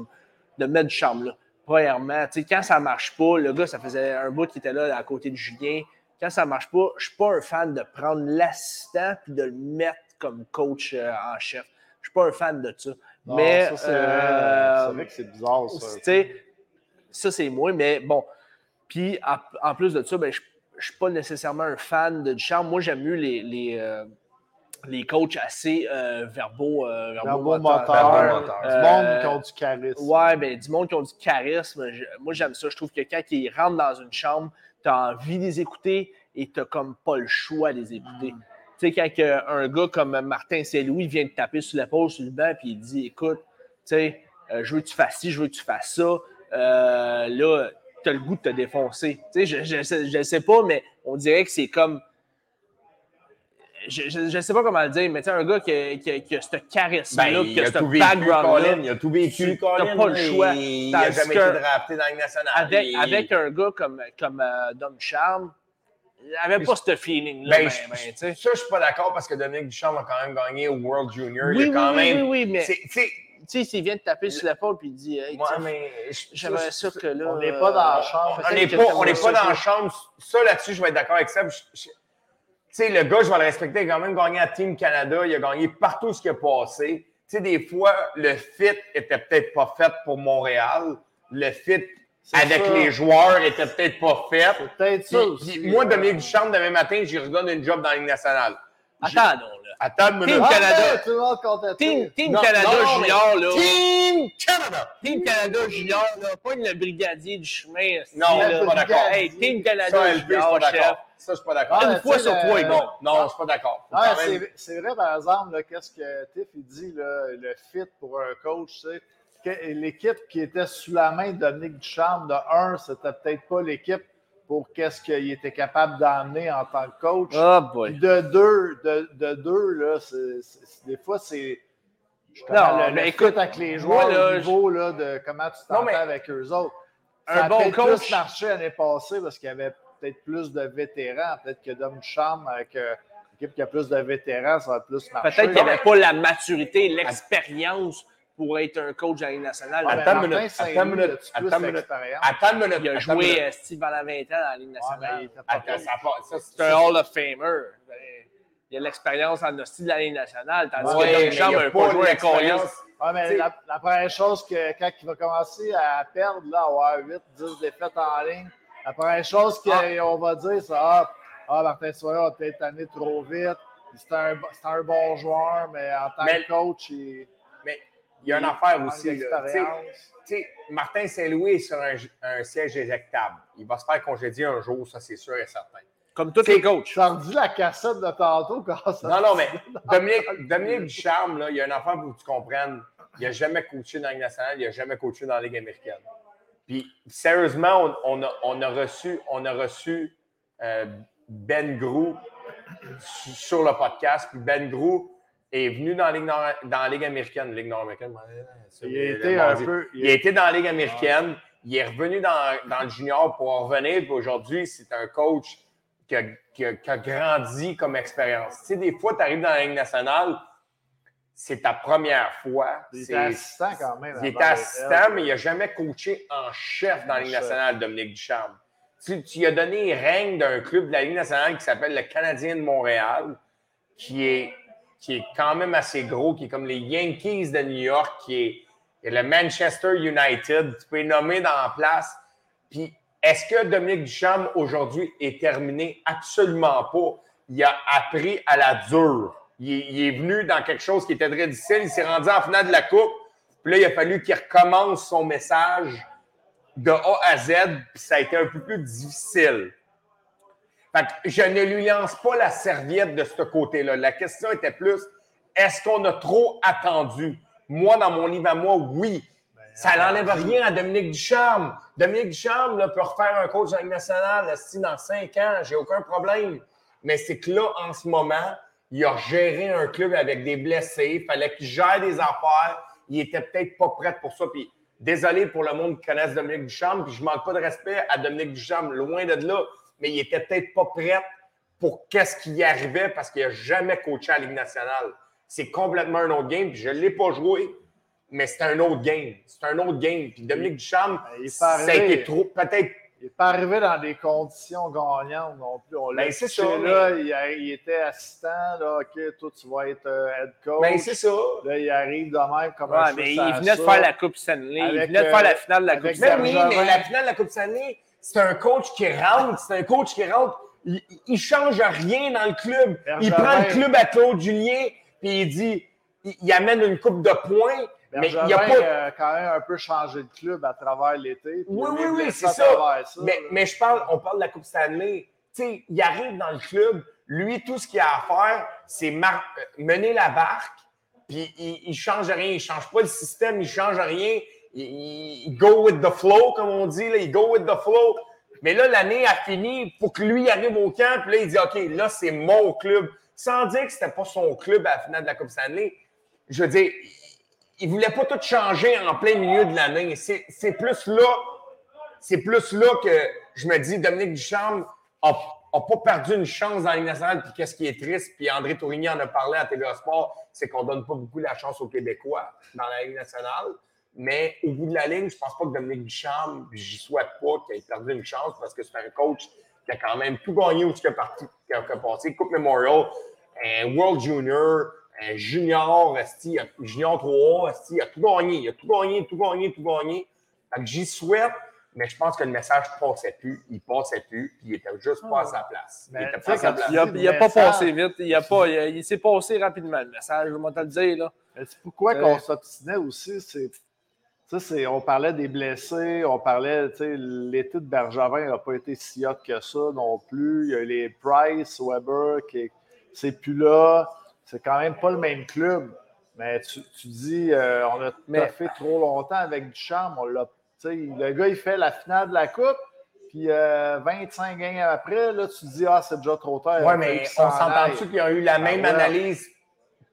de mettre du charme là. Premièrement, quand ça marche pas, le gars, ça faisait un bout qui était là à côté de Julien. Quand ça marche pas, je suis pas un fan de prendre l'assistant puis de le mettre comme coach euh, en chef. Je suis pas un fan de ça. non, mais ça, c'est euh, vrai. C'est vrai que c'est bizarre, ça. ça, c'est moi, mais bon. Puis, en, en plus de ça, ben, je ne suis pas nécessairement un fan de Duchamp. Moi, j'aime mieux les, les, euh, les coachs assez euh, verbaux. Euh, moteur, moteur. du Euh, monde qui ont du charisme. Ouais, ben, du monde qui ont du charisme. Je- moi, j'aime ça. Je trouve que quand ils rentrent dans une chambre, tu as envie de les écouter et tu comme pas le choix de les écouter. Tu sais, quand un gars comme Martin Saint-Louis vient te taper sur l'épaule, sur le banc, puis il dit Écoute, tu sais, euh, je veux que tu fasses ci, je veux que tu fasses ça. Euh, là, tu as le goût de te défoncer. Tu sais, je, je, sais- je sais pas, mais on dirait que c'est comme. Je, je, je sais pas comment le dire, mais tu sais, un gars qui a, qui a- qui a ce charisme-là, Ben, qui il a a ce tout vécu, Colin. background-là. Il a tout vécu, Tu- Colin. t'as pas le choix. Il n'a jamais été drafté dans la Ligue nationale. avec, avec un gars comme, comme euh, Dom Charme, il n'avait pas ce feeling-là. Ben, ben, ben, je- tu ça, je suis pas d'accord parce que Dominique Duchamp a quand même gagné au World Junior. oui, il a quand oui, oui, même. oui, oui, mais tu tu sais, sais, s'il vient de taper sur l'épaule et il dit hey, moi, tu mais J'aimerais ça que là. on n'est pas dans la chambre. peut-être On n'est pas, on pas dans la chambre. Ça, là-dessus, je vais être d'accord avec ça. Tu sais, le gars, je vais le respecter. Il a quand même gagné à Team Canada. Il a gagné partout ce qui a passé. Tu sais, des fois, le fit était peut-être pas fait pour Montréal. Le fit avec ça. les joueurs était peut-être pas fait. Peut-être ça Puis- aussi. puis moi, euh. Dominique Duchamp, demain matin, j'y redonne une job dans la Ligue nationale. Attends, non, là. Attends. Team Ah, Canada. ben, tout le monde contre Team, Team Non, Canada Junior, là. Team Canada! Team Canada Junior, là. Pas le brigadier du chemin. Non, je suis pas d'accord. Hey, Team Canada LP, je suis Junior, pas chef. d'accord. Ça, je suis pas d'accord. Ah, Une fois sur trois, bon. Non, je suis pas d'accord. C'est, vrai, par exemple, là, qu'est-ce que Tiff il dit, là, le fit pour un coach, tu sais, que l'équipe qui était sous la main de Dominique Ducharme, de un, c'était peut-être pas l'équipe pour qu'est-ce qu'il était capable d'emmener en tant que coach. Oh boy. de deux, de, de deux là, des fois, c'est. Non, le, mais le écoute, avec les moi, joueurs là, au niveau là, de comment tu t'entends avec eux autres. Un Ça a bon coach- plus marché l'année passée parce qu'il y avait peut-être plus de vétérans. Peut-être que Dom Charme, avec euh, une équipe qui a plus de vétérans, ça va plus marcher. Peut-être qu'il n'y avait pas la maturité, l'expérience pour être un coach à la Ligue nationale. Ah, Attends une minute, attends une minute, as-tu plus attends une minute. d'expérience? Attends une minute. il a joué euh, Steve la 20 ans dans la Ligue nationale. Attends, ça C'est un Hall of Famer. Il a l'expérience en hostie de la Ligue nationale, tandis que a n'a pas joué. Ouais, mais la, la première chose que quand il va commencer à perdre, là, avoir 8, 10 défaites en ligne, la première chose qu'on va dire, c'est Ah, ah Martin Soyer a peut-être tanné trop vite. C'est un, un bon joueur, mais en tant Mais- que coach, il, Mais il y a une affaire aussi. là. Tu sais, d'expérience. tu sais, Martin Saint-Louis est sur un, un siège éjectable. Il va se faire congédier un jour, ça c'est sûr et certain. Comme tous les coachs. Tu as redit la cassette de tantôt quand ça. Non, non, mais Dominique, Dominique Ducharme, là, il y a une affaire pour que tu comprennes. Il n'a jamais coaché dans la Ligue nationale, il n'a jamais coaché dans la Ligue américaine. Puis, sérieusement, on, on a, on a reçu, on a reçu euh, Ben Grou sur le podcast. Puis Ben Grou est venu dans la Ligue, nord- dans la Ligue américaine. Ligue nord-américaine. Il a peu. Il a été dans la Ligue américaine. Il est revenu dans, dans le junior pour en revenir. Aujourd'hui, c'est un coach qui a, qui a- qui a grandi comme expérience. Tu sais, des fois, tu arrives dans la Ligue nationale, c'est ta première fois. Il C'est- était assistant quand même. il était assistant, mais il n'a jamais coaché en chef dans la Ligue nationale, Dominique Ducharme. Tu, tu lui as donné règne d'un club de la Ligue nationale qui s'appelle le Canadien de Montréal, qui est, qui est quand même assez gros, qui est comme les Yankees de New York, qui est, le Manchester United. Tu peux les nommer dans la place. Puis, est-ce que Dominique Ducharme, aujourd'hui, est terminé? Absolument pas. Il a appris à la dure. Il, il est venu dans quelque chose qui était très difficile. Il s'est rendu en finale de la Coupe. Puis là, il a fallu qu'il recommence son message de A à Z, puis ça a été un peu plus difficile. Fait que je ne lui lance pas la serviette de ce côté-là. La question était plus, est-ce qu'on a trop attendu? Moi, dans mon livre à moi, oui. Ça n'enlève rien à Dominique Ducharme. Dominique Ducharme là, peut refaire un coach nationale si dans cinq ans, j'ai aucun problème. Mais c'est que là, en ce moment, il a géré un club avec des blessés. Il fallait qu'il gère des affaires. Il était peut-être pas prêt pour ça. Puis désolé pour le monde qui connaisse Dominique Ducharme. Puis je manque pas de respect à Dominique Ducharme, loin de là. Mais il était peut-être pas prêt pour qu'est-ce qui y arrivait parce qu'il n'a jamais coaché à la Ligue nationale. C'est complètement un autre game. Puis je ne l'ai pas joué, mais c'est un autre game. C'est un autre game. Puis Dominique Ducharme, Ben, il ça a été trop. Peut-être Il n'est pas arrivé dans des conditions gagnantes non plus. On l'a Ben, c'est pitché ça, là, il, a- il était assistant, là, OK, toi, tu vas être euh, head coach. Ben, c'est ça. Là, il arrive de même comme Ouais, un mais il venait de la faire la Coupe Stanley. il venait de faire la euh, finale de la Coupe Stanley. oui, mais la finale de la Coupe Stanley, c'est un coach qui rentre. C'est un coach qui rentre. Il, il change rien dans le club. Il prend le club à Claude Julien, puis il dit il, il amène une coupe de points, mais il a pas. a quand même un peu changé de club à travers l'été. Oui, oui, oui, c'est ça. Mais, mais je parle, on parle de la Coupe Stanley. Tu sais, il arrive dans le club, lui, tout ce qu'il a à faire, c'est mar- euh, mener la barque, puis il, il change rien, il change pas le système, il change rien. Il, go with the flow, comme on dit, là, il go with the flow. Mais là, l'année a fini, faut que lui arrive au camp, puis là, il dit OK, là, c'est mon club. Sans dire que c'était pas son club à la finale de la Coupe Stanley. Je veux dire, il voulait pas tout changer en plein milieu de l'année. C'est plus là c'est plus là que je me dis, Dominique Ducharme n'a pas perdu une chance dans la Ligue nationale. Puis qu'est-ce qui est triste, puis André Tourigny en a parlé à TVA Sport, c'est qu'on donne pas beaucoup la chance aux Québécois dans la Ligue nationale. Mais au bout de la ligne, je pense pas que Dominique Ducharme, j'y souhaite pas qu'il ait perdu une chance parce que c'est un coach qui a quand même tout gagné où il a, parti, qui a, qui a passé. Coupe Memorial, un World Junior, un Junior, Junior 3, esti, il a tout gagné. Il a tout gagné, tout gagné, tout gagné. Fait que j'y souhaite, mais je pense que le message passait plus. Il passait plus, puis il était juste pas à sa place. Il était tu pas sa place. Il a, il a Le pas passé vite. Il, a pas, il, s'est passé rapidement, le message, je vais te le dire. Là. Mais c'est pourquoi Euh, qu'on s'obstinait aussi, c'est. C'est- on parlait des blessés, on parlait, tu sais, l'été de Bergevin n'a pas été si hot que ça non plus. Il y a les Price, Weber, qui c'est plus là. C'est quand même pas le même club. Mais tu, tu dis, euh, on a Mais- fait trop longtemps avec Duchamp. On l'a, le gars, il fait la finale de la Coupe, puis euh, 25 games après, là, tu dis, ah, c'est déjà trop tard. Oui, mais qu'il on s'en s'entend-tu aille. qu'ils ont eu la même ouais. analyse?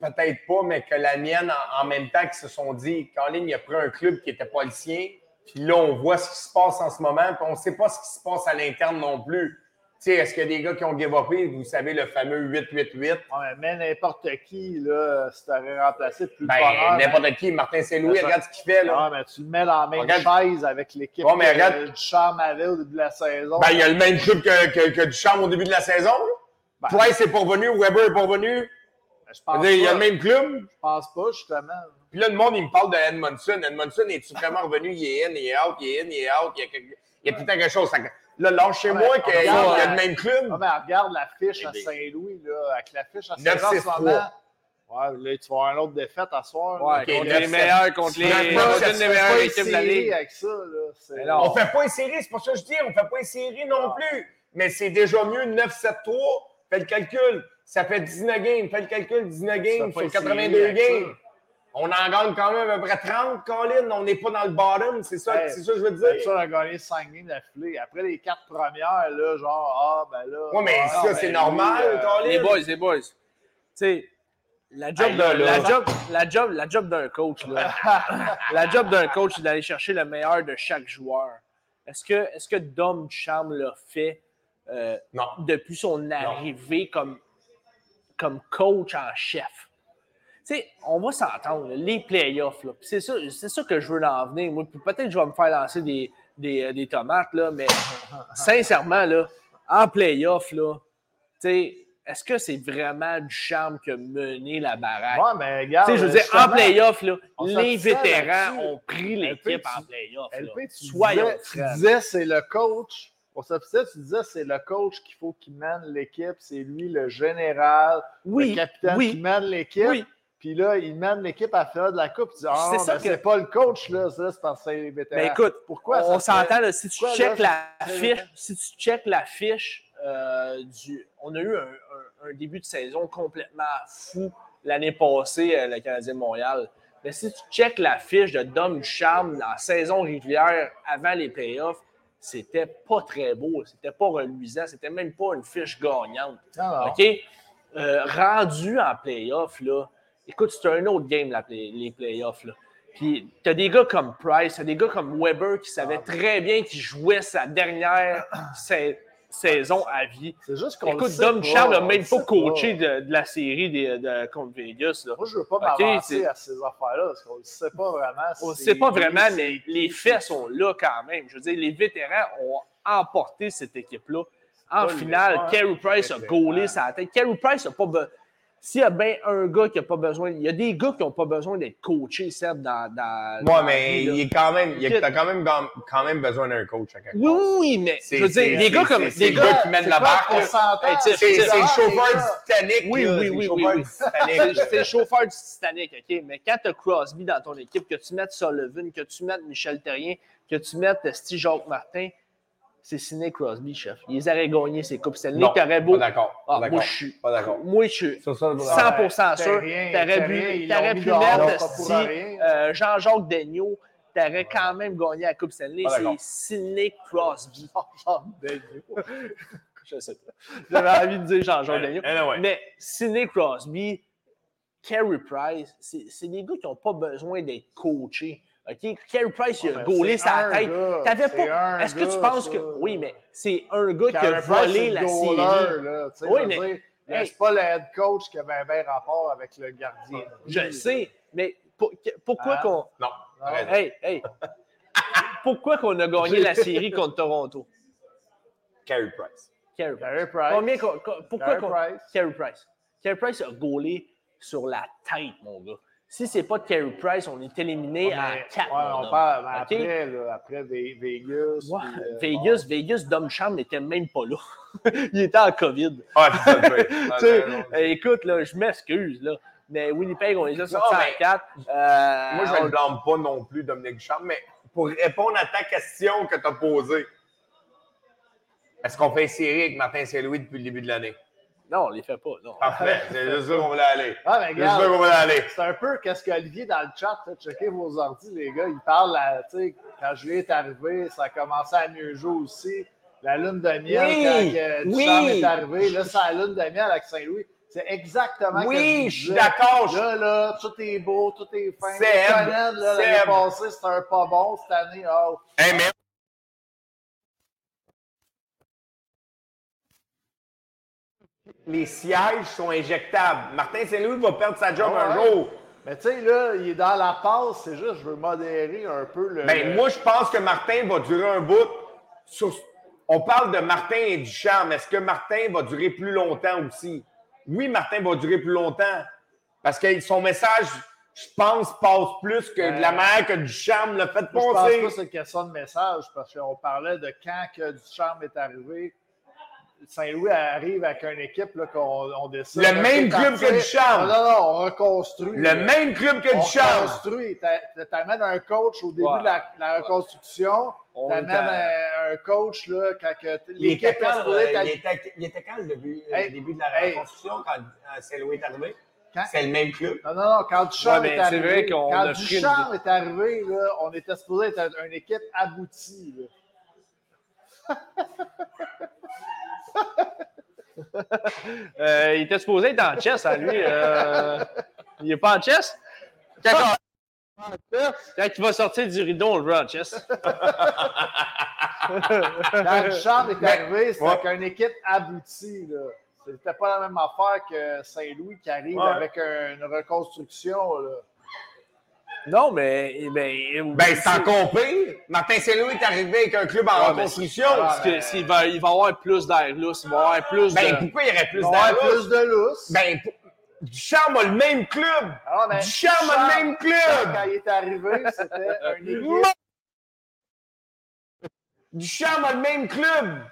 Peut-être pas, mais que la mienne, en, en même temps, qu'ils se sont dit, Colin, il a pris un club qui n'était pas le sien. Puis là, on voit ce qui se passe en ce moment, puis on ne sait pas ce qui se passe à l'interne non plus. Tu sais, est-ce qu'il y a des gars qui ont give upé, vous savez, le fameux 8-8-8? Ouais, mais n'importe qui, là, si tu avais remplacé plus Ben, bonheur, n'importe qui, Martin Saint-Louis, regarde ce qu'il fait, là. Ah, mais tu le mets dans la même Regarde. chaise avec l'équipe Ouais, mais que regarde. Avait au début de la saison. Ben, il y a le même club que, que, que Duchamp au début de la saison. Ben, Price n'est pas revenu, Weber revenu. ben, je pense dire, Il y a le même club. Je pense pas, justement. Puis là, le monde, il me parle de Edmondson. Edmondson, est-tu vraiment revenu? Il est in, il est out, il est in, il est out. Il y a, quelque- il y a tout quelque chose. Que Là, lâchez-moi Ouais, qu'il y a le même Ah, club. mais regarde la fiche à. Saint-Louis, là, avec la fiche à 9-6-3. Saint-Louis en ce moment. Ouais, là, tu vas avoir une autre défaite à soir. Ouais, là. Ok, contre neuf, les meilleurs, contre les, une des meilleures équipes de la Ligue. avec ça. Là. On fait pas une série, c'est pour ça que je dis, on fait pas une série non plus. Mais c'est déjà mieux 9-7-3. Fais le calcul. Ça fait 19 games. Fais le calcul, 19 games sur pas une 82 série avec games. On en gagne quand même à peu près 30, Colin. On n'est pas dans le bottom. C'est ça, Hey, c'est ça que je veux C'est dire. sûr, on a gagné 5 games d'affilée. Après les quatre premières, là, genre, ah, ben là. Ouais, mais ah, ça, ben c'est lui, normal, euh, Colin. Les boys, les boys. Tu sais, la job Hey, là, d'un là. la job, la job, la job d'un coach, là. la job d'un coach, c'est d'aller chercher le meilleur de chaque joueur. Est-ce que, est-ce que Dom Ducharme l'a fait euh, Non. depuis son arrivée comme, comme coach en chef? On va s'entendre, les playoffs, c'est ça, c'est ça que je veux en venir. Peut-être que je vais me faire lancer des, des, euh, des tomates, là, mais sincèrement, là, en playoff, là, tu sais, est-ce que c'est vraiment du charme que mené la baraque? Ouais, mais regarde. Je veux dire, en playoff, les vétérans ont pris l'équipe en playoff. tu disais, c'est le coach. Pour ça, tu disais, c'est le coach qu'il faut qu'il mène l'équipe. C'est lui le général, Oui, le capitaine oui. qui mène l'équipe. Oui. Puis là, il mène l'équipe à faire de la coupe. Tu dis, C'est ben, ça que- c'est pas le coach, là. Ça, c'est parce que c'est. Mais écoute, pourquoi on s'entend, là, si tu pourquoi, checkes là, la fiche, si tu checkes la fiche euh, du. On a eu un, un- un début de saison complètement fou l'année passée, euh, le Canadien de Montréal. Mais si tu checkes la fiche de Dom Ducharme dans la saison régulière avant les playoffs, c'était pas très beau, c'était pas reluisant, c'était même pas une fiche gagnante. Non. OK? Euh, rendu en playoff, là, écoute, c'est un autre game, la play- les playoffs. Là. Puis, t'as des gars comme Price, t'as des gars comme Weber qui savaient très bien qu'il jouait sa dernière sa- saison à vie. C'est juste qu'on Écoute, Dom Ducharme n'a même pas coaché de, de la série des- de, contre Vegas. Là. Moi, je veux pas m'avancer à ces affaires-là parce qu'on ne sait pas vraiment. On ne sait pas vraiment, mais les faits sont là quand même. Je veux dire, les vétérans ont emporté cette équipe-là. En finale, Carey Price a gaulé sa tête. Carey Price n'a pas. S'il y a bien un gars qui n'a pas besoin, il y a des gars qui n'ont pas besoin d'être coachés, Seb, dans. dans Ouais, mais il est quand même, il a, t'as quand même, quand même besoin d'un coach à quelque Oui, oui, mais C'est- je veux dire, des gars comme. Des gars, qui mène C'est la barque. C'est le chauffeur du. Titanic. Oui, oui, c'est oui, c'est le chauffeur du Titanic, OK? Mais quand tu as Crosby dans ton équipe, que tu mettes Sullivan, que tu mettes Michel Terrien, que tu mettes euh, Steve Jacques Martin, c'est signé Crosby, chef. Ils auraient gagné ces Coupes Stanley. T'aurais beau. D'accord. Ah, Pas moi, d'accord. je suis. Pas d'accord. Moi, je suis Sur ça, 100% sûr. T'aurais pu, t'aurais pu mettre rien. euh, Jean-Jacques Daigneault. T'aurais quand même gagné la Coupe Stanley. C'est d'accord. Sidney Crosby. Jean-Jacques Daigneault. Je sais pas. J'avais envie de dire Jean-Jacques Daigneault. Anyway. Mais Sidney Crosby, Carey Price, c'est des gars qui n'ont pas besoin d'être coachés. OK? Carey Price, il a Ouais, gaulé c'est sa tête. T'avais pas. Est-ce que tu penses que. Oui, mais c'est un gars qui a volé la série. Oui, mais-. C'est pas le head coach qui avait un bien rapport avec le gardien. Je le sais, mais pourquoi Ah. qu'on. Non. arrête. Hey, hey. pourquoi qu'on a gagné la série contre Toronto? Carey Price. Carey Price. Combien pourquoi Carey qu'on- Price. Carey Price. Carey Price a gaulé sur la tête, mon gars. Si c'est pas de Carey Price, on est éliminé Ouais, à 4. ouais, on parle après, là, après Ve- Vegas. Ouais, puis, euh, Vegas, Vegas, Dom Charm n'était même pas là. il était en COVID. Ah, euh, écoute, là, je m'excuse, là. Mais Winnipeg, on les a sortis à mais- 4. Moi, je ne le blâme pas non plus, Dominique Duchamp, mais pour répondre à ta question que tu as posée, est-ce qu'on fait une série avec Martin Saint-Louis depuis le début de l'année? Non, on les fait pas. Non. Parfait, c'est juste ça qu'on voulait aller. Ah, mais C'est juste ça regarde, qu'on voulait aller. c'est un peu qu'est-ce qu'Olivier dans le chat, là, checkez vos ordi, les gars, il parle, à- tu sais, quand Julien est arrivé, ça a commencé à mieux jouer aussi. La lune de miel, Oui, quand euh, oui. est arrivé, là, c'est la lune de miel avec Saint-Louis. C'est exactement Oui, ce que je je suis d'accord, je- Là, là, tout est beau, tout est fin. Là, l'année passée, c'était un pas bon. Cette année, oh, Hey, mais... Les sièges sont injectables. Martin Saint-Louis va perdre sa job Ah un jour. Mais tu sais, là, il est dans la passe, c'est juste, je veux modérer un peu le. Ben, moi, je pense que Martin va durer un bout. sur- On parle de Martin et Duchamp. Est-ce que Martin va durer plus longtemps aussi? Oui, Martin va durer plus longtemps. Parce que son message, je pense, passe plus que de la Euh, manière que Duchamp l'a fait Moi, je pense pas que c'est une question de message, parce qu'on parlait de quand que Ducharme est arrivé. Saint-Louis arrive avec une équipe là, qu'on on décide. Le même club que Ducharme. Non, non, non, on reconstruit. Le même club que on Duchamp. reconstruit. T'a- T'amènes un coach au début Ouais. de la, la reconstruction. On T'amènes un, un coach là, quand l'équipe est euh, être- il, était, quand le début, Hey, le début de la hey. reconstruction quand Saint-Louis est arrivé? Quand- C'est le même club. Non, non, non, quand Duchamp Ouais, est c'est arrivé, vrai qu'on quand a pris Duchamp est arrivé, là, on était supposé être une équipe aboutie. Euh, il était supposé être en chess à lui. euh, il est pas en chess? Quand, quand il va sortir du rideau, on le veut en chess. Quand Duchamp est arrivé, c'était ouais. avec une équipe aboutie. là. C'était pas la même affaire que Saint-Louis qui arrive Ouais. avec un- une reconstruction. Là. Non, mais. Ben, Ben, c'est encore pire. Martin Saint-Louis est arrivé avec un club en Ouais, reconstruction. Parce que s'il va, il va avoir plus d'air lousse, il va avoir plus Ben, de. pourquoi il y aurait plus Il avoir d'argent? plus de lousse. Ben, pour- Duchamp a le même club. Ah, mais Duchamp a le même club. Quand il est arrivé, c'était une équipe. Duchamp a le même club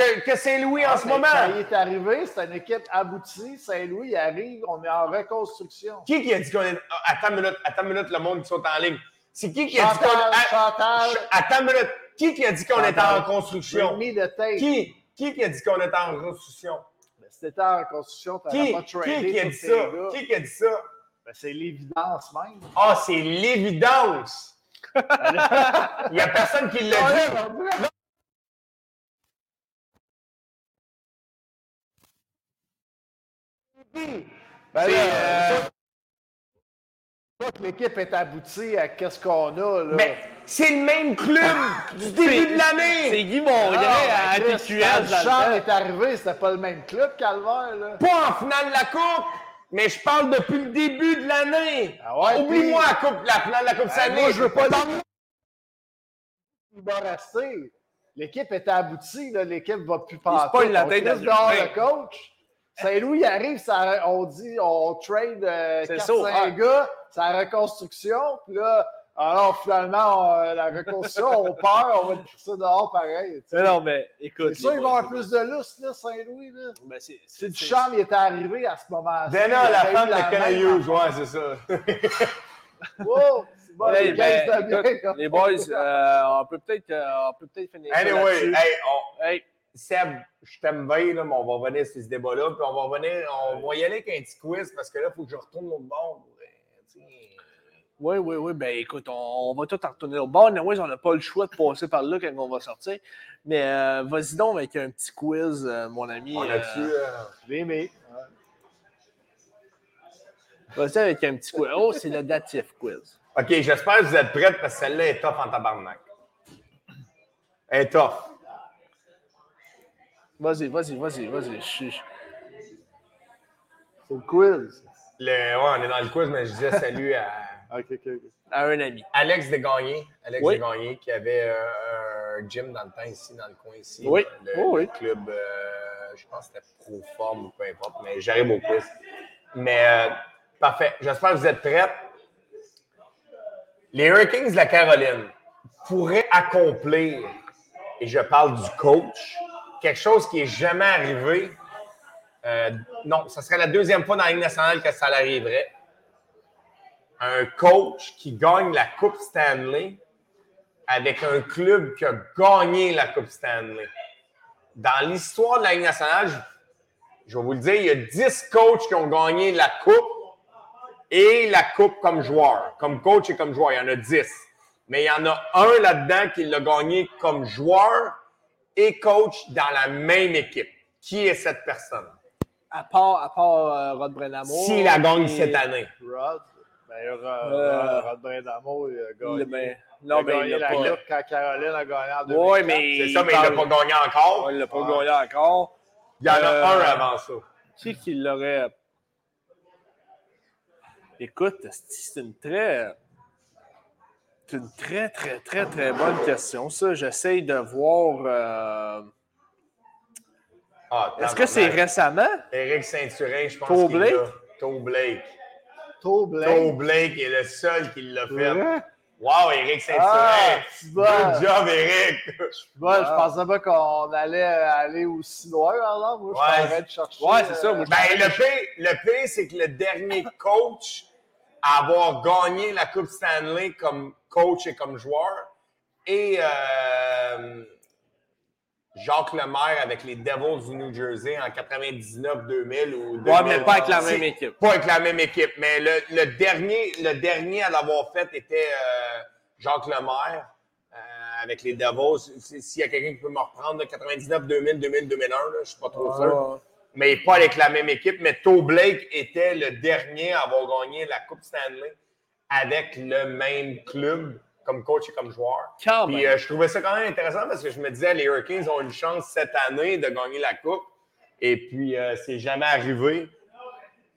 que, que Saint-Louis en Ah, ce moment. Quand il est arrivé, c'était une équipe aboutie. Saint-Louis arrive, on est en reconstruction. Qui qui a dit qu'on est. Ah, Attends une minute, attends une minute, le monde qui sont en ligne. C'est qui qui a dit qu'on Chantal, Ah, Chantal, ch- Attends une minute. Qui qui a dit qu'on était en tête. Qui? Qui qui a dit qu'on était en reconstruction? Ben, t'étais en reconstruction, Qui? pas Qui tradé qui a dit ça? gars. Qui qui a dit ça? Ben, c'est l'évidence même. Ah, c'est l'évidence! Il n'y a personne qui l'a dit. Ben C'est, là, euh, pas que l'équipe est aboutie à qu'est-ce qu'on a. Là. Mais c'est le même club du début de C'est l'année! Guy Mongrain Ah, à ben, TQS. Quand temps. est arrivé, c'était pas le même club, Calvaire. Là. Pas en finale de la Coupe, mais je parle depuis le début de l'année. Ah ouais, Oublie-moi la Coupe, la finale de la Coupe Ben, Stanley. moi, je veux pas Dans- Il va rester. L'équipe est aboutie, là. l'équipe va plus se passer. la tête à crisse dehors Duchamp. le coach. Saint-Louis arrive, ça, on dit, on trade euh, C'est 4-5 ça, ouais. gars, c'est la reconstruction, puis là, alors finalement, on- la reconstruction, on perd, on va le crisser dehors pareil. Mais non, mais écoute. C'est sûr, les il va y boys, avoir plus de lousse, là, Saint-Louis. Là. ben, c'est- Si c'est- Duchamp il était arrivé à ce moment-là. Dana, la femme de Ken Hughes, ouais, c'est ça. Wow, c'est bon, Hey, les ben, gars, ils écoute, bien. les boys, euh, on peut peut-être euh, on peut peut-être finir ça Anyway, là-dessus. hey, on- Hey, Seb, je t'aime bien, là, mais on va revenir sur ce débat-là, puis on va revenir, on va y aller avec un petit quiz, parce que là, il faut que je retourne l'autre bord. euh. Oui, oui, oui. Ben écoute, on, on va tout en retourner au bord. Anyways, on n'a pas le choix de passer par là quand on va sortir. Mais euh, vas-y donc avec un petit quiz, euh, mon ami. On Je l'ai aimé. vas-y avec un petit quiz. Oh, c'est le datif quiz. OK, j'espère que vous êtes prêts, parce que celle-là est tough en tabarnak. Elle est tough. Vas-y, vas-y, vas-y, vas-y. Je suis- C'est le quiz. Le, ouais, on est dans le quiz, mais je disais salut à. À un ami. Alex Desgagnés. Alex Oui. Desgagnés, qui avait euh, un gym dans le temps ici, dans le coin ici. Oui. Le, Oh, oui. le club, euh, je pense que c'était Proform ou peu importe, mais j'arrive au quiz. Mais euh, parfait. J'espère que vous êtes prêts. Les Hurricanes de la Caroline pourraient accomplir, et je parle du coach, quelque chose qui n'est jamais arrivé. Euh, non, ce serait la deuxième fois dans la Ligue nationale que ça l'arriverait un coach qui gagne la Coupe Stanley avec un club qui a gagné la Coupe Stanley. Dans l'histoire de la Ligue nationale, je, vais vous le dire, il y a 10 coachs qui ont gagné la Coupe et la Coupe comme joueur. Comme coach et comme joueur, il y en a 10. Mais il y en a un là-dedans qui l'a gagné comme joueur et coach dans la même équipe. Qui est cette personne? À part, à part euh, Rod Brenamo. S'il la gagne et- cette année. Rod? Ben, Rod, Euh, Rod il a il- gagné. ben, il non, a mais il gagné l'a pas. Coupe quand Caroline a gagné en 2004. Oui, mais. C'est ça, mais il l'a pas gagné encore. Ouais, il l'a pas Ouais. gagné encore. Il y en a Euh, un avant ça. Qui qui l'aurait? Écoute, c'est une très. C'est une très, très, très, très bonne question, ça. J'essaye de voir. euh, Ah, Est-ce que c'est récemment? Éric Saint-Turin, je pense Toe qu'il Blake? l'a. Toe Blake. Toe Toe Blake. Blake est le seul qui l'a fait. Ouais. Wow, Éric Saint-Turin! Ah, bon. Good job, Éric! Bon, je pensais pas qu'on allait aller aussi loin, alors moi, je Ouais. suis en train de chercher. Ouais, c'est ça, moi, Ben, le pire, le pire, c'est que le dernier coach à avoir gagné la Coupe Stanley comme coach et comme joueur, et euh, Jacques Lemaire avec les Devils du New Jersey en 99-2000 ou 2000. Ouais, mais pas avec la même équipe. Pas avec la même équipe, mais le, le dernier, le dernier à l'avoir fait était euh, Jacques Lemaire euh, avec les Devils. Si- S'il y a quelqu'un qui peut me reprendre, de 99, 2000, 2000, 2001, là, je ne suis pas trop sûr. Mais pas avec la même équipe. Mais Toe Blake était le dernier à avoir gagné la Coupe Stanley avec le même club comme coach et comme joueur. Quand Puis euh, je trouvais ça quand même intéressant parce que je me disais, les Hurricanes ont une chance cette année de gagner la Coupe. Et puis, euh, c'est jamais arrivé.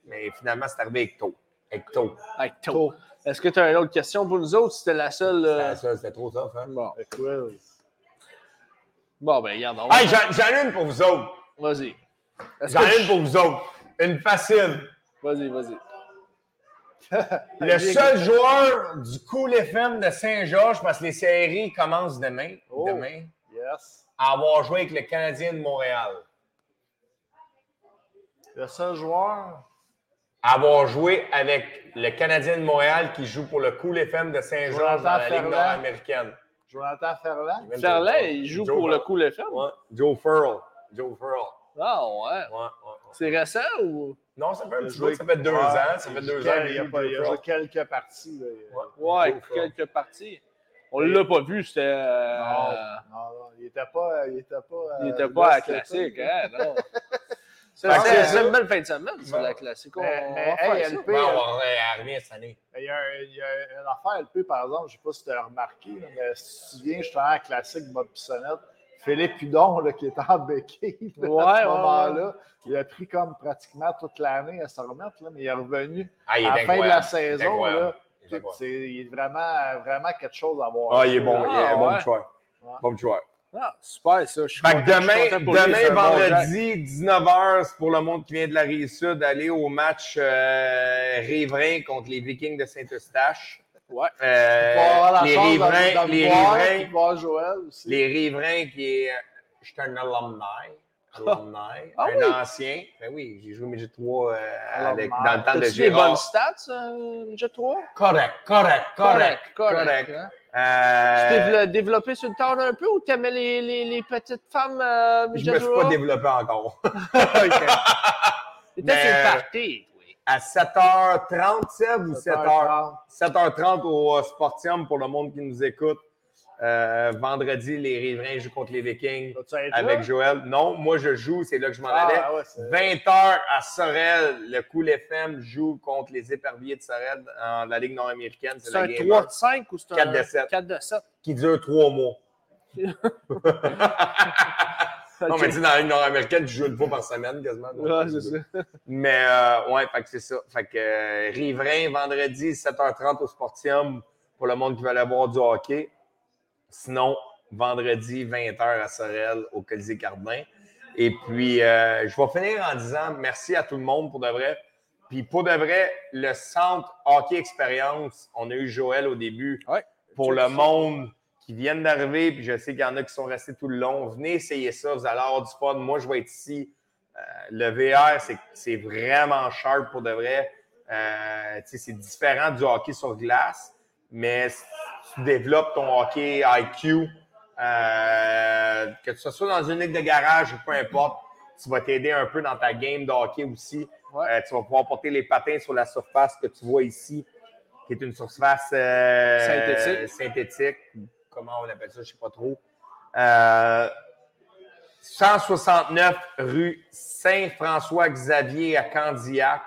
Mais finalement, c'est arrivé avec Toe. Avec Toe. Avec Toe. Est-ce que tu as une autre question pour nous autres? C'était la seule. euh, Ah, ça, C'était trop tough, hein? Bon. Écoute, bon, ben, regarde. on Hey, j'en ai une pour vous autres. Vas-y. J'en ai une pour vous autres. Une facile. Vas-y, vas-y. Le seul joueur du Cool FM de Saint-Georges, parce que les séries commencent demain, Oh. demain, yes. à avoir joué avec le Canadien de Montréal. Le seul joueur, À avoir joué avec le Canadien de Montréal qui joue pour le Cool FM de Saint-Georges dans la Jonathan Ligue nord-américaine. Jonathan Ferland? Ferland, il joue Joe pour le. Cool FM. Ouais. Joe Furl. Joe Furl. Ah, ouais. Ouais, ouais, ouais. C'est récent ou? Non, ça fait un a petit bout, ça fait deux Ouais. ans. Ça fait deux ans. Il y a, pas- il y a quelques parties. là. Ouais, quelques parties. On l'a pas vu, c'était. euh, Non, non, non, il n'était pas. Il était pas, Il euh, était pas à là, la classique, hein, non. C'est une belle fin de semaine, c'est la classique. On, Mais- on mais, va faire hey, ça. LP, Bon, on va revenir cette année. Il y, a, un- il y a une affaire LP, par exemple, je ne sais pas si tu as remarqué, mais si tu viens justement à la classique Bob Bissonnette, Philippe Hudon, là, qui était en béquille là, Ouais, à ce ouais, moment-là, il a pris comme pratiquement toute l'année à se remettre, là, mais il est revenu Ah, il est à la fin de la Il est saison. Là, Il est il est vraiment, vraiment quelque chose à voir. Ah, il est bon. il est Ah, bon joueur. Ouais. Bon joueur. Ah, super, ça. Je suis Fait que content- je suis demain, lui, demain bon vendredi, 19h, c'est pour le monde qui vient de la Rive-Sud, aller au match euh, Riverain contre les Vikings de Saint-Eustache. Ouais. Euh, les Riverains, les voir, Riverains, Joël aussi. les Riverains qui est. Je suis un alumni. Alumni. Ah un oui? ancien. Ben oui, j'ai joué Midget 3 euh, avec, dans le temps de As-tu des Gérard. bonnes stats, euh, Jet 3? Correct, correct, correct, correct. correct. hein? Euh, Tu t'es dévelop- développé sur le tard un peu ou t'aimais les, les, les petites femmes euh, je Jet me suis 3? pas développé encore. Le euh, party, oui. À 7h30, Seb, ou 7h? 7h30. 7h30 au euh, Sportium pour le monde qui nous écoute. Euh, vendredi, les Riverains jouent contre les Vikings avec là? Joël. Non, moi je joue, c'est là que je m'en Ah, allais. ouais, c'est- 20h à Sorel, le Cool FM joue contre les Éperviers de Sorel dans la Ligue nord-américaine. C'est un game 3 1, de 5 ou c'est un 4 de 7. 4 de 7? qui dure trois mois. Non, mais tu sais, dans la Ligue nord-américaine, tu joues une fois par semaine quasiment. donc, Ouais, c'est ça. Mais euh, ouais, fait que c'est ça. Fait que euh, Riverain, vendredi, 7h30 au Sportium pour le monde qui veut aller voir du hockey. Sinon, vendredi, 20h à Sorel au Colisée Cardin. Et puis, euh, je vais finir en disant merci à tout le monde pour de vrai. Puis pour de vrai, le centre Hockey Expérience, on a eu Joël au début. Ouais. Pour le ça. Qui viennent d'arriver, puis je sais qu'il y en a qui sont restés tout le long. Venez essayer ça, vous allez avoir du fun. Moi, je vais être ici. Euh, le VR, c'est- vraiment sharp pour de vrai. Euh, c'est différent du hockey sur glace, mais tu développes ton hockey IQ, euh, que ce soit dans une ligue de garage ou peu importe, tu vas t'aider un peu dans ta game de hockey aussi. Ouais. Tu vas pouvoir porter les patins sur la surface que tu vois ici, qui est une surface Synthétique. synthétique. Comment on appelle ça, je ne sais pas trop. Euh, 169 rue Saint-François-Xavier à Candiac.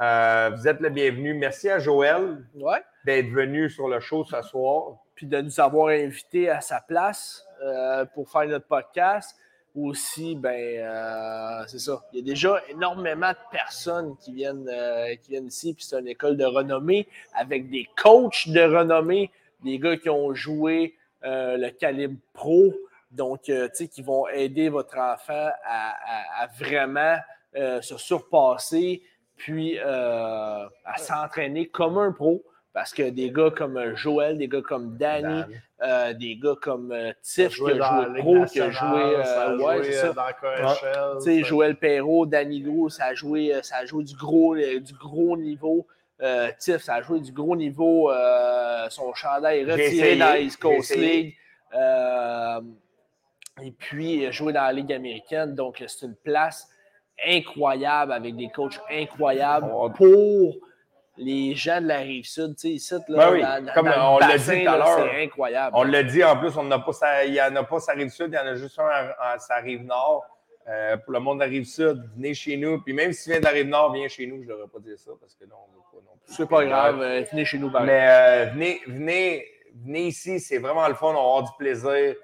Euh, vous êtes le bienvenu. Merci à Joël Ouais. d'être venu sur le show ce soir. Puis de nous avoir invités à sa place euh, pour faire notre podcast. Aussi, ben, euh, c'est ça. Il y a déjà énormément de personnes qui viennent, euh, qui viennent ici, puis c'est une école de renommée avec des coachs de renommée, des gars qui ont joué euh, le calibre pro, donc, euh, tu sais, qui vont aider votre enfant à, à- à vraiment euh, se surpasser, puis à s'entraîner comme un pro. Parce que des gars comme Joël, des gars comme Danny, Dan. euh, des gars comme Tiff qui a joué pro, qui a joué, ça a ouais, ça. dans KHL. Joël Perrault, Danny Gros, ça a joué, ça a joué du gros, du gros niveau. Euh, Tiff, ça a joué du gros niveau. euh, son chandail est retiré dans la East Coast. League. Euh, et puis jouer dans la Ligue américaine. Donc, c'est une place incroyable avec des coachs incroyables On- pour les gens de la rive sud. Tu sais, ici, là, Ben oui, dans- comme dans on l'a dit tout à l'heure. C'est incroyable. On l'a dit en plus, on n'a pas sa- il n'y en a pas sa rive sud, il y en a juste un à, à sa rive nord. Euh, pour le monde de la sud, venez chez nous. Puis même si tu viens de la rive nord, viens chez nous. Je ne devrais pas dire ça parce que non, on veut pas non plus. C'est pas grave, euh, venez chez nous, pareil. Mais euh, venez, venez, venez ici, c'est vraiment le fun, on va avoir du plaisir.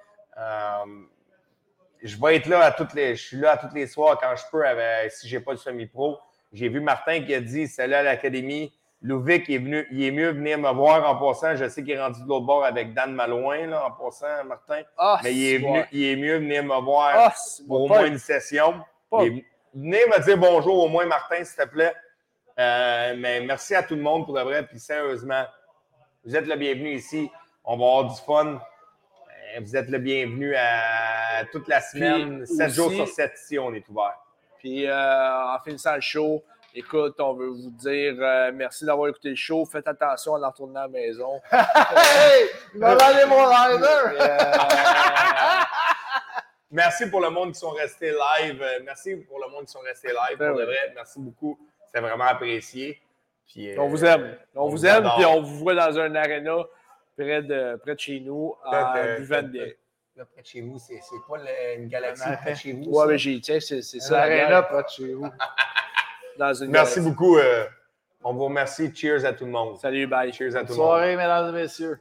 Je vais être là à toutes les. Je suis là à tous les soirs quand je peux, avec- si j'ai pas le semi-pro. J'ai vu Martin qui a dit c'est là à l'académie. Louvik est venu, il est mieux venir me voir en passant. Je sais qu'il est rendu de l'autre bord avec Dan Malouin, là, en passant, Martin. Ah, Mais il est, venu, il est mieux venir me voir Ah, pour au moins une session. venez me dire bonjour au moins, Martin, s'il te plaît. Euh, mais merci à tout le monde pour de vrai. Puis sérieusement, vous êtes le bienvenu ici. On va avoir du fun. Euh, Vous êtes le bienvenu à toute la semaine. Puis 7 jours sur 7 ici, on est ouvert. Puis euh, en finissant le show, écoute, on veut vous dire euh, merci d'avoir écouté le show. Faites attention en retournant à la maison. Hey! Il m'a mon rider! Euh, Merci pour le monde qui sont restés live. Euh, Merci pour le monde qui sont restés live. Ben Pour de oui. vrai, merci beaucoup. C'est vraiment apprécié. Puis, euh, on vous aime. On, on vous vous aime, adore. puis on vous voit dans un aréna près de, près de chez nous euh, bière. Là, près de chez vous, c'est pas le- une galaxie près de chez vous. Ouais, ça? mais j'ai tiens, c'est ça. la l'aréna près de chez vous. Dans une Merci galaxie. beaucoup. euh, on vous remercie. Cheers à tout le monde. Salut, bye. Cheers à tout le monde. soirée, mesdames et messieurs.